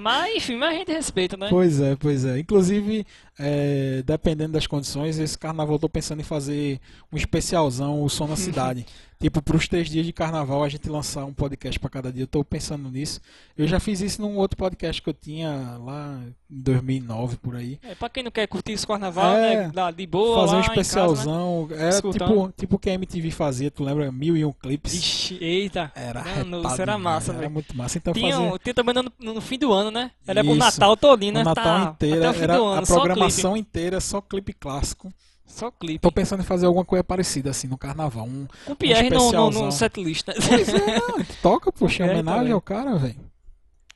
Speaker 6: Mas, enfim, mas a gente respeita, né?
Speaker 5: Pois é, pois é. Inclusive, é, dependendo das condições, esse carnaval eu tô pensando em fazer um especialzão, o Som na [LAUGHS] Cidade. Tipo, para os três dias de carnaval a gente lançar um podcast para cada dia. Eu tô pensando nisso. Eu já fiz isso num outro podcast que eu tinha lá em 2009, por aí.
Speaker 6: É, pra quem não quer curtir esse carnaval,
Speaker 5: É,
Speaker 6: né? De boa,
Speaker 5: fazer um
Speaker 6: em casa, né?
Speaker 5: especialzão. Era tipo, tipo o que a MTV fazia, tu lembra? Mil e um clipes.
Speaker 6: Ixi, eita.
Speaker 5: Era retado
Speaker 6: era massa,
Speaker 5: Era muito massa. Então
Speaker 6: Tinha, um- tinha também no, no fim do ano, né? Era o
Speaker 5: Isso.
Speaker 6: Natal todinho, né?
Speaker 5: o Natal
Speaker 6: Tá-
Speaker 5: inteiro,
Speaker 6: até o fim
Speaker 5: era
Speaker 6: do ano,
Speaker 5: a programação inteira só clipe clássico.
Speaker 6: Só clipe.
Speaker 5: Tô pensando em fazer alguma coisa parecida assim no carnaval. Um,
Speaker 6: Com o Pierre no, no,
Speaker 5: especialzão.
Speaker 6: no setlist, né?
Speaker 5: Pois é, não, [LAUGHS] toca, poxa,
Speaker 6: É,
Speaker 5: homenagem
Speaker 6: também.
Speaker 5: ao cara, velho.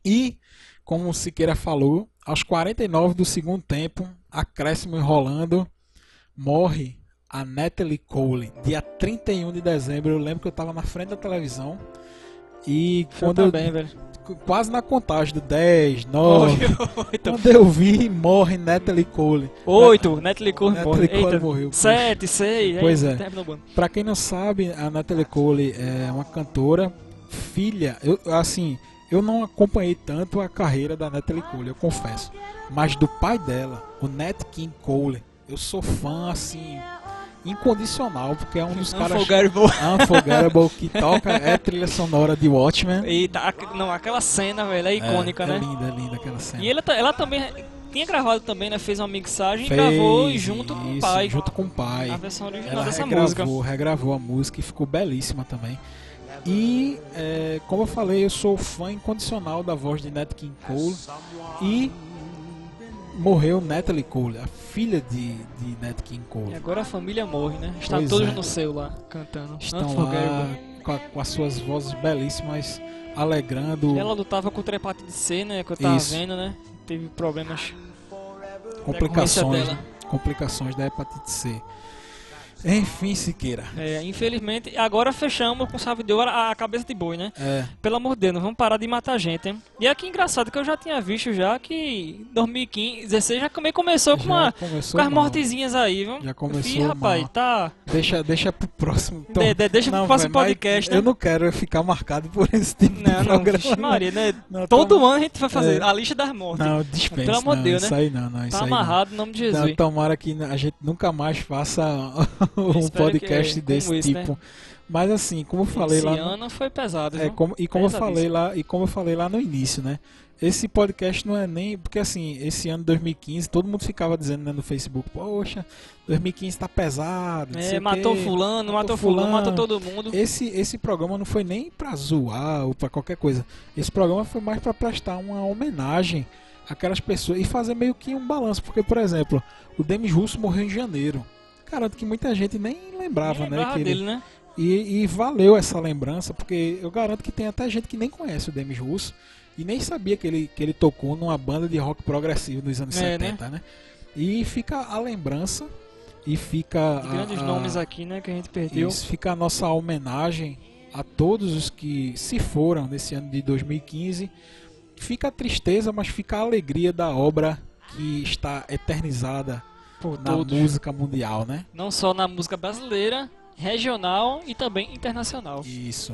Speaker 5: E, como o Siqueira falou, aos 49 do segundo tempo, acréscimo enrolando, morre a Natalie Cole, dia 31 de dezembro. Eu lembro que eu tava na frente da televisão e quando eu,
Speaker 6: também, velho.
Speaker 5: Quase na contagem do 10, 9,
Speaker 6: Oito.
Speaker 5: quando eu vi, morre Natalie Cole.
Speaker 6: Oito. Natalie Cole
Speaker 5: Natalie. Cole
Speaker 6: Eita.
Speaker 5: morreu.
Speaker 6: Sete, seis.
Speaker 5: Pois
Speaker 6: aí,
Speaker 5: é. Pra quem não sabe, a Natalie Cole é uma cantora, filha, eu, assim, eu não acompanhei tanto a carreira da Natalie Cole, eu confesso. Mas do pai dela, o Nat King Cole, eu sou fã, assim, incondicional, porque é um dos caras
Speaker 6: Unforgettable. [LAUGHS]
Speaker 5: unforgettable que toca, é trilha sonora de Watchmen.
Speaker 6: Eita, aqu- não, aquela cena, velho, é icônica,
Speaker 5: é,
Speaker 6: né?
Speaker 5: É linda, é linda aquela cena.
Speaker 6: E ela, ta- ela também tinha gravado também, né? Fez uma mixagem
Speaker 5: Fez
Speaker 6: e gravou junto com o
Speaker 5: isso,
Speaker 6: pai.
Speaker 5: Junto com o pai.
Speaker 6: A versão original
Speaker 5: Ela
Speaker 6: dessa
Speaker 5: regravou,
Speaker 6: música.
Speaker 5: regravou a música e ficou belíssima também. E, é, como eu falei, eu sou fã incondicional da voz de Nat King Cole. E morreu Natalie Cole, a filha de, de Nat King
Speaker 6: E
Speaker 5: Cole.
Speaker 6: agora a família morre, né? Estão
Speaker 5: Pois
Speaker 6: todos
Speaker 5: é.
Speaker 6: no céu lá, cantando.
Speaker 5: Estão lá com, a- com as suas vozes belíssimas, alegrando
Speaker 6: Ela lutava contra a hepatite C, né? Que eu tava
Speaker 5: Isso.
Speaker 6: vendo, né? Teve problemas.
Speaker 5: complicações, né? complicações da hepatite C. Enfim, Siqueira.
Speaker 6: É, infelizmente, agora fechamos com chave de ouro a a cabeça de boi, né?
Speaker 5: É,
Speaker 6: Pelo amor de Deus, não vamos parar de matar gente, hein? E é que engraçado que eu já tinha visto já que 2015, 16 já também começou com,
Speaker 5: já
Speaker 6: uma,
Speaker 5: começou
Speaker 6: com as
Speaker 5: mal.
Speaker 6: mortezinhas aí, viu?
Speaker 5: Já começou
Speaker 6: Ih, rapaz,
Speaker 5: mal.
Speaker 6: tá.
Speaker 5: Deixa, deixa pro próximo. Então,
Speaker 6: De- de- deixa pro
Speaker 5: não,
Speaker 6: próximo
Speaker 5: véi, mas
Speaker 6: podcast, né?
Speaker 5: Eu não quero ficar marcado por esse tipo
Speaker 6: Não,
Speaker 5: de
Speaker 6: não,
Speaker 5: programa.
Speaker 6: Maria, né?
Speaker 5: Não,
Speaker 6: Todo
Speaker 5: toma-
Speaker 6: ano a gente vai fazer
Speaker 5: É.
Speaker 6: a lista das mortes.
Speaker 5: Não, dispensa.
Speaker 6: Pelo amor de
Speaker 5: não,
Speaker 6: Deus,
Speaker 5: isso
Speaker 6: né?
Speaker 5: aí não, não. Isso
Speaker 6: tá
Speaker 5: aí não.
Speaker 6: amarrado em nome de
Speaker 5: Não,
Speaker 6: Jesus.
Speaker 5: tomara que a gente nunca mais faça um podcast
Speaker 6: que-
Speaker 5: desse
Speaker 6: esse, né?
Speaker 5: tipo. Mas assim, como eu falei
Speaker 6: Esse
Speaker 5: lá. no-
Speaker 6: ano foi pesado,
Speaker 5: É, como- e como eu falei lá, e como eu falei lá no início, né? Esse podcast não é nem. Porque assim, esse ano 2015, todo mundo ficava dizendo né, no Facebook, poxa, 2015 tá pesado.
Speaker 6: É, matou
Speaker 5: quê.
Speaker 6: fulano,
Speaker 5: matou
Speaker 6: fulano. matou todo mundo.
Speaker 5: Esse, esse programa não foi nem pra zoar ou pra qualquer coisa. Esse programa foi mais pra prestar uma homenagem àquelas pessoas e fazer meio que um balanço. Porque, por exemplo, o Demis Russo morreu em janeiro. Garanto que muita gente nem lembrava,
Speaker 6: Nem
Speaker 5: né?
Speaker 6: lembrava
Speaker 5: ele-
Speaker 6: dele, né?
Speaker 5: e, e valeu essa lembrança, porque eu garanto que tem até gente que nem conhece o Demis Russo e nem sabia que ele, que ele tocou numa banda de rock progressivo nos anos
Speaker 6: É,
Speaker 5: 70, né? E fica a lembrança e fica.
Speaker 6: De
Speaker 5: a-
Speaker 6: grandes
Speaker 5: a-
Speaker 6: nomes aqui, né, que a gente perdeu.
Speaker 5: isso, fica a nossa homenagem a todos os que se foram nesse ano de 2015. Fica a tristeza, mas fica a alegria da obra que está eternizada
Speaker 6: Por
Speaker 5: na
Speaker 6: todos.
Speaker 5: música mundial, né?
Speaker 6: Não só na música brasileira, regional e também internacional.
Speaker 5: Isso.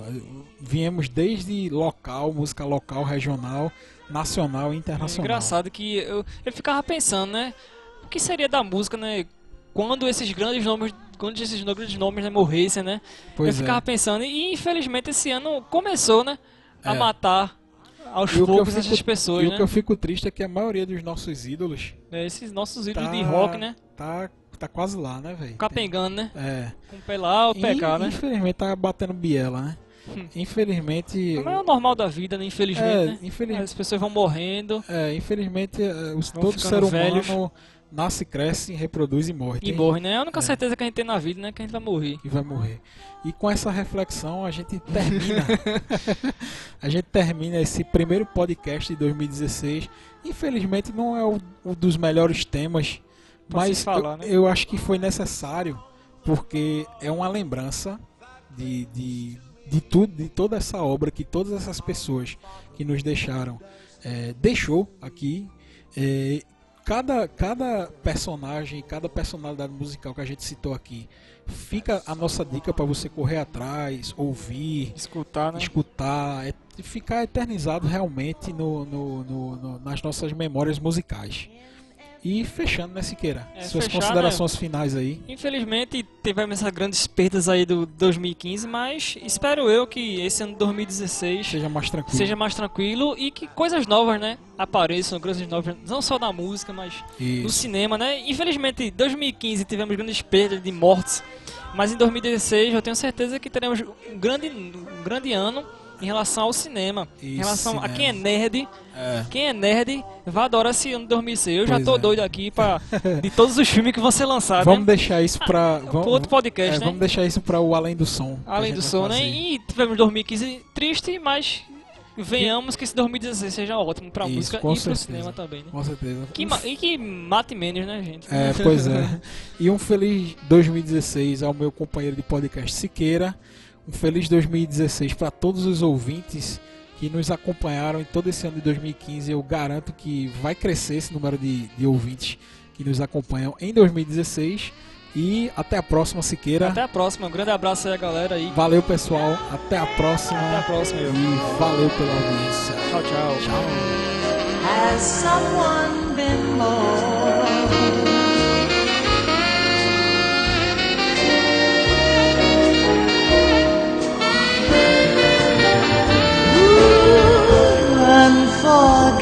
Speaker 5: Viemos desde local, música local, regional, nacional e
Speaker 6: É
Speaker 5: internacional.
Speaker 6: engraçado que eu, eu ficava pensando, né? O que seria da música, né? Quando esses grandes nomes, quando esses grandes nomes né, morressem, né?
Speaker 5: Pois
Speaker 6: eu ficava
Speaker 5: é.
Speaker 6: pensando, e infelizmente esse ano começou, né? A
Speaker 5: É.
Speaker 6: matar aos poucos essas pessoas,
Speaker 5: E
Speaker 6: né?
Speaker 5: o que eu fico triste é que a maioria dos nossos ídolos
Speaker 6: É, Esses nossos ídolos
Speaker 5: tá,
Speaker 6: de rock, né?
Speaker 5: tá, tá quase lá, né, velho?
Speaker 6: Capengando, né?
Speaker 5: É.
Speaker 6: Com o pé lá o pé cá,
Speaker 5: In-
Speaker 6: né?
Speaker 5: Infelizmente tá batendo biela, né?
Speaker 6: Hum.
Speaker 5: Infelizmente.
Speaker 6: É o normal da vida, né? Infelizmente,
Speaker 5: É,
Speaker 6: né?
Speaker 5: infelizmente.
Speaker 6: As pessoas vão morrendo
Speaker 5: É, infelizmente, é, os,
Speaker 6: Vão
Speaker 5: todo
Speaker 6: ficando
Speaker 5: ser humano
Speaker 6: velhos.
Speaker 5: Nasce, cresce, reproduz e morre.
Speaker 6: e
Speaker 5: Tem-
Speaker 6: morrem, né? É a única
Speaker 5: É.
Speaker 6: certeza que a gente tem na vida, né? Que a gente vai morrer.
Speaker 5: e vai morrer. E com essa reflexão a gente [LAUGHS] termina. a gente termina esse primeiro podcast de 2016. Infelizmente não é o dos melhores temas,
Speaker 6: Pra
Speaker 5: mas
Speaker 6: falar,
Speaker 5: eu,
Speaker 6: né?
Speaker 5: eu acho que foi necessário porque é uma lembrança de, de, de tudo, de toda essa obra que todas essas pessoas que nos deixaram eh, deixou aqui. Eh, cada, cada personagem, cada personalidade musical que a gente citou aqui, fica a nossa dica para você correr atrás, ouvir,
Speaker 6: Escutar, né?
Speaker 5: escutar, é- ficar eternizado realmente no, no- no- no- nas nossas memórias musicais. E fechando, né, Siqueira?
Speaker 6: É,
Speaker 5: Suas
Speaker 6: fechar,
Speaker 5: considerações finais aí.
Speaker 6: Infelizmente tivemos essas grandes perdas aí do 2015, mas espero eu que esse ano de 2016
Speaker 5: Seja mais tranquilo.
Speaker 6: seja mais tranquilo e que coisas novas, né, apareçam, coisas novas, não só na música, mas no
Speaker 5: Isso.
Speaker 6: cinema, né? Infelizmente, em 2015 tivemos grandes perdas de mortes, mas em 2016 eu tenho certeza que teremos um grande, um grande ano em relação ao cinema. em
Speaker 5: Isso,
Speaker 6: relação a
Speaker 5: cinema.
Speaker 6: quem é nerd,
Speaker 5: É.
Speaker 6: quem é nerd vai adorar esse ano de 2016. Eu já
Speaker 5: Pois
Speaker 6: tô
Speaker 5: é.
Speaker 6: doido aqui pra, de todos os filmes que vão ser lançados.
Speaker 5: Vamos
Speaker 6: né?
Speaker 5: deixar isso pra. Vamos,
Speaker 6: outro podcast,
Speaker 5: é,
Speaker 6: né?
Speaker 5: Vamos deixar isso pra o Além do Som. a
Speaker 6: Além do som, né? E tivemos 2015 triste, mas venhamos que esse 2016 seja ótimo pra
Speaker 5: Isso,
Speaker 6: música e
Speaker 5: com
Speaker 6: pro
Speaker 5: certeza.
Speaker 6: cinema também, né?
Speaker 5: Com certeza.
Speaker 6: Que e que mate menos, né, gente?
Speaker 5: É, pois é. E um feliz 2016 ao meu companheiro de podcast Siqueira. Um feliz 2016 para todos os ouvintes que nos acompanharam em todo esse ano de 2015. Eu garanto que vai crescer esse número de, de ouvintes que nos acompanham em 2016. E até a próxima, Siqueira.
Speaker 6: Até a próxima. Um grande abraço aí, galera. aí.
Speaker 5: Valeu, pessoal. Até a próxima.
Speaker 6: Até a próxima. eu.
Speaker 5: E valeu pela audiência.
Speaker 6: Tchau, tchau.
Speaker 5: Tchau.